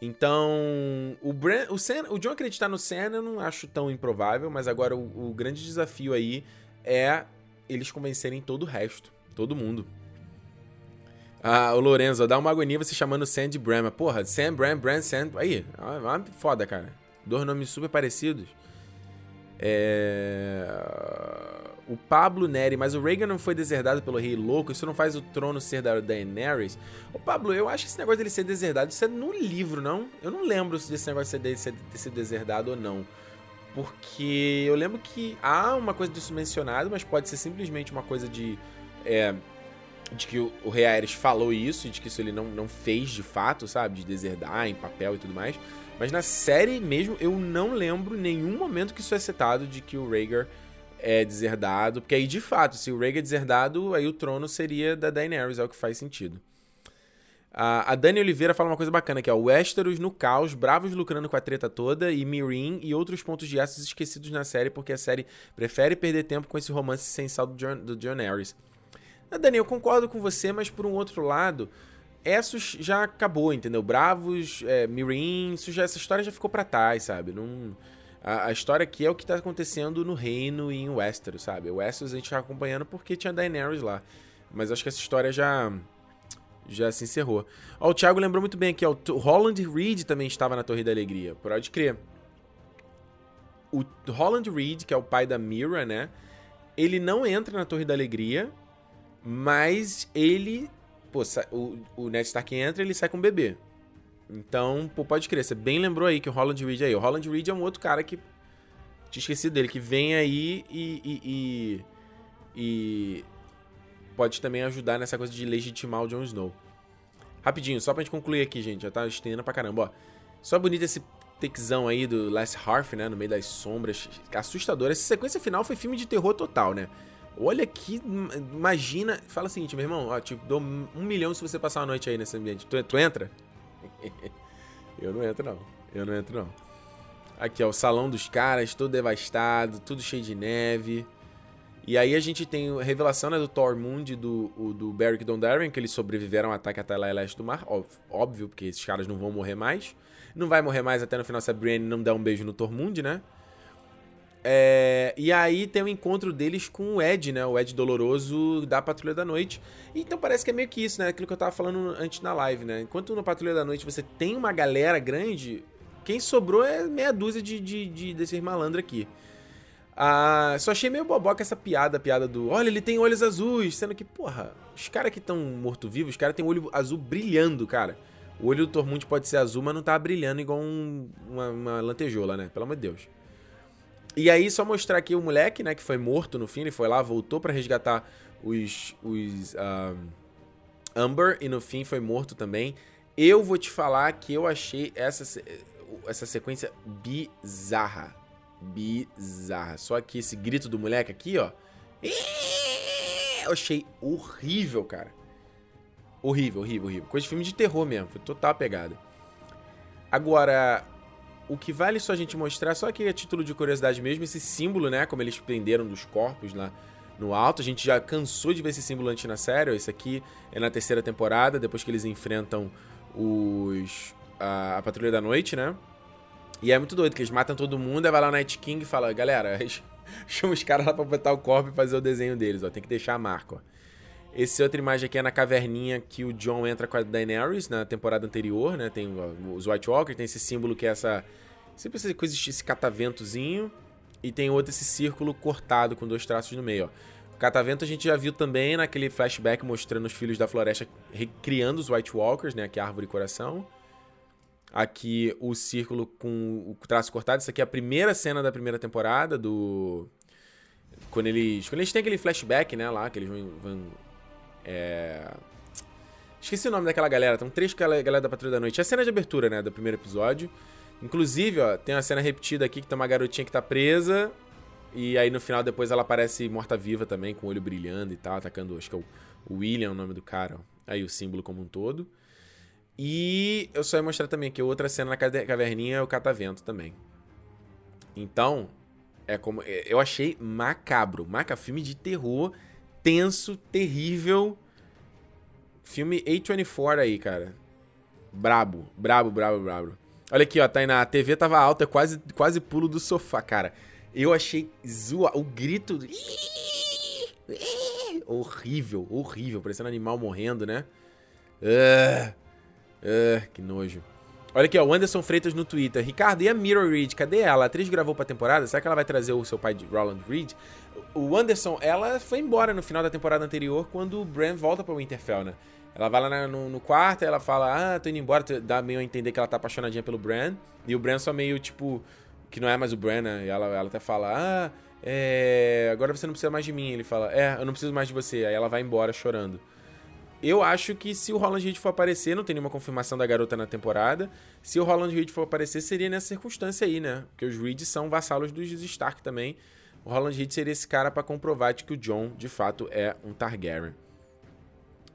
Então, o, Bran, o, Sen, o John acreditar no Senna eu não acho tão improvável, mas agora o, o grande desafio aí é eles convencerem todo o resto, todo mundo. Ah, o Lorenzo, dá uma agonia você chamando Sam de Bram. Porra, Sam, Bram, Bram, Sam. Aí, foda, cara. Dois nomes super parecidos. É... O Pablo Neri, mas o Rhaegar não foi deserdado pelo Rei Louco, isso não faz o trono ser da Daenerys? Ô Pablo, eu acho que esse negócio dele ser deserdado, isso é no livro, não? Eu não lembro desse negócio de ser, ter sido deserdado ou não. Porque eu lembro que há uma coisa disso mencionado, mas pode ser simplesmente uma coisa de... É, de que o, o Rei Aerys falou isso, de que isso ele não, não fez de fato, sabe? De deserdar em papel e tudo mais. Mas na série mesmo, eu não lembro nenhum momento que isso é citado de que o Rhaegar é deserdado. Porque aí, de fato, se o Rhaegar é deserdado, aí o trono seria da Daenerys, é o que faz sentido. A, Dani Oliveira fala uma coisa bacana, que é o Westeros no caos, bravos lucrando com a treta toda, e Mirin e outros pontos de aços esquecidos na série, porque a série prefere perder tempo com esse romance sem sal do John, do John Harris. Ah, Dani, eu concordo com você, mas por um outro lado, Essos já acabou, entendeu? Bravos, é, Mirin, isso já, essa história já ficou pra trás, sabe? Não, a, a, história aqui é o que tá acontecendo no reino e em Westeros, sabe? Westeros a gente tá acompanhando porque tinha Daenerys lá. Mas acho que essa história já já se encerrou. Ó, o Thiago lembrou muito bem aqui, ó, o Holland Reed também estava na Torre da Alegria, pode crer. O Holland Reed, que é o pai da Mira, né? Ele não entra na Torre da Alegria, mas ele. Pô, o, o Ned Stark entra e ele sai com o bebê. Então, pô, pode crer. Você bem lembrou aí que o Holland Reed aí. O Holland Reed é um outro cara que. Tinha esquecido dele, que vem aí e, e, e, e. pode também ajudar nessa coisa de legitimar o Jon Snow. Rapidinho, só pra gente concluir aqui, gente. Já tá estendendo pra caramba, ó. Só bonito esse takezão aí do Last Hearth, né? No meio das sombras. Assustador. Essa sequência final foi filme de terror total, né? Olha que. Imagina. Fala o seguinte, meu irmão, ó, te dou um milhão se você passar uma noite aí nesse ambiente. Tu, tu entra? (laughs) Eu não entro, não. Eu não entro, não. Aqui, ó, o salão dos caras, todo devastado, tudo cheio de neve. E aí a gente tem a revelação né, do Tormund e do, do Beric Dondarrion, que eles sobreviveram ao ataque até lá e leste do mar. Óbvio, porque esses caras não vão morrer mais. Não vai morrer mais até no final se a Brienne não der um beijo no Tormund, né? É, e aí tem o encontro deles com o Ed, né? O Ed Doloroso da Patrulha da Noite. Então parece que é meio que isso, né? Aquilo que eu tava falando antes na live, né? Enquanto no Patrulha da Noite você tem uma galera grande, quem sobrou é meia dúzia de, de, de desses malandros aqui. Ah, só achei meio boboca essa piada, a piada do olha, ele tem olhos azuis, sendo que, porra, os caras que estão morto-vivos, os caras têm olho azul brilhando, cara. O olho do Tormund pode ser azul, mas não tá brilhando igual um, uma, uma lantejola, né? Pelo amor de Deus. E aí, só mostrar aqui o moleque, né, que foi morto no fim, ele foi lá, voltou para resgatar os, os um, Amber, e no fim foi morto também. Eu vou te falar que eu achei essa, essa sequência bizarra. Bizarra. Só que esse grito do moleque aqui, ó. Eu achei horrível, cara. Horrível, horrível, horrível. Coisa de filme de terror mesmo. Foi total pegada. Agora, o que vale só a gente mostrar, só que a título de curiosidade mesmo, esse símbolo, né? Como eles prenderam dos corpos lá no alto. A gente já cansou de ver esse símbolo antes na série. Esse aqui é na terceira temporada, depois que eles enfrentam os. a, a Patrulha da Noite, né? E é muito doido, que eles matam todo mundo, aí vai lá o Night King e fala, galera, (laughs) chama os caras lá pra botar o corpo e fazer o desenho deles, ó. Tem que deixar a marca, ó. Essa outra imagem aqui é na caverninha que o John entra com a Daenerys na temporada anterior, né? Tem os White Walkers, tem esse símbolo que é essa. Sempre essa coisa, esse cataventozinho. E tem outro, esse círculo cortado com dois traços no meio, ó. O catavento a gente já viu também naquele flashback mostrando os filhos da floresta recriando os White Walkers, né? Aqui a árvore coração. Aqui o círculo com o traço cortado. Isso aqui é a primeira cena da primeira temporada do. Quando eles. Quando eles têm aquele flashback, né, lá, que eles vão. É... Esqueci o nome daquela galera. Tem três galera da Patrulha da Noite. É a cena de abertura, né, do primeiro episódio. Inclusive, ó, tem uma cena repetida aqui que tem uma garotinha que tá presa. E aí no final depois ela aparece morta-viva também, com o olho brilhando e tal, atacando, acho que é o William, o nome do cara. Aí o símbolo como um todo. E eu só ia mostrar também que outra cena na caverninha é o catavento também. Então, é como. É, eu achei macabro. Maca, filme de terror, tenso, terrível. Filme A24 aí, cara. Brabo, brabo, brabo, brabo. Olha aqui, ó, tá aí na TV tava alta, quase, quase pulo do sofá, cara. Eu achei zoa, o grito horrível, horrível, parecendo animal morrendo, né? Uh, uh, que nojo. Olha aqui, ó, o Anderson Freitas no Twitter. Ricardo, e a Mirror Reed? Cadê ela? A atriz gravou pra temporada? Será que ela vai trazer o seu pai de Roland Reed? O Anderson, ela foi embora no final da temporada anterior, quando o Bran volta pra Winterfell, né? Ela vai lá no, no quarto, ela fala, ah, tô indo embora, dá meio a entender que ela tá apaixonadinha pelo Bran. E o Bran só meio, tipo, que não é mais o Bran, né? E ela, ela até fala, ah, é, agora você não precisa mais de mim. Ele fala, é, eu não preciso mais de você. Aí ela vai embora chorando. Eu acho que se o Roland Reed for aparecer, não tem nenhuma confirmação da garota na temporada. Se o Roland Reed for aparecer, seria nessa circunstância aí, né? Porque os Reed são vassalos dos Stark também. O Roland Reed seria esse cara para comprovar de que o John, de fato, é um Targaryen.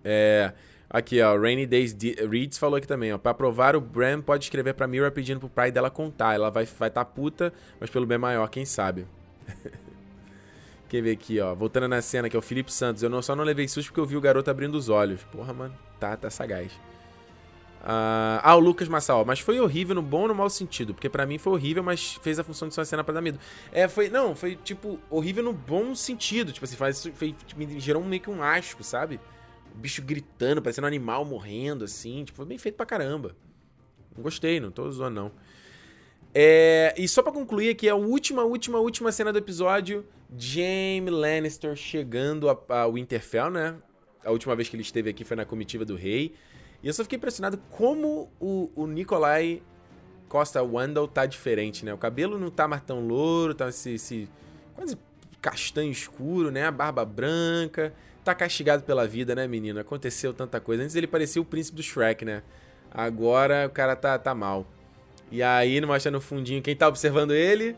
É, aqui, ó, Rainy Days Reeds falou aqui também, ó. Pra provar, o Bram pode escrever pra Mira pedindo pro pai dela contar. Ela vai vai tá puta, mas pelo bem maior, quem sabe. (laughs) Quer ver aqui, ó. Voltando na cena, que é o Felipe Santos. Eu não, só não levei susto porque eu vi o garoto abrindo os olhos. Porra, mano. Tá, tá sagaz. Uh, ah, o Lucas Massal, mas foi horrível no bom ou no mau sentido, porque para mim foi horrível, mas fez a função de ser uma cena pra dar medo. É, foi, não, foi tipo, horrível no bom sentido, tipo assim, faz, foi, me gerou meio que um asco, sabe? O bicho gritando, parecendo um animal morrendo, assim, tipo, foi bem feito pra caramba. Não gostei, não tô zoando, não. É, e só para concluir aqui, a última, última, última cena do episódio, Jaime Lannister chegando a, a Winterfell, né? A última vez que ele esteve aqui foi na comitiva do rei. E eu só fiquei impressionado como o, o Nikolai Costa Wandel tá diferente, né? O cabelo não tá mais tão louro, tá esse, esse quase castanho escuro, né? A barba branca. Tá castigado pela vida, né, menino? Aconteceu tanta coisa. Antes ele parecia o príncipe do Shrek, né? Agora o cara tá, tá mal. E aí, não mostra no fundinho quem tá observando ele.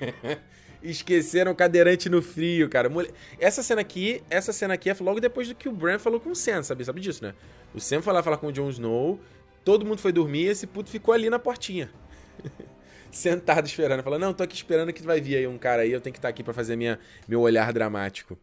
(laughs) Esqueceram o cadeirante no frio, cara. Essa cena aqui, essa cena aqui é logo depois do que o Bran falou com o Sam, sabe? Sabe disso, né? O Sam foi lá falar com o Jon Snow, todo mundo foi dormir e esse puto ficou ali na portinha. (laughs) Sentado esperando. Falando, não, tô aqui esperando que vai vir aí um cara aí, eu tenho que estar tá aqui para fazer minha, meu olhar dramático.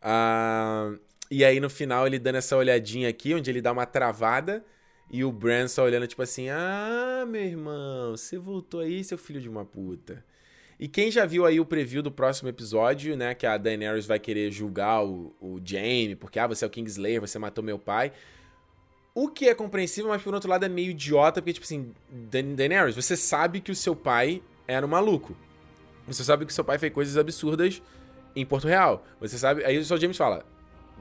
Ah, e aí no final ele dando essa olhadinha aqui, onde ele dá uma travada e o Bran só olhando, tipo assim: Ah, meu irmão, você voltou aí, seu filho de uma puta. E quem já viu aí o preview do próximo episódio, né? Que a Daenerys vai querer julgar o, o Jaime, porque, ah, você é o Kingslayer, você matou meu pai. O que é compreensível, mas por outro lado é meio idiota, porque, tipo assim, Daenerys, você sabe que o seu pai era um maluco. Você sabe que o seu pai fez coisas absurdas em Porto Real. Você sabe. Aí o seu James fala: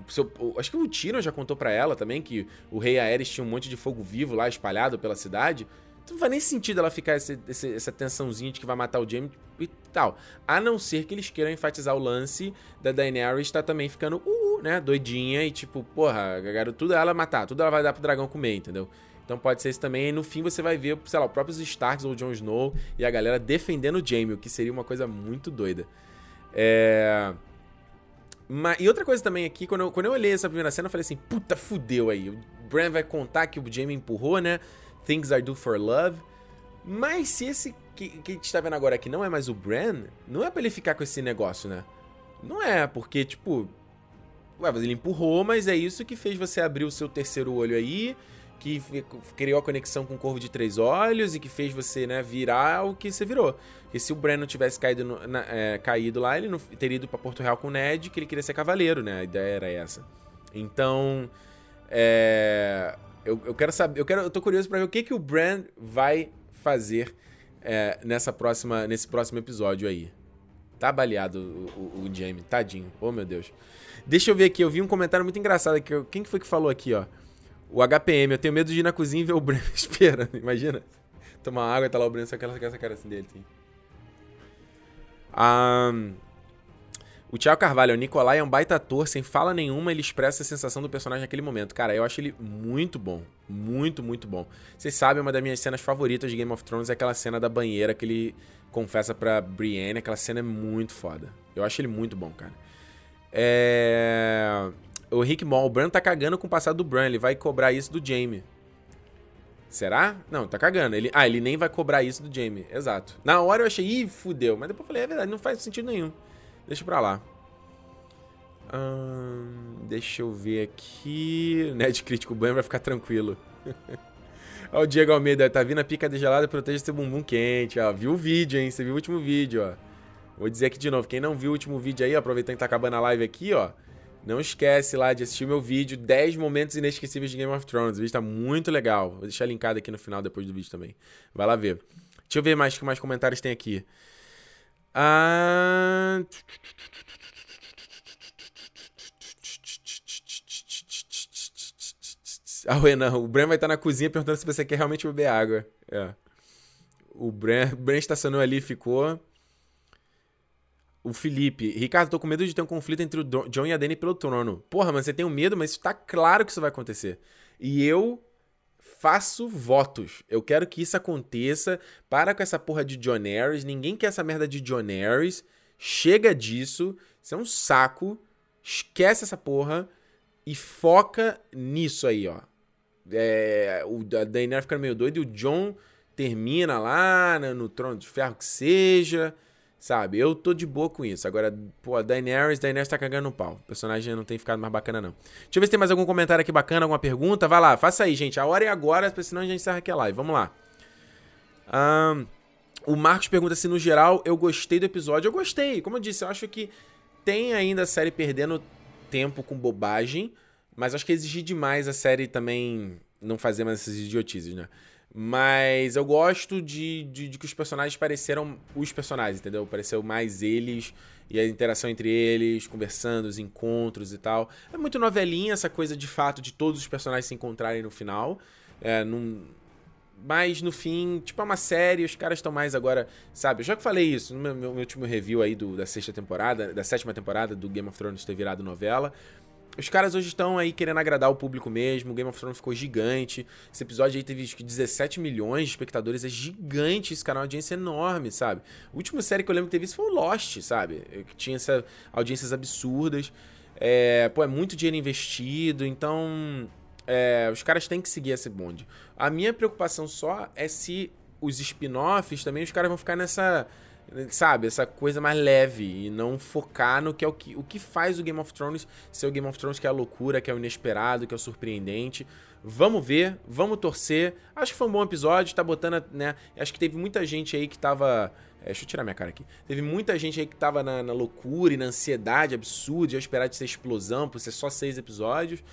seu, acho que o Tyrion já contou para ela também que o rei Aerys tinha um monte de fogo vivo lá espalhado pela cidade. Então não faz nem sentido ela ficar esse, esse, essa tensãozinha de que vai matar o Jaime e tal. A não ser que eles queiram enfatizar o lance da Daenerys estar tá também ficando, uh, né, doidinha e tipo, porra, garoto, tudo ela matar, tudo ela vai dar pro dragão comer, entendeu? Então pode ser isso também. E no fim você vai ver, sei lá, os próprios Starks ou Jon Snow e a galera defendendo o Jaime, o que seria uma coisa muito doida. É. Mas, e outra coisa também aqui, quando eu, quando eu olhei essa primeira cena, eu falei assim: puta, fudeu aí. O Bran vai contar que o Jaime empurrou, né? Things I Do for Love. Mas se esse que, que a gente tá vendo agora aqui não é mais o Bran, não é pra ele ficar com esse negócio, né? Não é, porque, tipo. Ué, ele empurrou, mas é isso que fez você abrir o seu terceiro olho aí que criou a conexão com o Corvo de Três Olhos e que fez você, né, virar o que você virou. Porque se o Bran não tivesse caído, no, na, é, caído lá, ele não teria ido pra Porto Real com o Ned, que ele queria ser cavaleiro, né? A ideia era essa. Então, é, eu, eu quero saber, eu, quero, eu tô curioso para ver o que, que o Bran vai fazer é, nessa próxima, nesse próximo episódio aí. Tá baleado o, o, o Jamie, tadinho. Oh, meu Deus. Deixa eu ver aqui, eu vi um comentário muito engraçado aqui. Quem que foi que falou aqui, ó? O HPM, eu tenho medo de ir na cozinha e ver o Breno (laughs) esperando, imagina. Tomar água e tá lá o Breno com essa cara assim dele, assim. Um, o Thiago Carvalho, o Nicolai é um baita ator, sem fala nenhuma, ele expressa a sensação do personagem naquele momento. Cara, eu acho ele muito bom. Muito, muito bom. Vocês sabem, uma das minhas cenas favoritas de Game of Thrones é aquela cena da banheira que ele confessa pra Brienne. Aquela cena é muito foda. Eu acho ele muito bom, cara. É o Rick Moll, o Bran tá cagando com o passado do Bran, ele vai cobrar isso do Jaime. Será? Não, tá cagando. Ele, ah, ele nem vai cobrar isso do Jaime. Exato. Na hora eu achei, ih, fudeu. Mas depois eu falei, é verdade, não faz sentido nenhum. Deixa pra lá. Hum, deixa eu ver aqui. (laughs) Ned crítico, o Bran vai ficar tranquilo. (laughs) Ó, o Diego Almeida, tá vindo a pica de gelada, proteja seu bumbum quente. Ó, viu o vídeo, hein? Você viu o último vídeo, ó. Vou dizer aqui de novo, quem não viu o último vídeo aí, aproveitando que tá acabando a live aqui, ó. Não esquece lá de assistir meu vídeo 10 momentos inesquecíveis de Game of Thrones. O vídeo tá muito legal. Vou deixar linkado aqui no final depois do vídeo também. Vai lá ver. Deixa eu ver mais que mais comentários tem aqui. Ah... Ah, Renan, o Bran vai estar na cozinha perguntando se você quer realmente beber água. É. O Bran, o Bran estacionou ali e ficou. O Felipe, Ricardo, tô com medo de ter um conflito entre o John e a Dany pelo trono. Porra, mas você tem um medo, mas tá claro que isso vai acontecer. E eu faço votos. Eu quero que isso aconteça. Para com essa porra de John Harris. Ninguém quer essa merda de John Harris. Chega disso. Isso é um saco. Esquece essa porra e foca nisso aí, ó. É, o, a Daenerys fica meio doido e o John termina lá no, no trono de ferro que seja. Sabe? Eu tô de boa com isso. Agora, pô, Daenerys, Daenerys tá cagando no pau. O personagem não tem ficado mais bacana, não. Deixa eu ver se tem mais algum comentário aqui bacana, alguma pergunta. Vai lá, faça aí, gente. A hora é agora, senão a gente encerra aqui a live. Vamos lá. Um, o Marcos pergunta se, no geral, eu gostei do episódio. Eu gostei. Como eu disse, eu acho que tem ainda a série perdendo tempo com bobagem. Mas acho que exigir demais a série também não fazer mais essas idiotices, né? Mas eu gosto de, de, de, que os personagens pareceram os personagens, entendeu? Pareceu mais eles e a interação entre eles, conversando, os encontros e tal. É muito novelinha essa coisa de fato de todos os personagens se encontrarem no final. É, num... Mas no fim, tipo, é uma série, os caras estão mais agora, sabe? Eu já que falei isso no meu, meu último review aí do, da sexta temporada, da sétima temporada do Game of Thrones ter virado novela. Os caras hoje estão aí querendo agradar o público mesmo. O Game of Thrones ficou gigante. Esse episódio aí teve acho que 17 milhões de espectadores. É gigante esse canal, uma audiência enorme, sabe? A última série que eu lembro que teve isso foi o Lost, sabe? Que tinha essa audiências absurdas. É, pô, é muito dinheiro investido, então. É, os caras têm que seguir esse bonde. A minha preocupação só é se os spin-offs também os caras vão ficar nessa sabe, essa coisa mais leve e não focar no que é o que, o que faz o Game of Thrones ser o Game of Thrones que é a loucura, que é o inesperado, que é o surpreendente. Vamos ver, vamos torcer. Acho que foi um bom episódio, tá botando, né? Acho que teve muita gente aí que tava. É, deixa eu tirar minha cara aqui. Teve muita gente aí que tava na, na loucura e na ansiedade absurda, já esperar de ser explosão, por ser só seis episódios.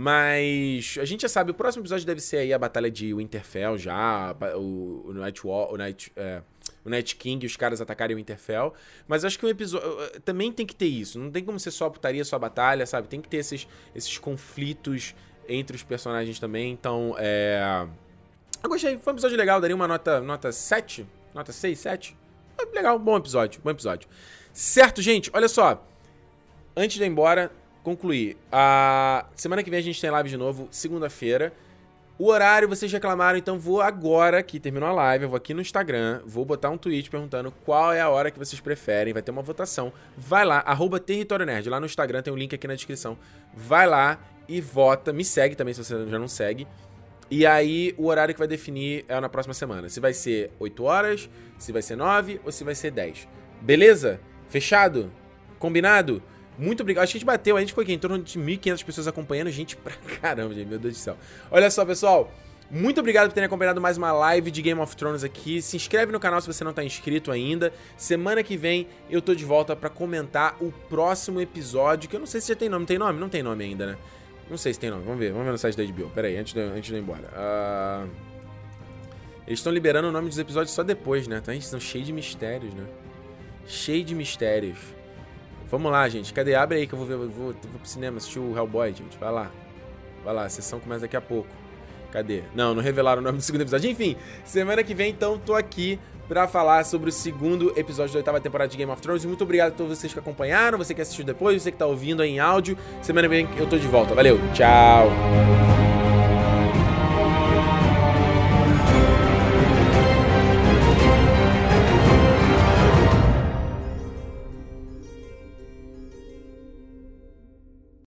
Mas a gente já sabe, o próximo episódio deve ser aí a batalha de Winterfell já, o, o Night War, o Night, é, o Night King e os caras atacarem o Winterfell. Mas acho que o episódio também tem que ter isso. Não tem como ser só putaria, só batalha, sabe? Tem que ter esses, esses conflitos entre os personagens também. Então, é Eu gostei, foi um episódio legal, daria uma nota, nota 7, nota 6, 7. Legal, bom episódio, bom episódio. Certo, gente, olha só. Antes de ir embora, concluir. A semana que vem a gente tem live de novo, segunda-feira. O horário vocês reclamaram, então vou agora, que terminou a live, eu vou aqui no Instagram, vou botar um tweet perguntando qual é a hora que vocês preferem, vai ter uma votação. Vai lá, arroba Território Nerd, lá no Instagram tem um link aqui na descrição. Vai lá e vota, me segue também se você já não segue. E aí, o horário que vai definir é na próxima semana. Se vai ser 8 horas, se vai ser 9 ou se vai ser 10. Beleza? Fechado? Combinado? Muito obrigado. Acho que a gente bateu, a gente ficou aqui em torno de 1.500 pessoas acompanhando, gente pra (laughs) caramba, gente. Meu Deus do céu. Olha só, pessoal. Muito obrigado por terem acompanhado mais uma live de Game of Thrones aqui. Se inscreve no canal se você não tá inscrito ainda. Semana que vem eu tô de volta para comentar o próximo episódio, que eu não sei se já tem nome. Tem nome? Não tem nome ainda, né? Não sei se tem nome. Vamos ver. Vamos ver no site da HBO. Pera aí, antes de, antes de ir embora. Uh... Eles estão liberando o nome dos episódios só depois, né? Então, eles estão cheios de mistérios, né? Cheio de mistérios. Vamos lá, gente. Cadê? Abre aí que eu vou ver. Vou, vou pro cinema assistir o Hellboy, gente. Vai lá. Vai lá, a sessão começa daqui a pouco. Cadê? Não, não revelaram o nome do segundo episódio. Enfim, semana que vem, então, tô aqui para falar sobre o segundo episódio da oitava temporada de Game of Thrones. Muito obrigado a todos vocês que acompanharam, você que assistiu depois, você que tá ouvindo aí em áudio. Semana que vem eu tô de volta. Valeu, tchau!